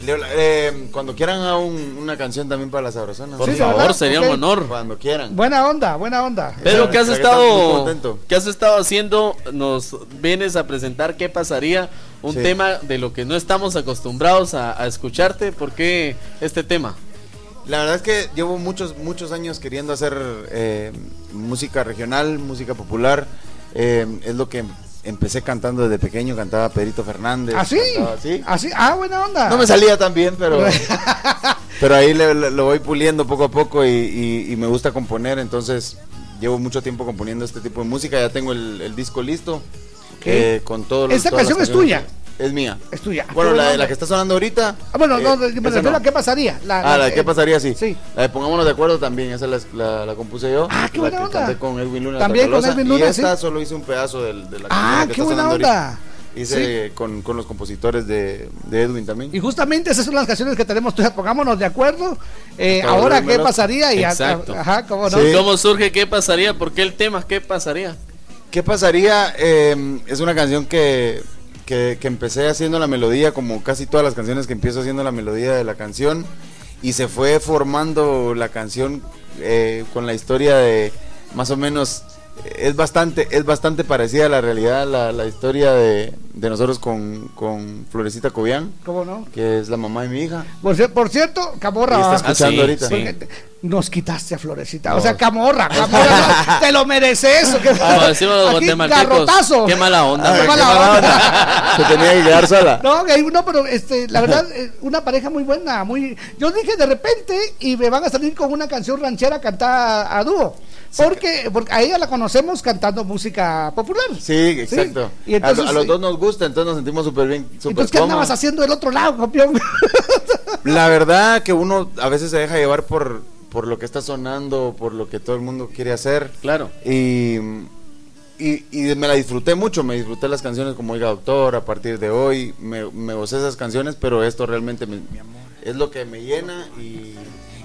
eh, cuando quieran haga un- una canción también para la sabrosona. Por Sí, favor, ¿verdad? sería un honor. Cuando quieran. Buena onda, buena onda. Pedro, ¿qué has Para que muy estado, contentos. qué has estado haciendo? Nos vienes a presentar qué pasaría, un Sí. tema de lo que no estamos acostumbrados a, a escucharte. ¿Por qué este tema? La verdad es que llevo muchos, muchos años queriendo hacer eh, música regional, música popular. Eh, es lo que empecé cantando desde pequeño, cantaba Pedrito Fernández. ¿Ah, sí? cantaba- sí. ¿Ah, sí? Ah, buena onda. No me salía tan bien, pero, pero ahí le- le- lo voy puliendo poco a poco y, y- y me gusta componer, entonces llevo mucho tiempo componiendo este tipo de música, ya tengo el, el disco listo. eh, con todo lo- ¿Esta canción es tuya? Es mía. Es tuya. Bueno, Qué la, la que está sonando ahorita. Ah, bueno, eh, no, refiero no. a qué pasaría. La, Ah, la de eh, qué pasaría, sí. Sí. La de Pongámonos de acuerdo también, esa la, la, la compuse yo. Ah, qué la buena que onda. canté con Edwin Luna. También con Edwin Luna, Y esta sí. solo hice un pedazo del- de, la Ah, canción que qué está buena onda. ahorita. Hice con, con los compositores de, de Edwin también. Y justamente esas son las canciones que tenemos. Entonces, pongámonos de acuerdo. Eh, ahora, ¿qué pasaría? Y a- Exacto. ajá, ¿cómo no? ¿Cómo surge qué pasaría? ¿Por qué el tema qué pasaría? ¿Qué pasaría? Eh, es una canción que, que, que empecé haciendo la melodía, como casi todas las canciones que empiezo haciendo la melodía de la canción, y se fue formando la canción eh, con la historia de más o menos es bastante es bastante parecida a la realidad la, la historia de, de nosotros con, con Florecita Cobian ¿Cómo no? que es la mamá de mi hija Por, por cierto, Camorra. Está escuchando Ah, sí, ahorita. sí. Nos quitaste a Florecita. O No. sea, Camorra, Camorra, no, te lo mereces. ¿o qué? Como decimos los Aquí, guatemaltecos, garrotazo. qué mala onda. Qué Qué mala mala onda. se tenía que quedar sola No, uno, pero este, la verdad, eh, una pareja muy buena, muy. Yo dije de repente y me van a salir con una canción ranchera cantada a dúo. Porque, porque a ella la conocemos cantando música popular. sí exacto Y entonces, a, a los eh, dos nos gusta entonces nos sentimos súper bien súper Entonces, ¿qué andabas cómodos. haciendo del otro lado, campeón? La verdad que uno a veces se deja llevar por, por lo que está sonando, por lo que todo el mundo quiere hacer. Claro. Y, y, y me la disfruté mucho, me disfruté las canciones como Oiga Doctor, a partir de hoy, me, me gocé esas canciones, pero esto realmente me- es lo que me llena y,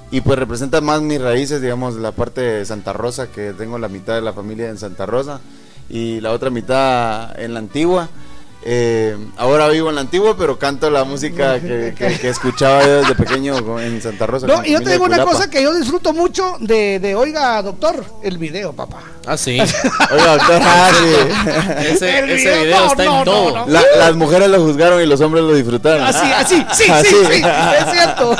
y pues representa más mis raíces, digamos, la parte de Santa Rosa, que tengo la mitad de la familia en Santa Rosa y la otra mitad en la antigua. Eh, ahora vivo en la antigua, pero canto la música que, que- que escuchaba yo desde pequeño en Santa Rosa. No, y yo te digo una cosa que yo disfruto mucho de, de Oiga Doctor, el video, papá. Ah, sí. Oiga, doctor, ah, sí. Ese, El ese video, video no, está no, en no, todo. no. La- las mujeres lo juzgaron y los hombres lo disfrutaron. Así, así, sí, sí, Así. sí, es cierto.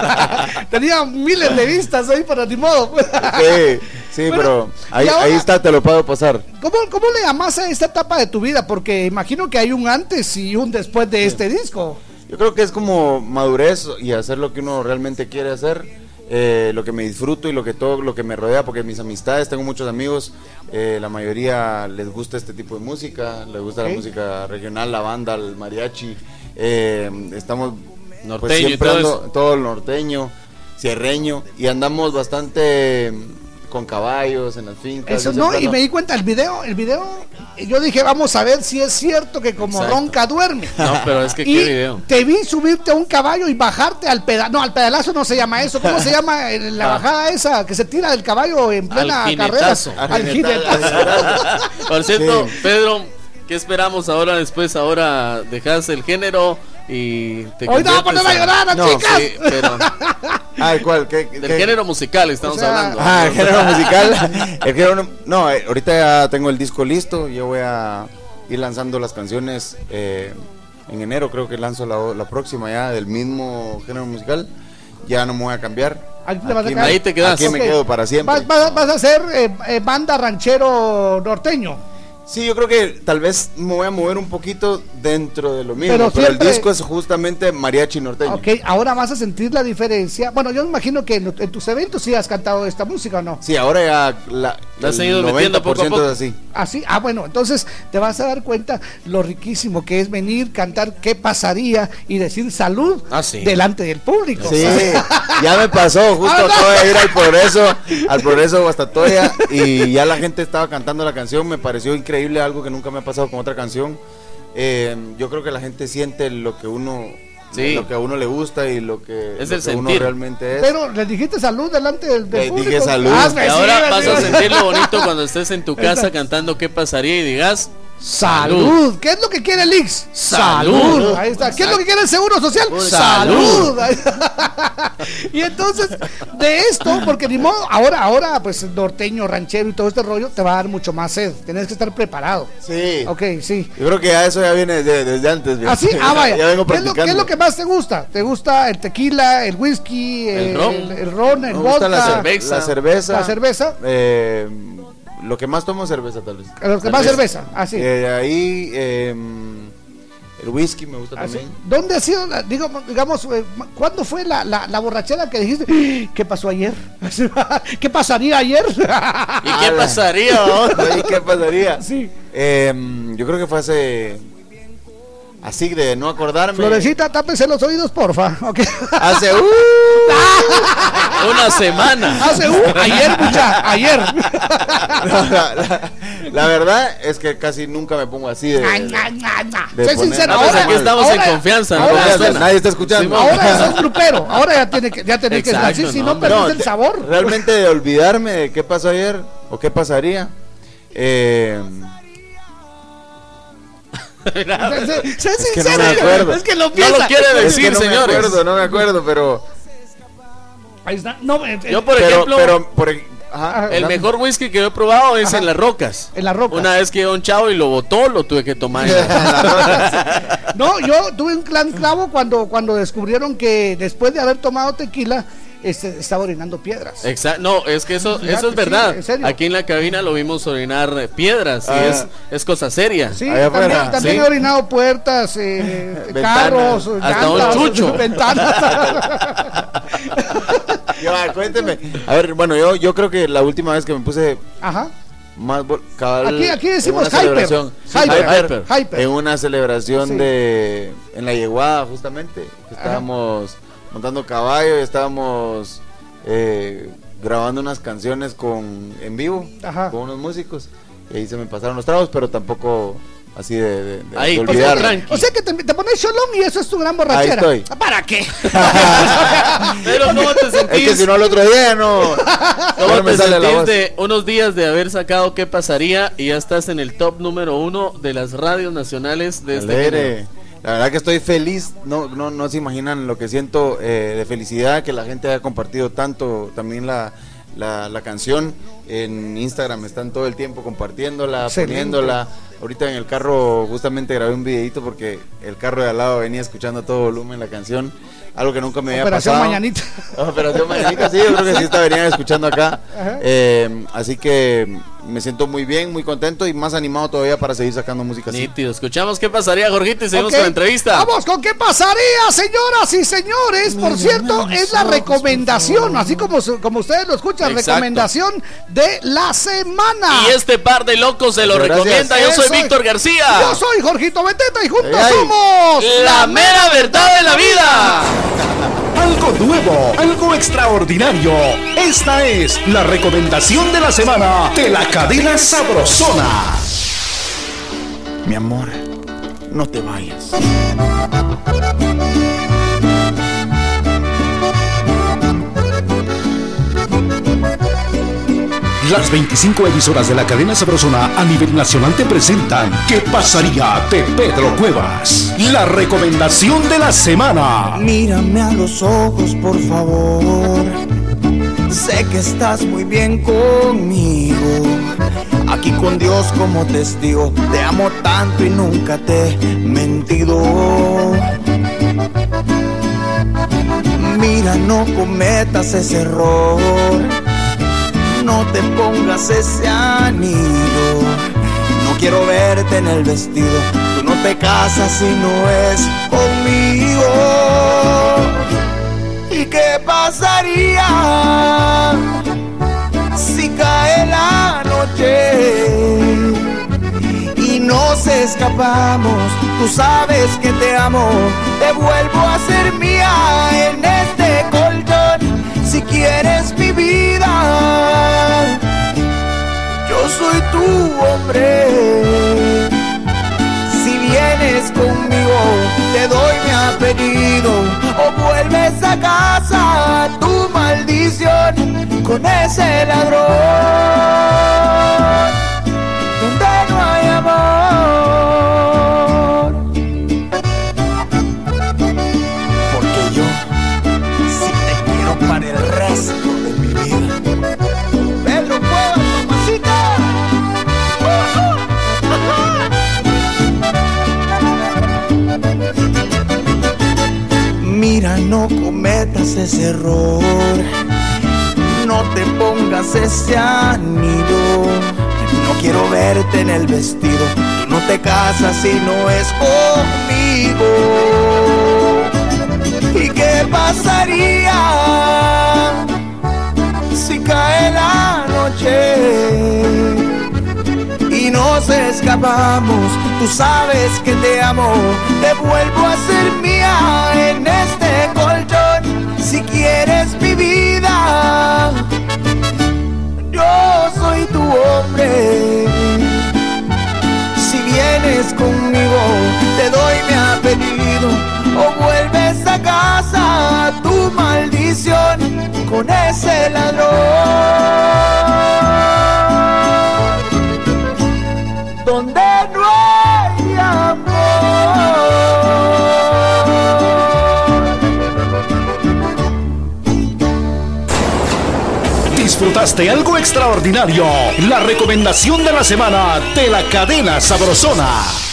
Tenía miles de vistas ahí, pero ni modo. Sí, sí, Bueno, pero ahí, y ahora- ahí está, te lo puedo pasar. ¿Cómo, ¿Cómo le llamas a esta etapa de tu vida? Porque imagino que hay un antes y un después de este disco. Yo creo que es como madurez y hacer lo que uno realmente quiere hacer, eh, lo que me disfruto y lo que todo lo que me rodea, porque mis amistades, tengo muchos amigos, eh, la mayoría les gusta este tipo de música, les gusta la música regional, la banda, el mariachi, eh, estamos pues, Norteño siempre todo ando- todo el norteño, cierreño, y andamos bastante con caballos en las fincas. Eso no, y me di cuenta, el video, el video, yo dije, vamos a ver si es cierto que como Exacto. ronca duerme. No, pero es que Y qué video. te vi subirte a un caballo y bajarte al pedalazo. No, al pedalazo no se llama eso. ¿Cómo se llama eh, la Ah. bajada esa que se tira del caballo en plena Al carrera? Al jinetazo. Por cierto, Pedro, ¿qué esperamos ahora después? Ahora dejas el género y te Hoy no, pues no va a llorar, No, chicas. sí, pero Ah, ¿cuál? ¿Qué, Del género musical estamos hablando. Ah, el género musical. El género- no, eh, ahorita ya tengo el disco listo. Yo voy a ir lanzando las canciones. eh, en enero creo que lanzo la, la próxima ya del mismo género musical. Ya no me voy a cambiar. Ahí te vas a Aquí quedar. me- Aquí me quedo para siempre. Vas, vas- vas a ser eh, eh, banda ranchero norteño. Sí, yo creo que tal vez me voy a mover un poquito dentro de lo mismo. Pero Pero, siempre- el disco es justamente mariachi norteño. Ok, ahora vas a sentir la diferencia. Bueno, yo me imagino que en, en tus eventos sí has cantado esta música, ¿o no? Sí, ahora ya la, La has el ido metiendo poco a 90% poco. es así. Así, ah, bueno, entonces te vas a dar cuenta lo riquísimo que es venir, cantar qué pasaría y decir salud Ah, sí. delante del público. Sí, ya me pasó, justo Ah, no. acabo de ir al progreso, al progreso Guastatoya y ya la gente estaba cantando la canción, me pareció increíble, algo que nunca me ha pasado con otra canción. Eh, yo creo que la gente siente lo que uno Sí. lo que a uno le gusta y lo que, Es lo el que uno sentir. realmente es. Pero le dijiste salud delante del, del Le público. dije salud. Ah, Y ahora sí, vas sí. a sentir lo bonito cuando estés en tu casa Exacto. cantando qué pasaría y digas Salud. ¿Qué es lo que quiere el Ix? Salud. Ahí está. ¿Qué es lo que quiere el Seguro Social? Salud. Y entonces, de esto, porque ni modo, ahora, ahora, pues norteño, ranchero y todo este rollo te va a dar mucho más sed. Tienes que estar preparado. Sí. Ok, sí. Yo creo que ya eso ya viene de- desde antes. viejo. Así, ah, vaya. ya vengo ¿Qué es, lo, qué es practicando. lo que más te gusta? ¿Te gusta el tequila, el whisky, El el, ron. el, el ron, el Me gusta vodka? la cerveza. La cerveza. La cerveza. Eh, lo que más tomo es cerveza, tal vez. Lo que más cerveza, así. Eh, ahí, eh, el whisky me gusta Así. también. ¿Dónde ha sido, la- digo, digamos, eh, cuándo fue la, la, la borrachera que dijiste, "Ah, ¿qué pasó ayer? ¿Qué pasaría ayer? ¿Y qué pasaría? ¿Y qué pasaría? Sí. Eh, yo creo que fue hace. Así de no acordarme. Florecita, tápese los oídos, porfa. Hace. uh, Una semana. Hace, uh, ayer, mucha, ayer. la, la- la verdad es que casi nunca me pongo así de. De poner- sincero, pues ahora aquí estamos en ahora- confianza, ahora- Confianza, suena. Nadie está escuchando. Ahora sos grupero, ahora ya tiene que, ya tenés que Exacto, decir, si no, no perdés No, el sabor. Realmente de olvidarme de qué pasó ayer o qué pasaría. Eh, Sé- sé es que sincero, no me acuerdo. es que lo No piensa. lo quiere es decir, que no señores. me acuerdo, no me acuerdo, pero. Ahí está. No, eh, eh, Yo, por pero, ejemplo, pero por ajá, el no. mejor whisky que yo he probado es Ajá. en las rocas. En las rocas. Una vez que un chavo y lo botó, lo tuve que tomar. No, yo tuve un clan clavo cuando, cuando descubrieron que después de haber tomado tequila, este, estaba orinando piedras. Exacto, no, es que eso, eso es sí, verdad. en serio. Aquí en la cabina lo vimos orinar eh, piedras y Ah. es, es cosa seria. Sí, Allá también, afuera, también sí. he orinado puertas, eh, Ventanas, carros, hasta un llantas, chucho. ventanas. Cuénteme. A ver, bueno, yo, yo creo que la última vez que me puse Ajá. más cabal Aquí- aquí decimos hyper. Sí, Hyper. hyper. Hyper. En una celebración Sí. de. En la yeguada, justamente. que Estábamos montando caballo y estábamos eh, grabando unas canciones con en vivo Ajá. con unos músicos. Y ahí se me pasaron los tragos, pero tampoco así de, de, de- Ahí, de pues, tranqui. O sea que te, te pones cholón y eso es tu gran borrachera. Ahí estoy. ¿Para qué? Pero ¿cómo te Es que sentís? si no, el otro día no. ¿Cómo no me te sale la sentís voz. de unos días de haber sacado qué pasaría y ya estás en el top número uno de las radios nacionales de este? La verdad que estoy feliz, no, no, no se imaginan lo que siento eh, de felicidad que la gente haya compartido tanto también la, la, la canción en Instagram, están todo el tiempo compartiéndola, Excelente. poniéndola. Ahorita en el carro justamente grabé un videito porque el carro de al lado venía escuchando a todo volumen la canción, algo que nunca me había Operación pasado. Mañanita. Operación Mañanita, sí, yo creo que sí está venían escuchando acá. Eh, así que me siento muy bien, muy contento y más animado todavía para seguir sacando música así. Nítido. Escuchamos qué pasaría, Jorgito, y seguimos con la entrevista. Vamos con qué pasaría, señoras y señores. Por cierto, es la recomendación, así como, como ustedes lo escuchan, Exacto. recomendación de la semana. Y este par de locos se lo gracias. recomienda. Yo soy Eso es. Víctor García. Yo soy Jorgito Beteta y juntos Ay, ay. somos la mera verdad de la vida. Algo nuevo, algo extraordinario. Esta es la recomendación de la semana de la cadena Sabrosona. Mi amor, no te vayas. Las 25 emisoras de la cadena Sabrosona a nivel nacional te presentan ¿Qué pasaría de Pedro Cuevas? La recomendación de la semana. Mírame a los ojos, por favor. Sé que estás muy bien conmigo. Aquí con Dios como testigo, te amo tanto y nunca te he mentido. Mira, no cometas ese error. No te pongas ese anillo. No quiero verte en el vestido. Tú no te casas si no es conmigo. ¿Y qué pasaría si cae la noche y nos escapamos? Tú sabes que te amo, te vuelvo a ser mía en este colchón. Si quieres mi vida, yo soy tu hombre. Si vienes conmigo, te doy mi apellido. O vuelves a casa, tu maldición con ese ladrón. Donde no hay amor. De mi vida. Mira, no cometas ese error. No te pongas ese anillo. No quiero verte en el vestido. Tú no te casas si no es conmigo. ¿Y qué pasaría si cae la noche? y nos escapamos. Tú sabes que te amo, te vuelvo a ser mía en este colchón. Si quieres mi vida, yo soy tu hombre. Si vienes conmigo, te doy mi apellido. O vuelves a casa, tu maldición con ese ladrón donde no hay ¿Disfrutaste algo extraordinario? La recomendación de la semana de la cadena Sabrosona.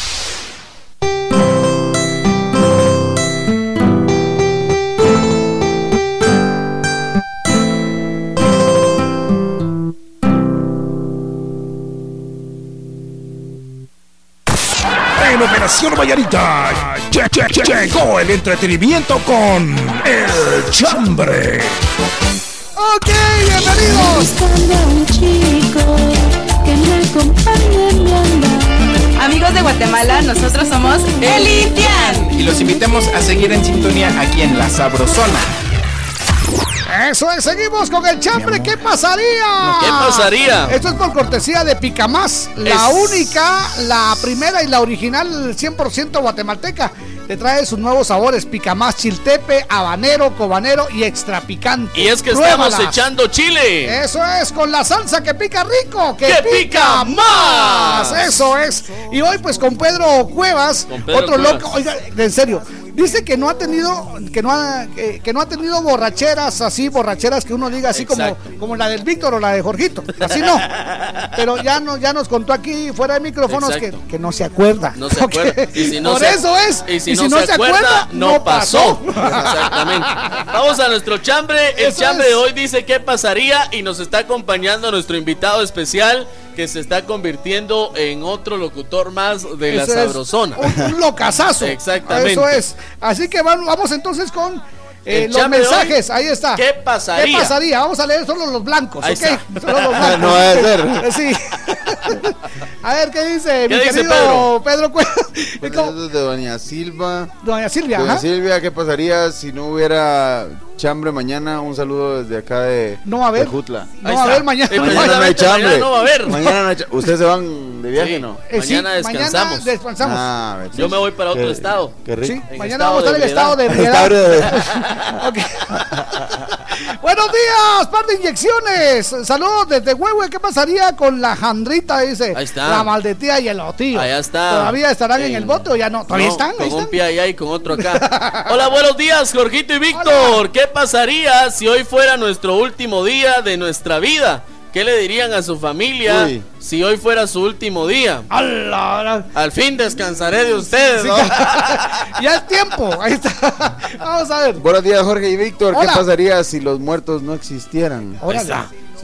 En Operación Vallarita lle- lle- lle- llegó el entretenimiento con El Chambre. Ok, bienvenidos. Buscando a un chico que me acompañe en mi andar. Amigos de Guatemala, nosotros somos El Intian. Y los invitamos a seguir en sintonía aquí en La Sabrosona. Eso es, seguimos con el chambre. ¿Qué pasaría? ¿Qué pasaría? Esto es por cortesía de Picamás, la Es- única, la primera y la original 100% guatemalteca. Te trae sus nuevos sabores: Picamás, chiltepe, habanero, cobanero y extra picante. Y es que estamos echando chile. Eso es, con la salsa que pica rico, que, ¡Que pica más! Eso es. Y hoy pues con Pedro Cuevas, Con Pedro otro Cuevas. loco, oiga, en serio, dice que no ha tenido, que no ha, que, que no ha tenido borracheras así, borracheras que uno diga así como, Exacto. como la del Víctor o la de Jorgito, así no. Pero ya no, ya nos contó aquí fuera de micrófonos que, Exacto. que no se acuerda. No se acuerda. Y si no Por se- eso es. Y si, no, se, acuerda, no pasó. Exactamente. Vamos a nuestro chambre. El Eso chambre es. de hoy dice qué pasaría y nos está acompañando nuestro invitado especial que se está convirtiendo en otro locutor más de la Eso Sabrosona. Un, un locazazo. Exactamente. Eso es. Así que vamos entonces con eh, los hoy, mensajes. Ahí está. ¿qué pasaría? ¿Qué pasaría? Vamos a leer solo los blancos, Ahí ¿ok? está. Solo los blancos. No va a ser. Sí. a ver, ¿qué dice ¿Qué mi dice querido Pedro Cuevas? Pues de Doña Silva. Doña Silvia, Doña ajá. Silvia, ¿qué pasaría si no hubiera chambre mañana. Un saludo desde acá de, no va a haber. de Jutla. No va a haber mañana. mañana no hay chambre. Mañana no va a haber. Mañana no hay cha- ¿Ustedes se van de viaje Sí. no? Eh, sí, Mañana descansamos. Mañana descansamos. Ah, a ver, Yo sí. me voy para otro Qué- estado. Qué rico. Sí, En mañana vamos a estar en de estado de Estado ebriedad. Ok. Buenos días, par de inyecciones. Saludos desde Huehue. ¿Qué pasaría con la jandrita? Dice. Ahí está. La maldetía y el otío. Allá está. ¿Todavía estarán en, En- el bote o ya no? ¿Todavía No, están? Ahí Con un están. pie allá y con otro acá. Hola, buenos días, Jorgito y Víctor. ¿Qué pasaría si hoy fuera nuestro último día de nuestra vida? ¿Qué le dirían a su familia Uy. si hoy fuera su último día? Al fin descansaré de ustedes, Sí, ¿no? ya es tiempo. Ahí está. Vamos a ver. Buenos días, Jorge y Víctor. ¿Qué pasaría si los muertos no existieran? Órale.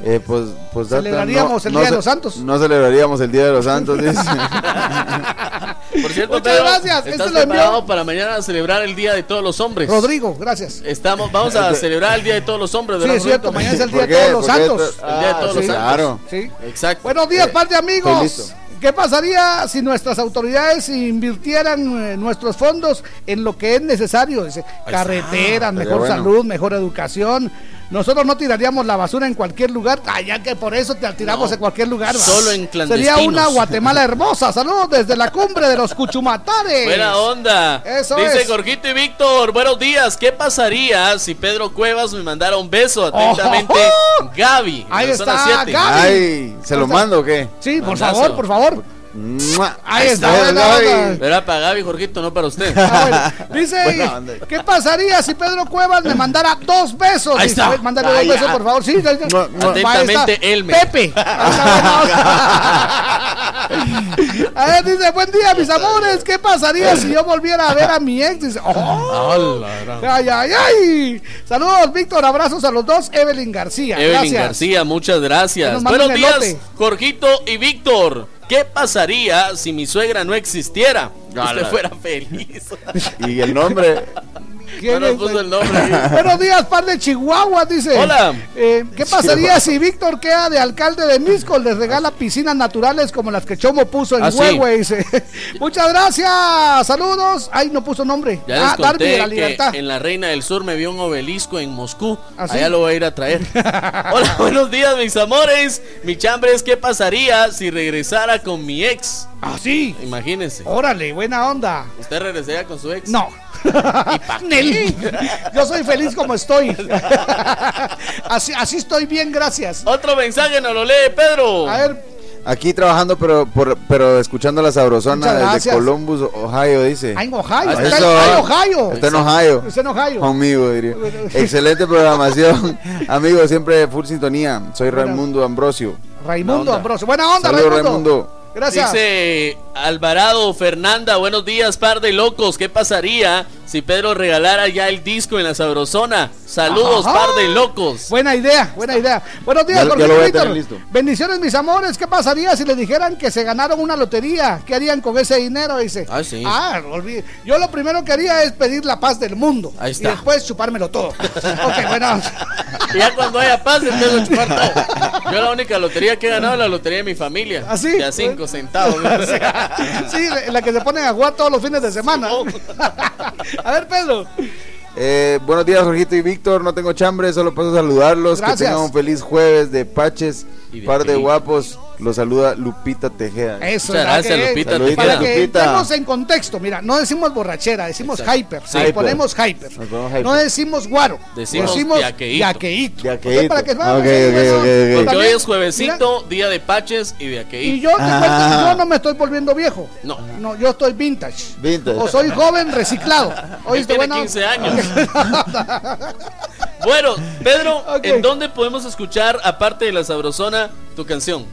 Eh, pues, pues data, Celebraríamos el Día de los Santos. No celebraríamos el Día de los Santos, dice. Por cierto, Muchas Pedro, gracias. ¿estás Este lo preparado para mañana celebrar el Día de todos los hombres? Rodrigo, gracias. Estamos, vamos a celebrar el Día de todos los hombres, Sí, ¿verdad, es cierto. Mañana es el Día ¿Por de todos los santos. El Día de todos Ah, los santos. Claro. Sí. Exacto. Buenos días, Eh, par de estoy amigos. ¿Qué pasaría si nuestras autoridades invirtieran eh, nuestros fondos en lo que es necesario? Dice, carreteras, mejor bueno. salud, mejor educación. Nosotros no tiraríamos la basura en cualquier lugar. Ya que por eso te tiramos No, en cualquier lugar. va. solo en Sería una Guatemala hermosa. Saludos desde la cumbre de los Cuchumatares. Buena onda. Eso Dice es. Jorgito y Víctor, buenos días. ¿Qué pasaría si Pedro Cuevas me mandara un beso? Atentamente, ¡Oh! Gaby. en Ahí la zona está, 7. Gaby. Ay, ¿se lo mando o qué? Sí, por Mandazo. favor, por favor. Ahí está. Era para Gaby, Jorgito, no para usted. Ah, bueno. Dice. ¿qué pasaría si Pedro Cuevas me mandara dos besos? Ahí está. mándale dos besos, por favor. Sí, Atentamente, está. Elmer. Pepe. Ahí está, bueno. A ver, dice, buen día, mis amores. ¿Qué pasaría si yo volviera a ver a mi ex? Dice, oh. Ay, ay, ay. Saludos, Víctor. Abrazos a los dos. Evelyn García. Evelyn Gracias. García, muchas gracias. Buenos días, Jorgito y Víctor. ¿Qué pasaría si mi suegra no existiera? Usted fuera feliz. Y el nombre. ¿Quién No puso el nombre. Buenos días, par de Chihuahua, dice. Hola. Eh, ¿Qué pasaría si Víctor queda de alcalde de Misco? Les regala piscinas naturales como las que Chomo puso en Ah, sí. Huehue, dice. Muchas gracias. Saludos. Ay, no puso nombre. Ya les ah, de conté la que libertad. en la Reina del Sur me vio un obelisco en Moscú. ¿Ah, sí? Allá lo voy a ir a traer. Hola, buenos días, mis amores. Mi chambres, ¿qué pasaría si regresara con mi ex? Ah, sí. Imagínense. Órale, buena onda. ¿Usted regresaría con su ex? No. Yo soy feliz como estoy. así, así estoy bien, gracias. Otro mensaje nos lo lee Pedro. A ver, Aquí trabajando, pero por, pero escuchando la sabrosona desde. Columbus, Ohio, dice. ah, en Ohio. Está, en Ohio. Está en Ohio. Está en Ohio. Conmigo, diría. Excelente programación. Amigos, siempre full sintonía. Soy Raimundo Ambrosio. Raimundo. Ambrosio. Buena onda, Saludos, Raimundo. Raimundo. Gracias. Dice Alvarado Fernanda, buenos días, par de locos. ¿Qué pasaría si Pedro regalara ya el disco en la sabrosona? Saludos, Ajá. par de locos. Buena idea, buena idea. Buenos días, Ya- Jorge ya lo voy a Víctor. tener listo. Bendiciones, mis amores. ¿Qué pasaría si les dijeran que se ganaron una lotería? ¿Qué harían con ese dinero? Dice. Ah, sí. Ah, olvide. Yo lo primero que haría es pedir la paz del mundo. Ahí está. Y después chupármelo todo. ok, bueno. Ya cuando haya paz, empiezo a chupar todo. Yo la única lotería que he ganado es la lotería de mi familia. ¿Ah, sí, la que se ponen a jugar todos los fines de semana. a ver, Pedro. Eh, buenos días, Jorgito y Víctor. No tengo chambre, solo paso a saludarlos. Gracias. Que tengan un feliz jueves de Paches. Y de par de guapos. Los saluda Lupita Tejeda. Eso, Muchas ¿verdad gracias, que? Lupita Para que estemos en contexto, mira, no decimos borrachera, decimos Exacto. hyper. Sí. Hyper. ponemos hyper. Hyper. No decimos guaro. Decimos yaqueíto. yaqueíto. Yaqueíto. Ok, Para que Ok, vamos, ok, eso. ok, ok. Porque hoy es juevesito, día de Paches y de aquí. Y yo, Ah. yo no me estoy volviendo viejo. No. No, yo estoy vintage. Vintage. O soy joven reciclado. ¿Oíste, tiene bueno? 15 años. Bueno, Pedro. ¿en dónde podemos escuchar, aparte de la sabrosona, tu canción?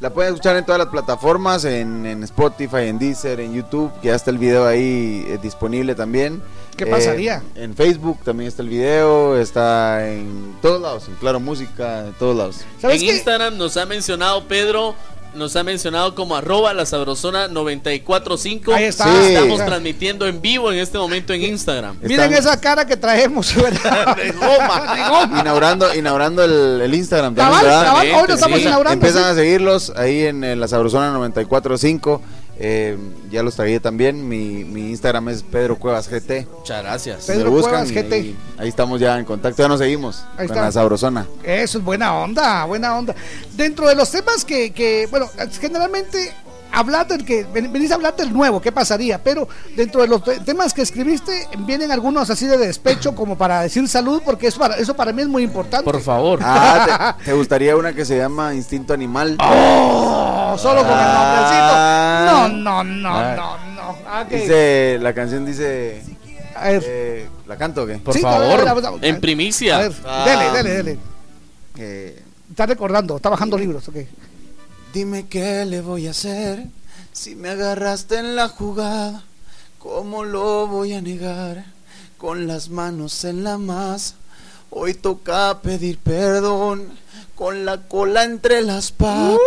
La pueden escuchar en todas las plataformas, en, en Spotify, en Deezer, en YouTube, que ya está el video ahí eh, disponible también. ¿Qué Eh, pasaría? En Facebook también está el video, está en todos lados, en Claro Música, en todos lados. ¿Sabes En qué? Instagram nos ha mencionado Pedro, nos ha mencionado como arroba la sabrosona 945. Ahí está. Sí. Estamos transmitiendo en vivo en este momento en Instagram. Miren esa cara que traemos. ¿verdad? De goma. De goma. Inaugurando, inaugurando el, el Instagram. Cabal, cabal, hoy lo estamos Sí. inaugurando. Empiezan sí. a seguirlos ahí en, eh, la Sabrosona 945 Eh, ya los tragué también. Mi, mi, Instagram es Pedro Cuevas GT. Muchas gracias. Pedro Cuevas GT. Ahí, estamos ya en contacto, ya nos seguimos ahí con la Sabrosona. Eso es buena onda, buena onda. Dentro de los temas que, que bueno, generalmente hablar del que venís a hablar del nuevo, qué pasaría, pero dentro de los temas que escribiste vienen algunos así de despecho como para decir salud, porque eso para, eso para mí es muy importante. Por favor. Ah, te, gustaría una que se llama Instinto Animal? Oh, solo con el nombrecito. No, no, no, ah. no, no. Ah, dice, la canción dice... A ver. Eh, ¿La canto o qué? Por favor, en primicia. A ver, dele, dele, dele. Eh, está recordando, está bajando libros, ok. Dime qué le voy a hacer si me agarraste en la jugada. ¿Cómo lo voy a negar? Con las manos en la masa. Hoy toca pedir perdón con la cola entre las patas.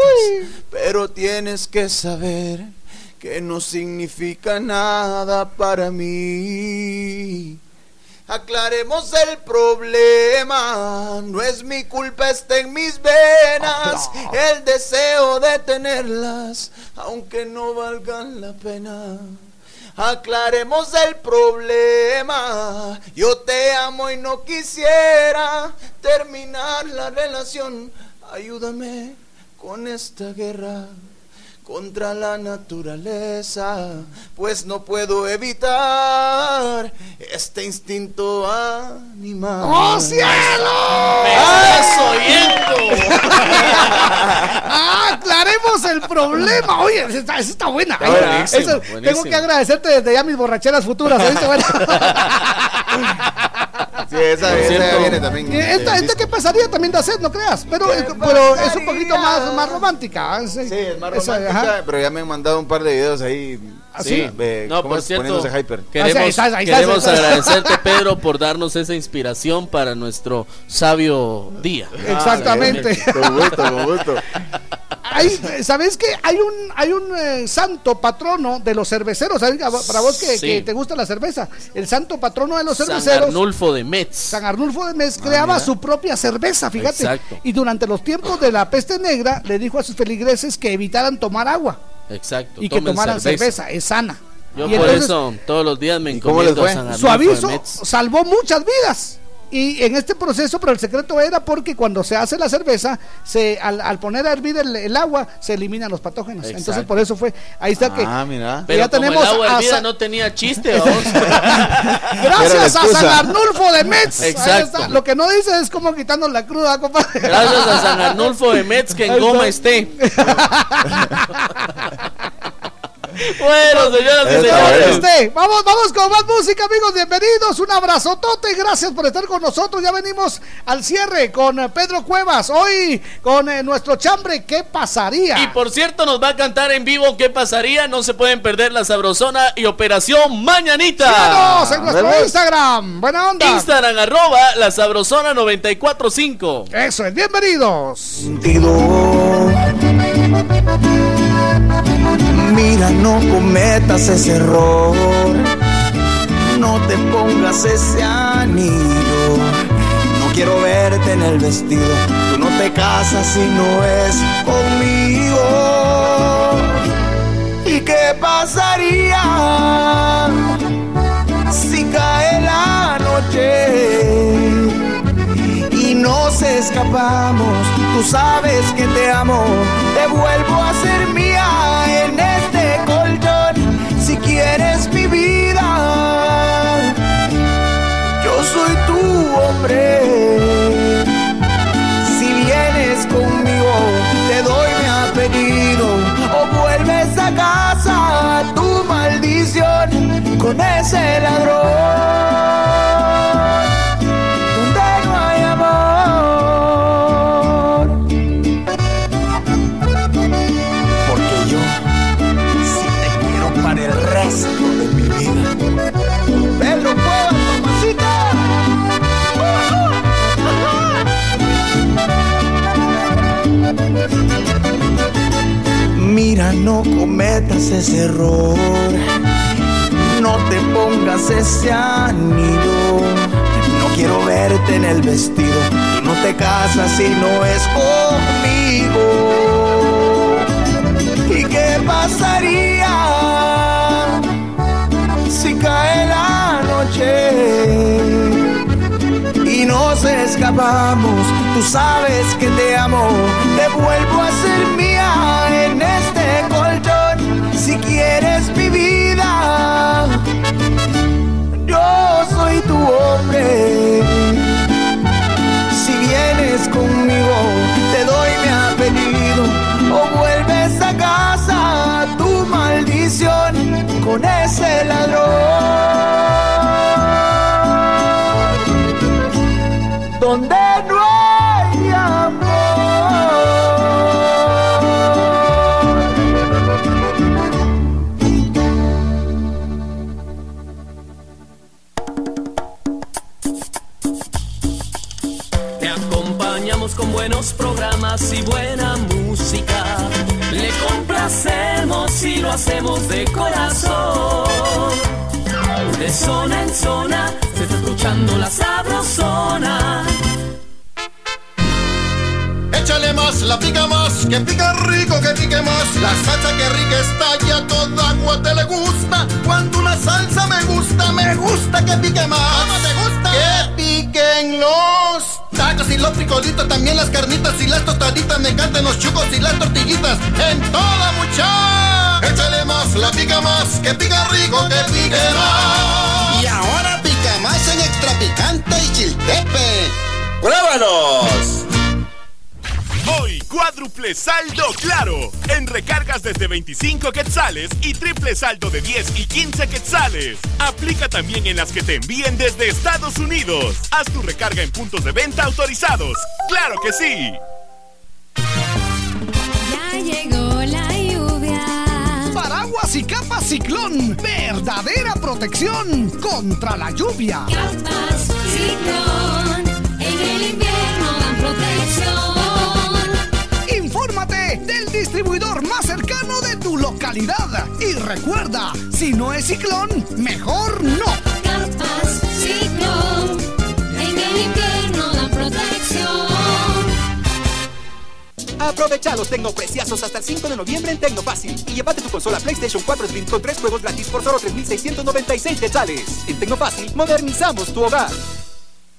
Pero tienes que saber que no significa nada para mí. Aclaremos el problema, no es mi culpa, está en mis venas. El deseo de tenerlas, aunque no valgan la pena. Aclaremos el problema, yo te amo y no quisiera terminar la relación. Ayúdame con esta guerra contra la naturaleza, pues no puedo evitar este instinto animal. ¡Oh cielo! ¡Me estás oyendo! ¡Ah, el problema! Oye, esa está, buena. Tengo que agradecerte desde ya mis borracheras futuras. Sí, esa, viene también. Esta, esta que pasaría también de hacer, no creas. Pero, pero es un poquito más, más romántica. Sí, es más romántica, pero ya me han mandado un par de videos ahí. ¿Ah, sí, no, por cierto, hyper. queremos, queremos agradecerte, Pedro, por darnos esa inspiración para nuestro sabio día. Exactamente. con gusto, con gusto. ¿Sabes que hay un hay un eh, santo patrono de los cerveceros? Para vos que, te gusta la cerveza, el santo patrono de los cerveceros. San Arnulfo de Metz. San Arnulfo de Metz creaba su propia cerveza, fíjate. Y durante los tiempos de la peste negra le dijo a sus feligreses que evitaran tomar agua. Exacto. Y que tomaran cerveza. es sana. Yo por eso todos los días me encomiendo a San Arnulfo Su aviso salvó muchas vidas. Y en este proceso, pero el secreto era porque cuando se hace la cerveza, se al, poner a hervir el, agua, se eliminan los patógenos. Entonces, por eso fue. Ahí está que. Ah, mira. Pero ya tenemos. El agua hervida no tenía chiste, Gracias a San Arnulfo de Metz. Exacto. Lo que no dice es como quitarnos la cruda, compadre. Gracias a San Arnulfo de Metz que en goma esté. Bueno, señoras y señores. Vamos, vamos con más música, amigos. Bienvenidos. Un abrazotote. Gracias por estar con nosotros. Ya venimos al cierre con Pedro Cuevas. Hoy con eh, nuestro chambre. ¿Qué pasaría? Y por cierto, nos va a cantar en vivo ¿Qué pasaría? No se pueden perder la Sabrosona y Operación Mañanita. Síganos en nuestro Instagram. Buena onda. Instagram, arroba la Sabrosona 945. Eso es. Bienvenidos. Mira, no cometas ese error. No te pongas ese anillo. No quiero verte en el vestido. Tú no te casas si no es conmigo. ¿Y qué pasaría escapamos. Tú sabes que te amo, te vuelvo a ser mía en este colchón. Si quieres mi vida, yo soy tu hombre. Si vienes conmigo, te doy mi apellido o vuelves a casa tu maldición con ese ladrón. ese error, no te pongas ese anillo. No quiero verte en el vestido, no te casas si no es conmigo. ¿Y qué pasaría si cae la noche? y nos escapamos. Tú sabes que te amo, te vuelvo a ser mía. Quieres mi vida, yo soy tu hombre. Si vienes conmigo, te doy mi apellido o vuelves a casa tu maldición con ese ladrón. Y buena música. Le complacemos y lo hacemos de corazón. De zona en zona se está escuchando la sabrosona. Échale más, la pica más, que pica rico, que pique más. La salsa que rica está ya toda agua te le gusta. Cuando una salsa me gusta, me gusta que pique más. ¿Cómo te gusta? Que piquen los tacos y los frijolitos, también las carnitas y las tostaditas. Me encantan los chucos y las tortillitas. En toda mucha. Échale más, la pica más, que pica rico, que pique más. Y ahora pica más en extra picante y chiltepe. ¡Pruébalos! Hoy, cuádruple saldo claro. En recargas desde 25 quetzales y triple saldo de 10 y 15 quetzales. Aplica también en las que te envíen desde Estados Unidos. Haz tu recarga en puntos de venta autorizados. ¡Claro que sí! Ya llegó la lluvia. Paraguas y capa ciclón. Verdadera protección contra la lluvia. Capas ciclón. En el invierno del distribuidor más cercano de tu localidad. Y recuerda, si no es ciclón, mejor no. Capas ciclón. En el invierno dan protección. Aprovecha los tecnopreciazos hasta el 5 de noviembre en Tecnofácil y llévate tu consola PlayStation 4 Slim con 3 juegos gratis por solo 3.696 quetzales. En Tecnofácil modernizamos tu hogar.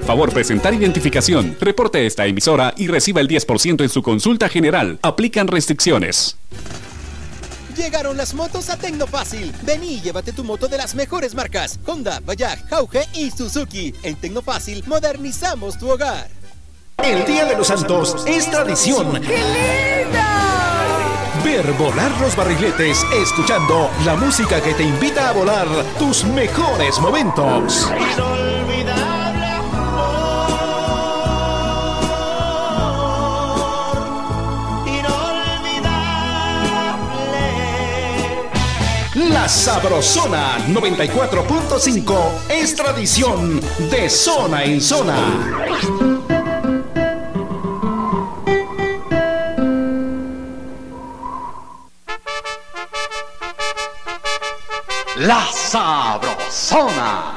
Favor presentar identificación. Reporte esta emisora y reciba el 10% en su consulta general. Aplican restricciones. Llegaron las motos a Tecnofácil. Vení y llévate tu moto de las mejores marcas: Honda, Bajaj, Jauge y Suzuki. En Tecnofácil modernizamos tu hogar. El Día de los Santos es tradición. Ver volar los barriletes escuchando la música que te invita a volar tus mejores momentos. La Sabrosona 94.5 es tradición de zona en zona. La Sabrosona.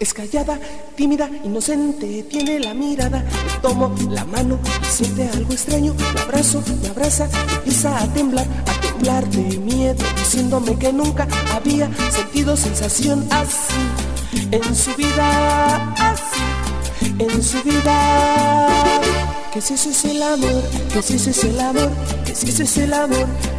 Es callada, tímida, inocente, tiene la mirada. Le tomo la mano siente algo extraño. Me abrazo, me abraza, empieza a temblar, a temblar de miedo, diciéndome que nunca había sentido sensación así en su vida, así en su vida. Que si eso es el amor, que si eso es el amor, que si eso es el amor,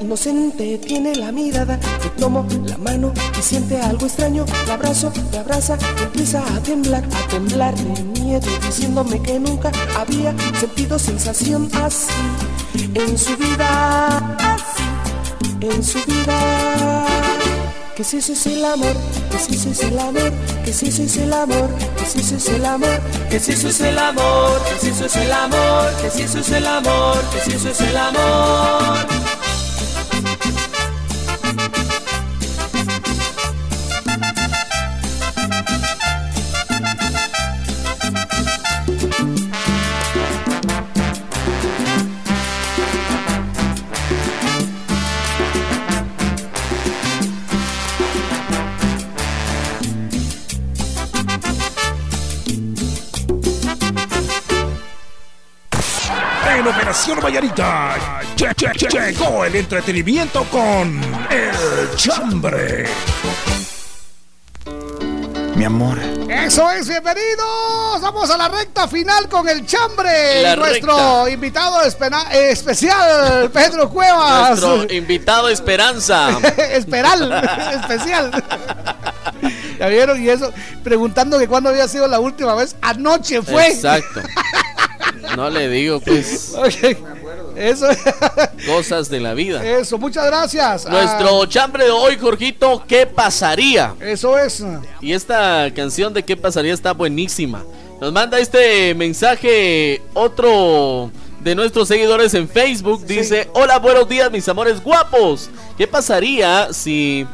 Inocente, tiene la mirada. Le tomo la mano y siente algo extraño. La abrazo, me abraza, empieza a temblar, a temblar de miedo, diciéndome que nunca había sentido sensación así en su vida, así en su vida. Que si eso es el amor, que si eso es el amor, que si eso es el amor, que si eso es el amor, que si eso es el amor, que si eso es el amor, que si eso es el amor, que si eso es el amor. Vallarita che- che- che- llegó el entretenimiento con El Chambre. Mi amor. Eso es, bienvenidos. Vamos a la recta final con el chambre. La Nuestro recta. invitado espena- eh, especial, Pedro Cuevas. Nuestro invitado Esperanza. Esperal, especial. ¿Ya vieron? Y eso, preguntando que cuándo había sido la última vez. Anoche fue. Exacto. No le digo, pues, Ok. Eso, cosas de la vida. eso, muchas gracias. Nuestro chambre de hoy, Jorgito, ¿qué pasaría? Ah, eso es. Y esta canción de ¿Qué pasaría? está buenísima. Nos manda este mensaje otro de nuestros seguidores en Facebook. Dice, hola, buenos días mis amores guapos. ¿Qué pasaría si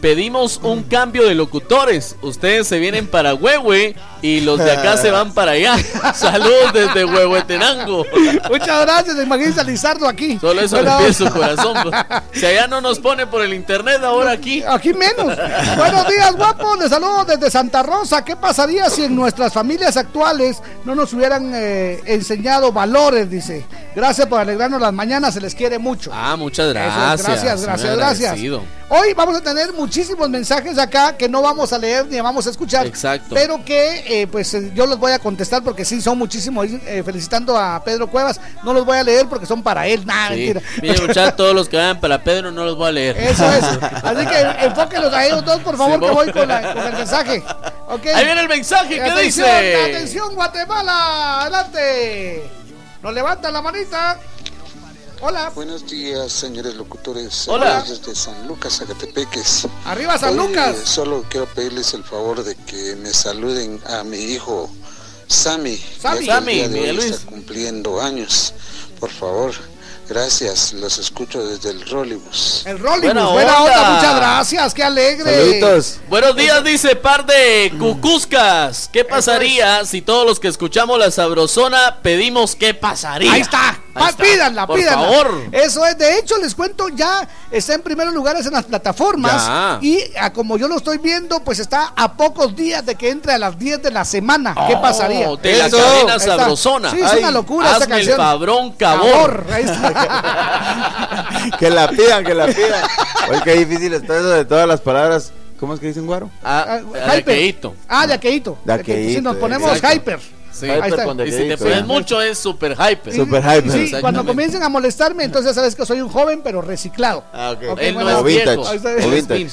pedimos un cambio de locutores? Ustedes se vienen para Huehue y los de acá se van para allá. Saludos desde Huehuetenango. Muchas gracias. Imagínense a Lizardo aquí. Solo eso Bueno, le pide su corazón. pues. Si allá no nos pone por el internet, ahora aquí. Aquí menos. Buenos días, guapos. Les saludo desde Santa Rosa. ¿Qué pasaría si en nuestras familias actuales no nos hubieran eh, enseñado valores? Dice. Gracias por alegrarnos las mañanas. Se les quiere mucho. Ah, muchas gracias. gracias, muy gracias, gracias. agradecido. Hoy vamos a tener muchísimos mensajes acá que no vamos a leer ni vamos a escuchar. Exacto. Pero que eh, pues eh, yo los voy a contestar porque sí son muchísimos. eh, felicitando a Pedro Cuevas. No los voy a leer porque son para él. Nada, Sí. mentira. Mire, muchachos, todos los que vayan para Pedro no los voy a leer. Eso es. Así que enfóquenlos a ellos dos, por favor, Sí, que voy con, la- con el mensaje. Ahí viene el mensaje, ¿qué atención, dice? Atención, Guatemala. Adelante. Nos levantan la manita. Hola. Buenos días, señores locutores. Hola. Desde San Lucas, Zacatepeques. Arriba, San Lucas. Solo quiero pedirles el favor de que me saluden a mi hijo Sammy. Sammy. Sammy, día de hoy Miguel Luis. Está cumpliendo años. Por favor, gracias. Los escucho desde el Rolibus. El Rolling, buena, Buena onda. onda. muchas gracias, qué alegre. Buenos días, dice par de cucuscas. ¿Qué pasaría si todos los que escuchamos la sabrosona pedimos qué pasaría? Ahí está. Ahí está. Pídanla, Por pídanla. favor. Eso es, de hecho, les cuento, ya está en primeros lugares en las plataformas. Ya. Y a como yo lo estoy viendo, pues está a pocos días de que entre a las 10 de la semana. ¿Qué Oh, pasaría? de la Eso. cadena sabrosona. Sí, es Ay, una locura esta hazme el canción. fabrón, cabor. Cabor, ahí está. que la pidan, que la pidan. Oye, qué difícil está eso de todas las palabras. ¿Cómo es que dicen guaro? Ah, Ah, hyper. Aqueíto. Ah, de aqueíto. De De que- aqueíto, Si nos ponemos exacto. hyper. Sí. Y si te pones mucho es super hyper. Super hyper. Sí, cuando comiencen a molestarme, entonces sabes que soy un joven, pero reciclado. Ah, ok. okay no es viejo. O vintage.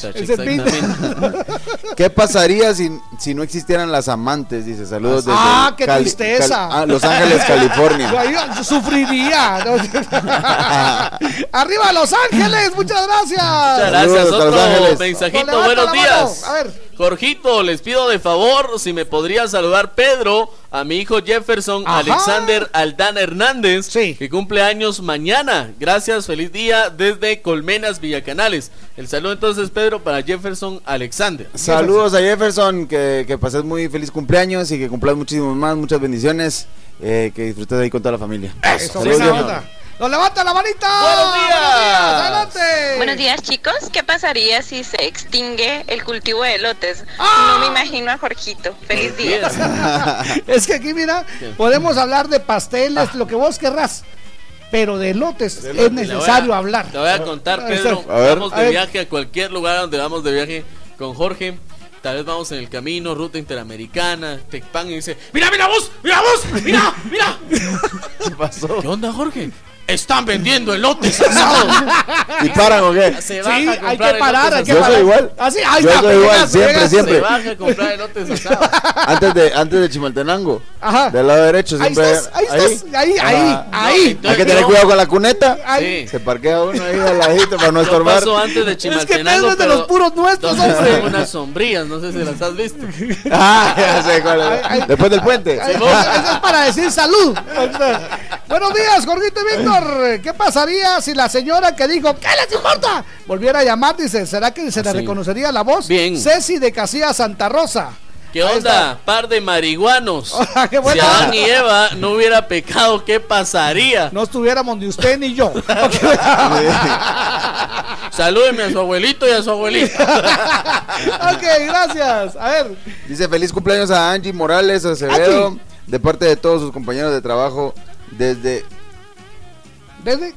¿Qué pasaría si, si no existieran las amantes? Dice, saludos desde Ah, qué tristeza. ah, Los Ángeles, California. Yo sufriría. Arriba Los Ángeles, muchas gracias. Muchas gracias. Otro mensajito, buenos días. A ver. Jorgito, les pido de favor si me podría saludar Pedro, a mi hijo Jefferson Alexander Aldán Hernández, que cumple años mañana. Gracias, feliz día desde Colmenas, Villacanales. El saludo entonces, Pedro, para Jefferson Alexander. Saludos a Jefferson, que, que pases muy feliz cumpleaños y que cumplas muchísimos más, muchas bendiciones, eh, que disfrutes ahí con toda la familia. Eso, ¡Nos levanta la manita! ¡Buenos días! ¡Adelante! Buenos días, chicos. ¿Qué pasaría si se extingue el cultivo de elotes? No me imagino a Jorgito. ¡Feliz día! es que aquí, mira, podemos hablar de pasteles, lo que vos querrás. Pero de elotes es necesario hablar. Te voy a contar, Pedro. Vamos de viaje a cualquier lugar donde vamos de viaje con Jorge tal vez vamos en el camino, ruta interamericana, Tecpan y dice, mira, mira vos, mira vos, mira, mira. ¿Qué pasó? ¿Qué onda, Jorge? Están vendiendo elotes asados. ¿Y paran o qué? Se baja sí, hay que parar, hay que Yo parar. soy igual. Así, ahí Yo está, soy igual, pegas, siempre, pegas. siempre. Se baja a comprar elotes asados. Antes de, antes de Chimaltenango. Ajá. Del lado derecho Ahí siempre. estás, ahí estás, ahí, ahí, ahí. Hay que tener cuidado con la cuneta. Ahí. Se parquea uno ahí al ladito para no Yo estorbar. paso antes de Es que Chimaltenango, Pedro es de los puros nuestros, hombre. unas sombrillas, no sé si las has visto. Ah, ya sé cuál es. Después del puente. Eso es para decir salud. Buenos días, Jorgito y Víctor. ¿Qué pasaría si la señora que dijo, ¿qué les importa? Volviera a llamar, dice, ¿será que se le sí. reconocería la voz? Bien. Ceci de Casilla Santa Rosa. ¿Qué Ahí onda? Par de marihuanos. Ah, qué Si. Adán y Eva no hubiera pecado, ¿qué pasaría? No estuviéramos ni usted ni yo. Salúdeme a su abuelito y a su abuelita. ok, gracias. A ver. Dice feliz cumpleaños a Angie Morales Acevedo. Angie. De parte de todos sus compañeros de trabajo desde ¿Desde?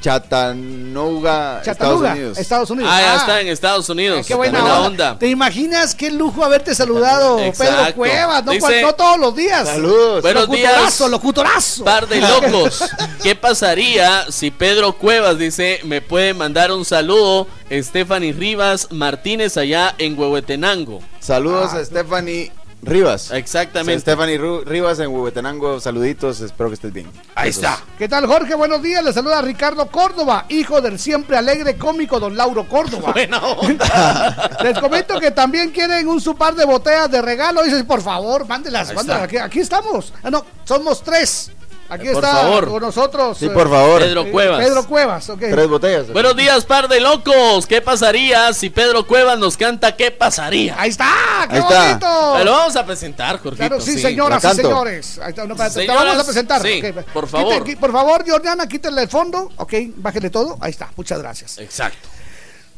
Chattanooga, Estados Unidos. Estados Unidos. Ah, ya Ah, está en Estados Unidos. Qué buena, onda. ¿Te imaginas qué lujo haberte saludado, Pedro. Cuevas? No, Dice- no todos los días. Saludos. Buenos días. Locutorazo, locutorazo. Par de locos. ¿Qué pasaría si Pedro Cuevas dice, me puede mandar un saludo Stephanie Rivas Martínez allá en Huehuetenango? Saludos a Stephanie Rivas. Exactamente. Stephanie Ru- Rivas en Huehuetenango. Saluditos, espero que estés bien. Ahí Besos. está. ¿Qué tal, Jorge? Buenos días. Le saluda Ricardo Córdoba, hijo del siempre alegre cómico don Lauro Córdoba. Buena onda. Les comento que también quieren un su par de botellas de regalo. Dices, por favor, mándelas, mándelas. Aquí, aquí estamos. Ah, no, somos tres. Aquí por está favor. con nosotros. Sí, eh, por favor. Pedro eh, Cuevas. Pedro Cuevas, ok. Tres botellas. Buenos días, par de locos. ¿Qué pasaría si Pedro Cuevas nos canta ¿Qué pasaría? Ahí está, qué Ahí está. bonito. Te lo vamos a presentar, Jorgito. Claro, sí, sí. señoras y señores. Ahí está, no, te vamos a presentar. sí, por favor. por favor, Jordana, quítale el fondo. Ok, bájele todo. Ahí está, muchas gracias. Exacto.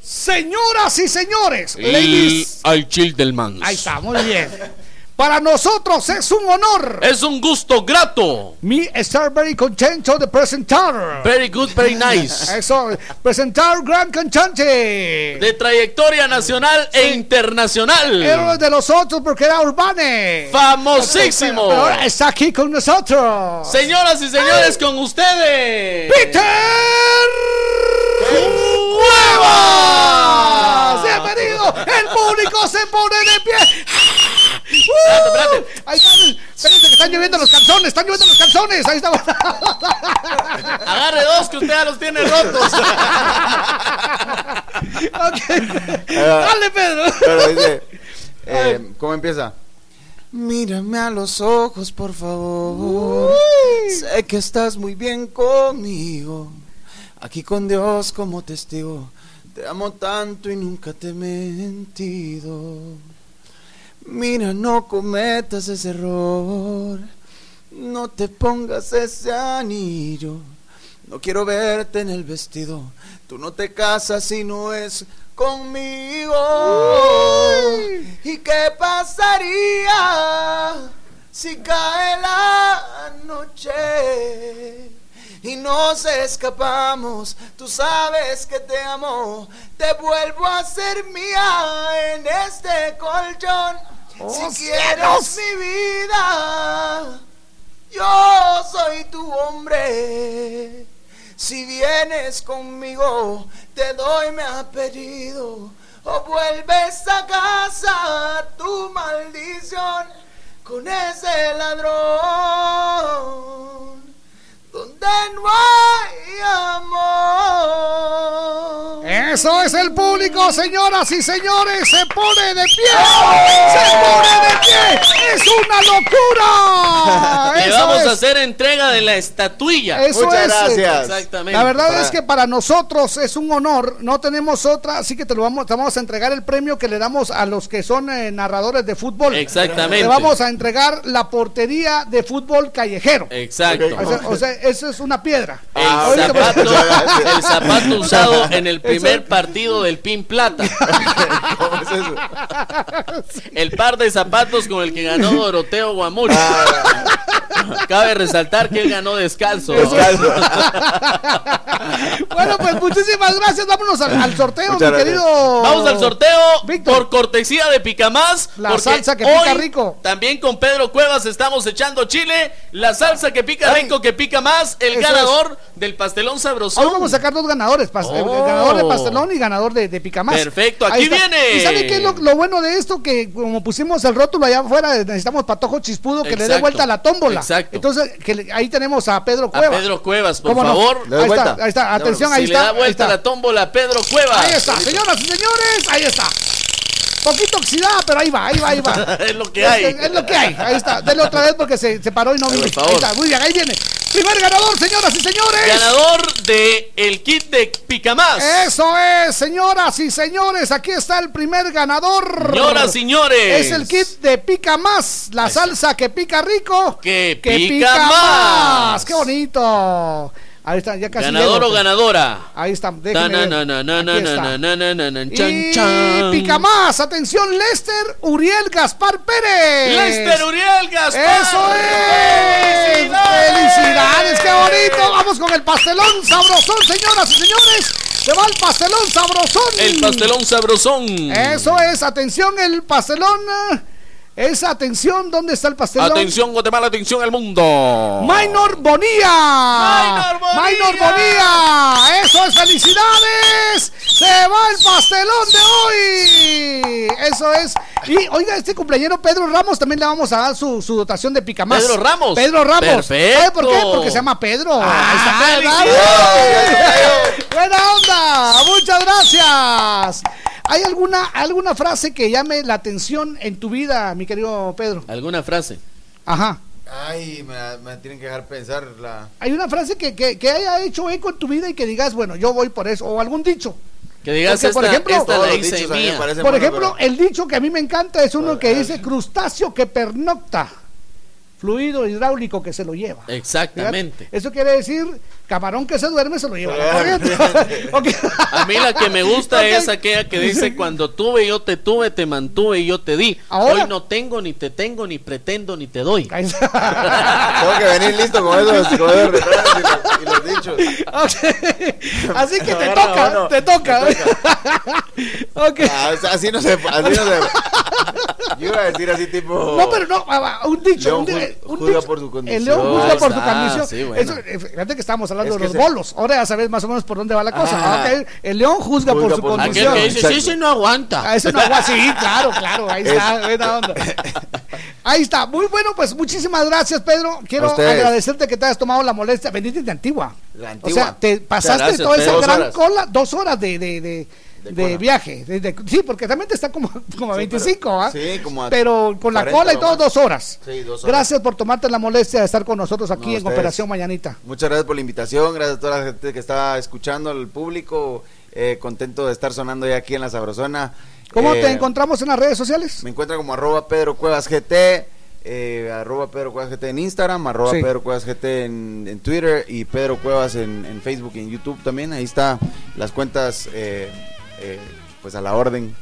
Señoras y señores, ladies. al chill del man. Ahí está, muy bien. Para nosotros es un honor. Es un gusto grato. Me estar very contento de presentar. Very good, very nice. Eso, presentar gran cantante. De trayectoria nacional e internacional. Héroe de los otros porque era urbane. Famosísimo. Pero ahora está aquí con nosotros. Señoras y señores, con ustedes. Peter Cuevas. Bienvenido. El público se pone de pie. Espérate, espérate. Ahí está. Espérense que están lloviendo los calzones. Están lloviendo los calzones. Ahí está. Agarre dos que usted ya los tiene rotos. Ok. Dale, Pedro. Pero dice, eh, ¿cómo empieza? Mírame a los ojos, por favor. Sé que estás muy bien conmigo. Aquí con Dios como testigo. Te amo tanto y nunca te he mentido. Mira, no cometas ese error. No te pongas ese anillo. No quiero verte en el vestido. Tú no te casas si no es conmigo. ¿Y qué pasaría si cae la noche? Y nos escapamos, tú sabes que te amo, te vuelvo a ser mía en este colchón. Si quieres mi vida, yo soy tu hombre. Si vienes conmigo, te doy mi apellido. O vuelves a casa, tu maldición con ese ladrón. Donde no hay amor. Eso es el público, señoras y señores. Se pone de pie. Se pone de pie. Es una locura. Le vamos a hacer entrega de la estatuilla. Eso Muchas es, gracias. Exactamente. La verdad Para- es que para nosotros es un honor, no tenemos otra, así que te lo vamos, te vamos a entregar el premio que le damos a los que son eh, narradores de fútbol. Exactamente. Le vamos a entregar la portería de fútbol callejero. Exacto. O sea, o sea, eso es una piedra. El zapato, el zapato usado en el primer partido del Pin Plata. ¿Cómo es eso? El par de zapatos con el que ganó Doroteo Guamuch. Cabe resaltar que él ganó descalzo. Bueno, pues muchísimas gracias. Vámonos al, al sorteo, Muchas mi gracias. querido. Vamos al sorteo Víctor. por cortesía de Picamás. La salsa que pica rico. También con Pedro Cuevas estamos echando chile. La salsa que pica Ay. rico, que pica más. El Eso ganador del pastelón sabroso. Hoy vamos a sacar dos ganadores, pas- Oh. ganador de pastelón y ganador de, de picamás. Perfecto, Ahí aquí viene. ¿Y sabe qué es lo, lo bueno de esto? Que como pusimos el rótulo allá afuera, necesitamos patojo chispudo que le dé vuelta a la tómbola. Exacto. Entonces, que le- ahí tenemos a Pedro A Cueva. Pedro Cuevas, por favor. Ahí está, ahí está, atención, ahí si está. le da ahí vuelta está. la tómbola a Pedro Cuevas. Ahí está, señoras y señores, ahí está. Poquito oxidada, pero ahí va, ahí va, ahí va. es lo que hay. Es, es lo que hay, ahí está. Denle otra vez porque se, se paró y no vino. Ahí está, muy bien, ahí viene. Primer ganador, señoras y señores. Ganador de el kit de Picamás. Eso es, señoras y señores, aquí está el primer ganador. Señoras y señores. Es el kit de Pica Más, la salsa que pica rico. Que pica más. ¡Qué bonito! Ahí está, ya casi Ganador llego. o ganadora. Ahí está, déjenme ver. Y chan. pica más, atención, Lester Uriel Gaspar Pérez. Lester Uriel Gaspar. Eso es. ¡Felicidades! ¡Felicidades! ¡Qué bonito! Vamos con el pastelón sabrosón, señoras y señores. Se va el pastelón sabrosón. El pastelón sabrosón. Eso es, atención, el pastelón. Eh, Es atención, ¿dónde está el pastelón? Atención, Guatemala, atención al mundo. Minor Bonía. Minor Bonilla. Minor Bonía. Eso es, felicidades. Se va el pastelón de hoy. Eso es. Y oiga, este cumpleañero Pedro Ramos también le vamos a dar su, su dotación de picamás. Pedro Ramos. Pedro Ramos. Perfecto. ¿Sabe por qué? Porque se llama Pedro. Ah, Ahí está Pedro. felicidades. Buena onda. Muchas gracias. ¿Hay alguna, alguna frase que llame la atención en tu vida, mi querido Pedro? ¿Alguna frase? Ajá. Ay, me, me tienen que dejar pensar la... Hay una frase que, que, que haya hecho eco en tu vida y que digas, bueno, yo voy por eso. O algún dicho. Que digas Porque, por ejemplo, esta la hice mía. Por ejemplo, pero- el dicho que a mí me encanta es uno que dice crustáceo que pernocta, fluido hidráulico que se lo lleva. Exactamente. Eso quiere decir camarón que se duerme se lo lleva la. A mí la que me gusta es aquella que dice cuando tuve yo te tuve, te mantuve y yo te di. Ahora- Hoy no tengo, ni te tengo, ni pretendo, ni te doy. Tengo que venir listo con esos, con esos y los, y los dichos. Así que te toca, te toca. Ah, así no se... Así no se... Yo iba a decir así tipo... No, pero no, ah, ah, un dicho. León un, un juzga dicho. por su condición. El león juzga por su condición. sí, bueno. Eso, eh, fíjate que estamos hablando Es de los se- bolos. Ahora ya sabes más o menos por dónde va la cosa. Ah. Ah. El león juzga, por su por condición. Aquel que dice, Exacto. sí, sí, no aguanta. Ah, eso no agua, sí, claro, claro, ahí está, onda. Ahí está, muy bueno, pues muchísimas gracias, Pedro. Quiero agradecerte que te hayas tomado la molestia, bendita de antigua. La O antigua. sea, te pasaste gracias, toda esa gran horas. cola, dos horas de, de, de, De viaje. de- sí, porque realmente está como, como a Sí, 25, pero- ¿ah? sí, como a Pero con la 40 cola y todo, dos horas. Sí, dos horas. Gracias por tomarte la molestia de estar con nosotros aquí No, en ustedes. Operación Mañanita. Muchas gracias por la invitación, gracias a toda la gente que está escuchando, al público, eh, contento de estar sonando ya aquí en la Sabrosona. ¿Cómo Eh, te encontramos en las redes sociales? Me encuentra como arroba Pedro Cuevas GT, eh, arroba Pedro Cuevas GT en Instagram, arroba Sí. Pedro Cuevas GT en, en Twitter y Pedro Cuevas en, en Facebook y en YouTube también. Ahí está las cuentas, eh, eh, pues a la orden.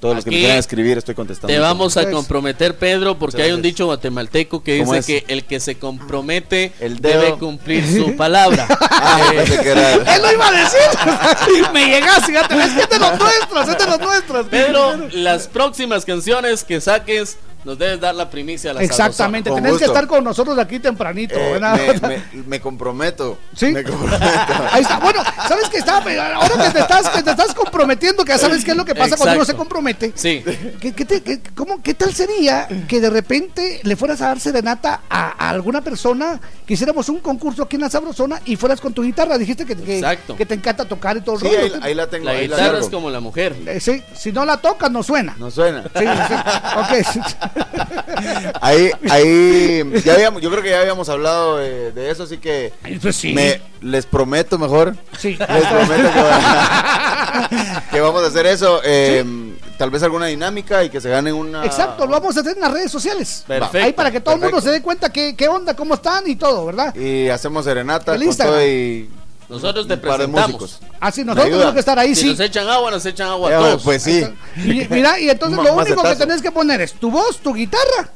Todos los que me quieran escribir, estoy contestando. Te vamos a comprometer, Pedro, porque hay un dicho guatemalteco que ¿Cómo dice es? que el que se compromete El dedo. debe cumplir su palabra. Ah, Eh, Él lo iba a decir. Me llegas, fíjate, es que es de los nuestros, es de los nuestros. Pedro, las próximas canciones que saques nos debes dar la primicia a la Exactamente, tenés que estar con nosotros aquí tempranito. Eh, me, me, comprometo. Sí. Me comprometo. Ahí está. Bueno, ¿sabes qué está? Ahora que te estás, que te estás comprometiendo, que ya sabes qué es lo que pasa cuando uno se compromete. Sí. ¿Qué, qué, cómo, ¿Qué tal sería que de repente le fueras a dar serenata a, a, alguna persona, que hiciéramos un concurso aquí en la Sabrosona y fueras con tu guitarra? Dijiste que, que, te encanta tocar y todo el sí, rollo. Ahí, ahí, la tengo. La ahí guitarra la es como la mujer. Eh, sí, si no la tocas, no suena. No suena. Sí, sí. ok. ahí, ahí, ya habíamos, yo creo que ya habíamos hablado de, de eso, así que pues sí. me, les prometo mejor. Sí. Les prometo que, que vamos a hacer eso. Eh, ¿Sí? Tal vez alguna dinámica y que se gane una. Exacto, lo vamos a hacer en las redes sociales. Perfecto. Ahí para que todo perfecto. el mundo se dé cuenta qué, qué onda, cómo están y todo, ¿verdad? Y hacemos serenata con todo y nosotros te presentamos. Ah, sí, nosotros tenemos que estar ahí, si sí. nos echan agua, nos echan agua a todos. Pues sí. Y, mira, y entonces lo único que tenés que poner es tu voz, tu guitarra,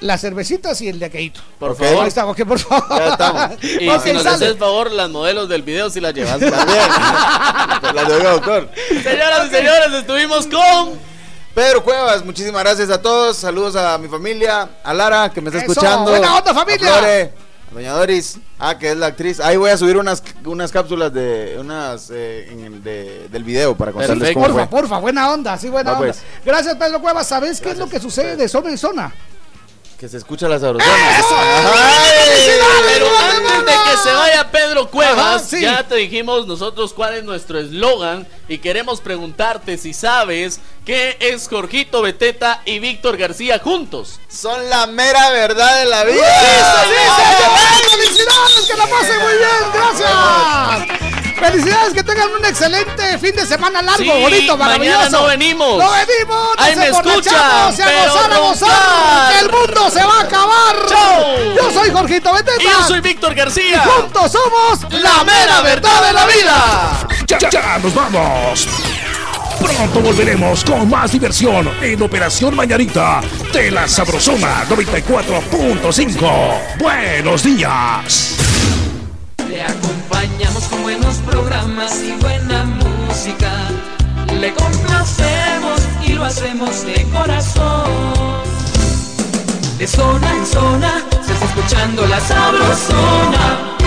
las cervecitas y el de aquelito. Por okay. favor. Ahí está, ok, por favor. Ya estamos. Y okay, si nos haces favor, las modelos del video si las llevas también. las de doctor. Señoras y señores, estuvimos con. Pedro Cuevas, muchísimas gracias a todos. Saludos a mi familia, a Lara que me está Eso, escuchando. Buena onda, familia. Doña Doris, ah, que es la actriz. Ahí voy a subir unas, unas cápsulas de unas eh, en, de, del video para contarles Perfecto. cómo porfa, fue. porfa, buena onda, sí, buena Va, onda. pues. Gracias, Pedro Cuevas. ¿Sabes qué es lo que sucede de zona en zona? Que se escucha la sabrosona. Pero antes de que se vaya Pedro Cuevas, Ajá, sí. ya te dijimos nosotros cuál es nuestro eslogan y queremos preguntarte si sabes qué es Jorgito Beteta y Víctor García juntos. Son la mera verdad de la vida. ¡Felicidades! ¡Que la pasen muy bien! ¡Gracias! Felicidades, que tengan un excelente fin de semana largo, sí, bonito, maravilloso. Mañana no venimos. No venimos, no Ahí me escuchan. A gozar, a gozar, el mundo se va a acabar. Chau. Yo soy Jorgito Beteta. Y yo soy Víctor García. Y juntos somos la mera verdad de la vida. Ya, ya, nos vamos. Pronto volveremos con más diversión en Operación Mañanita de la Sabrosona 94.5. Buenos días. Le acompañamos con buenos programas y buena música. Le complacemos y lo hacemos de corazón. De zona en zona se está escuchando la sabrosona.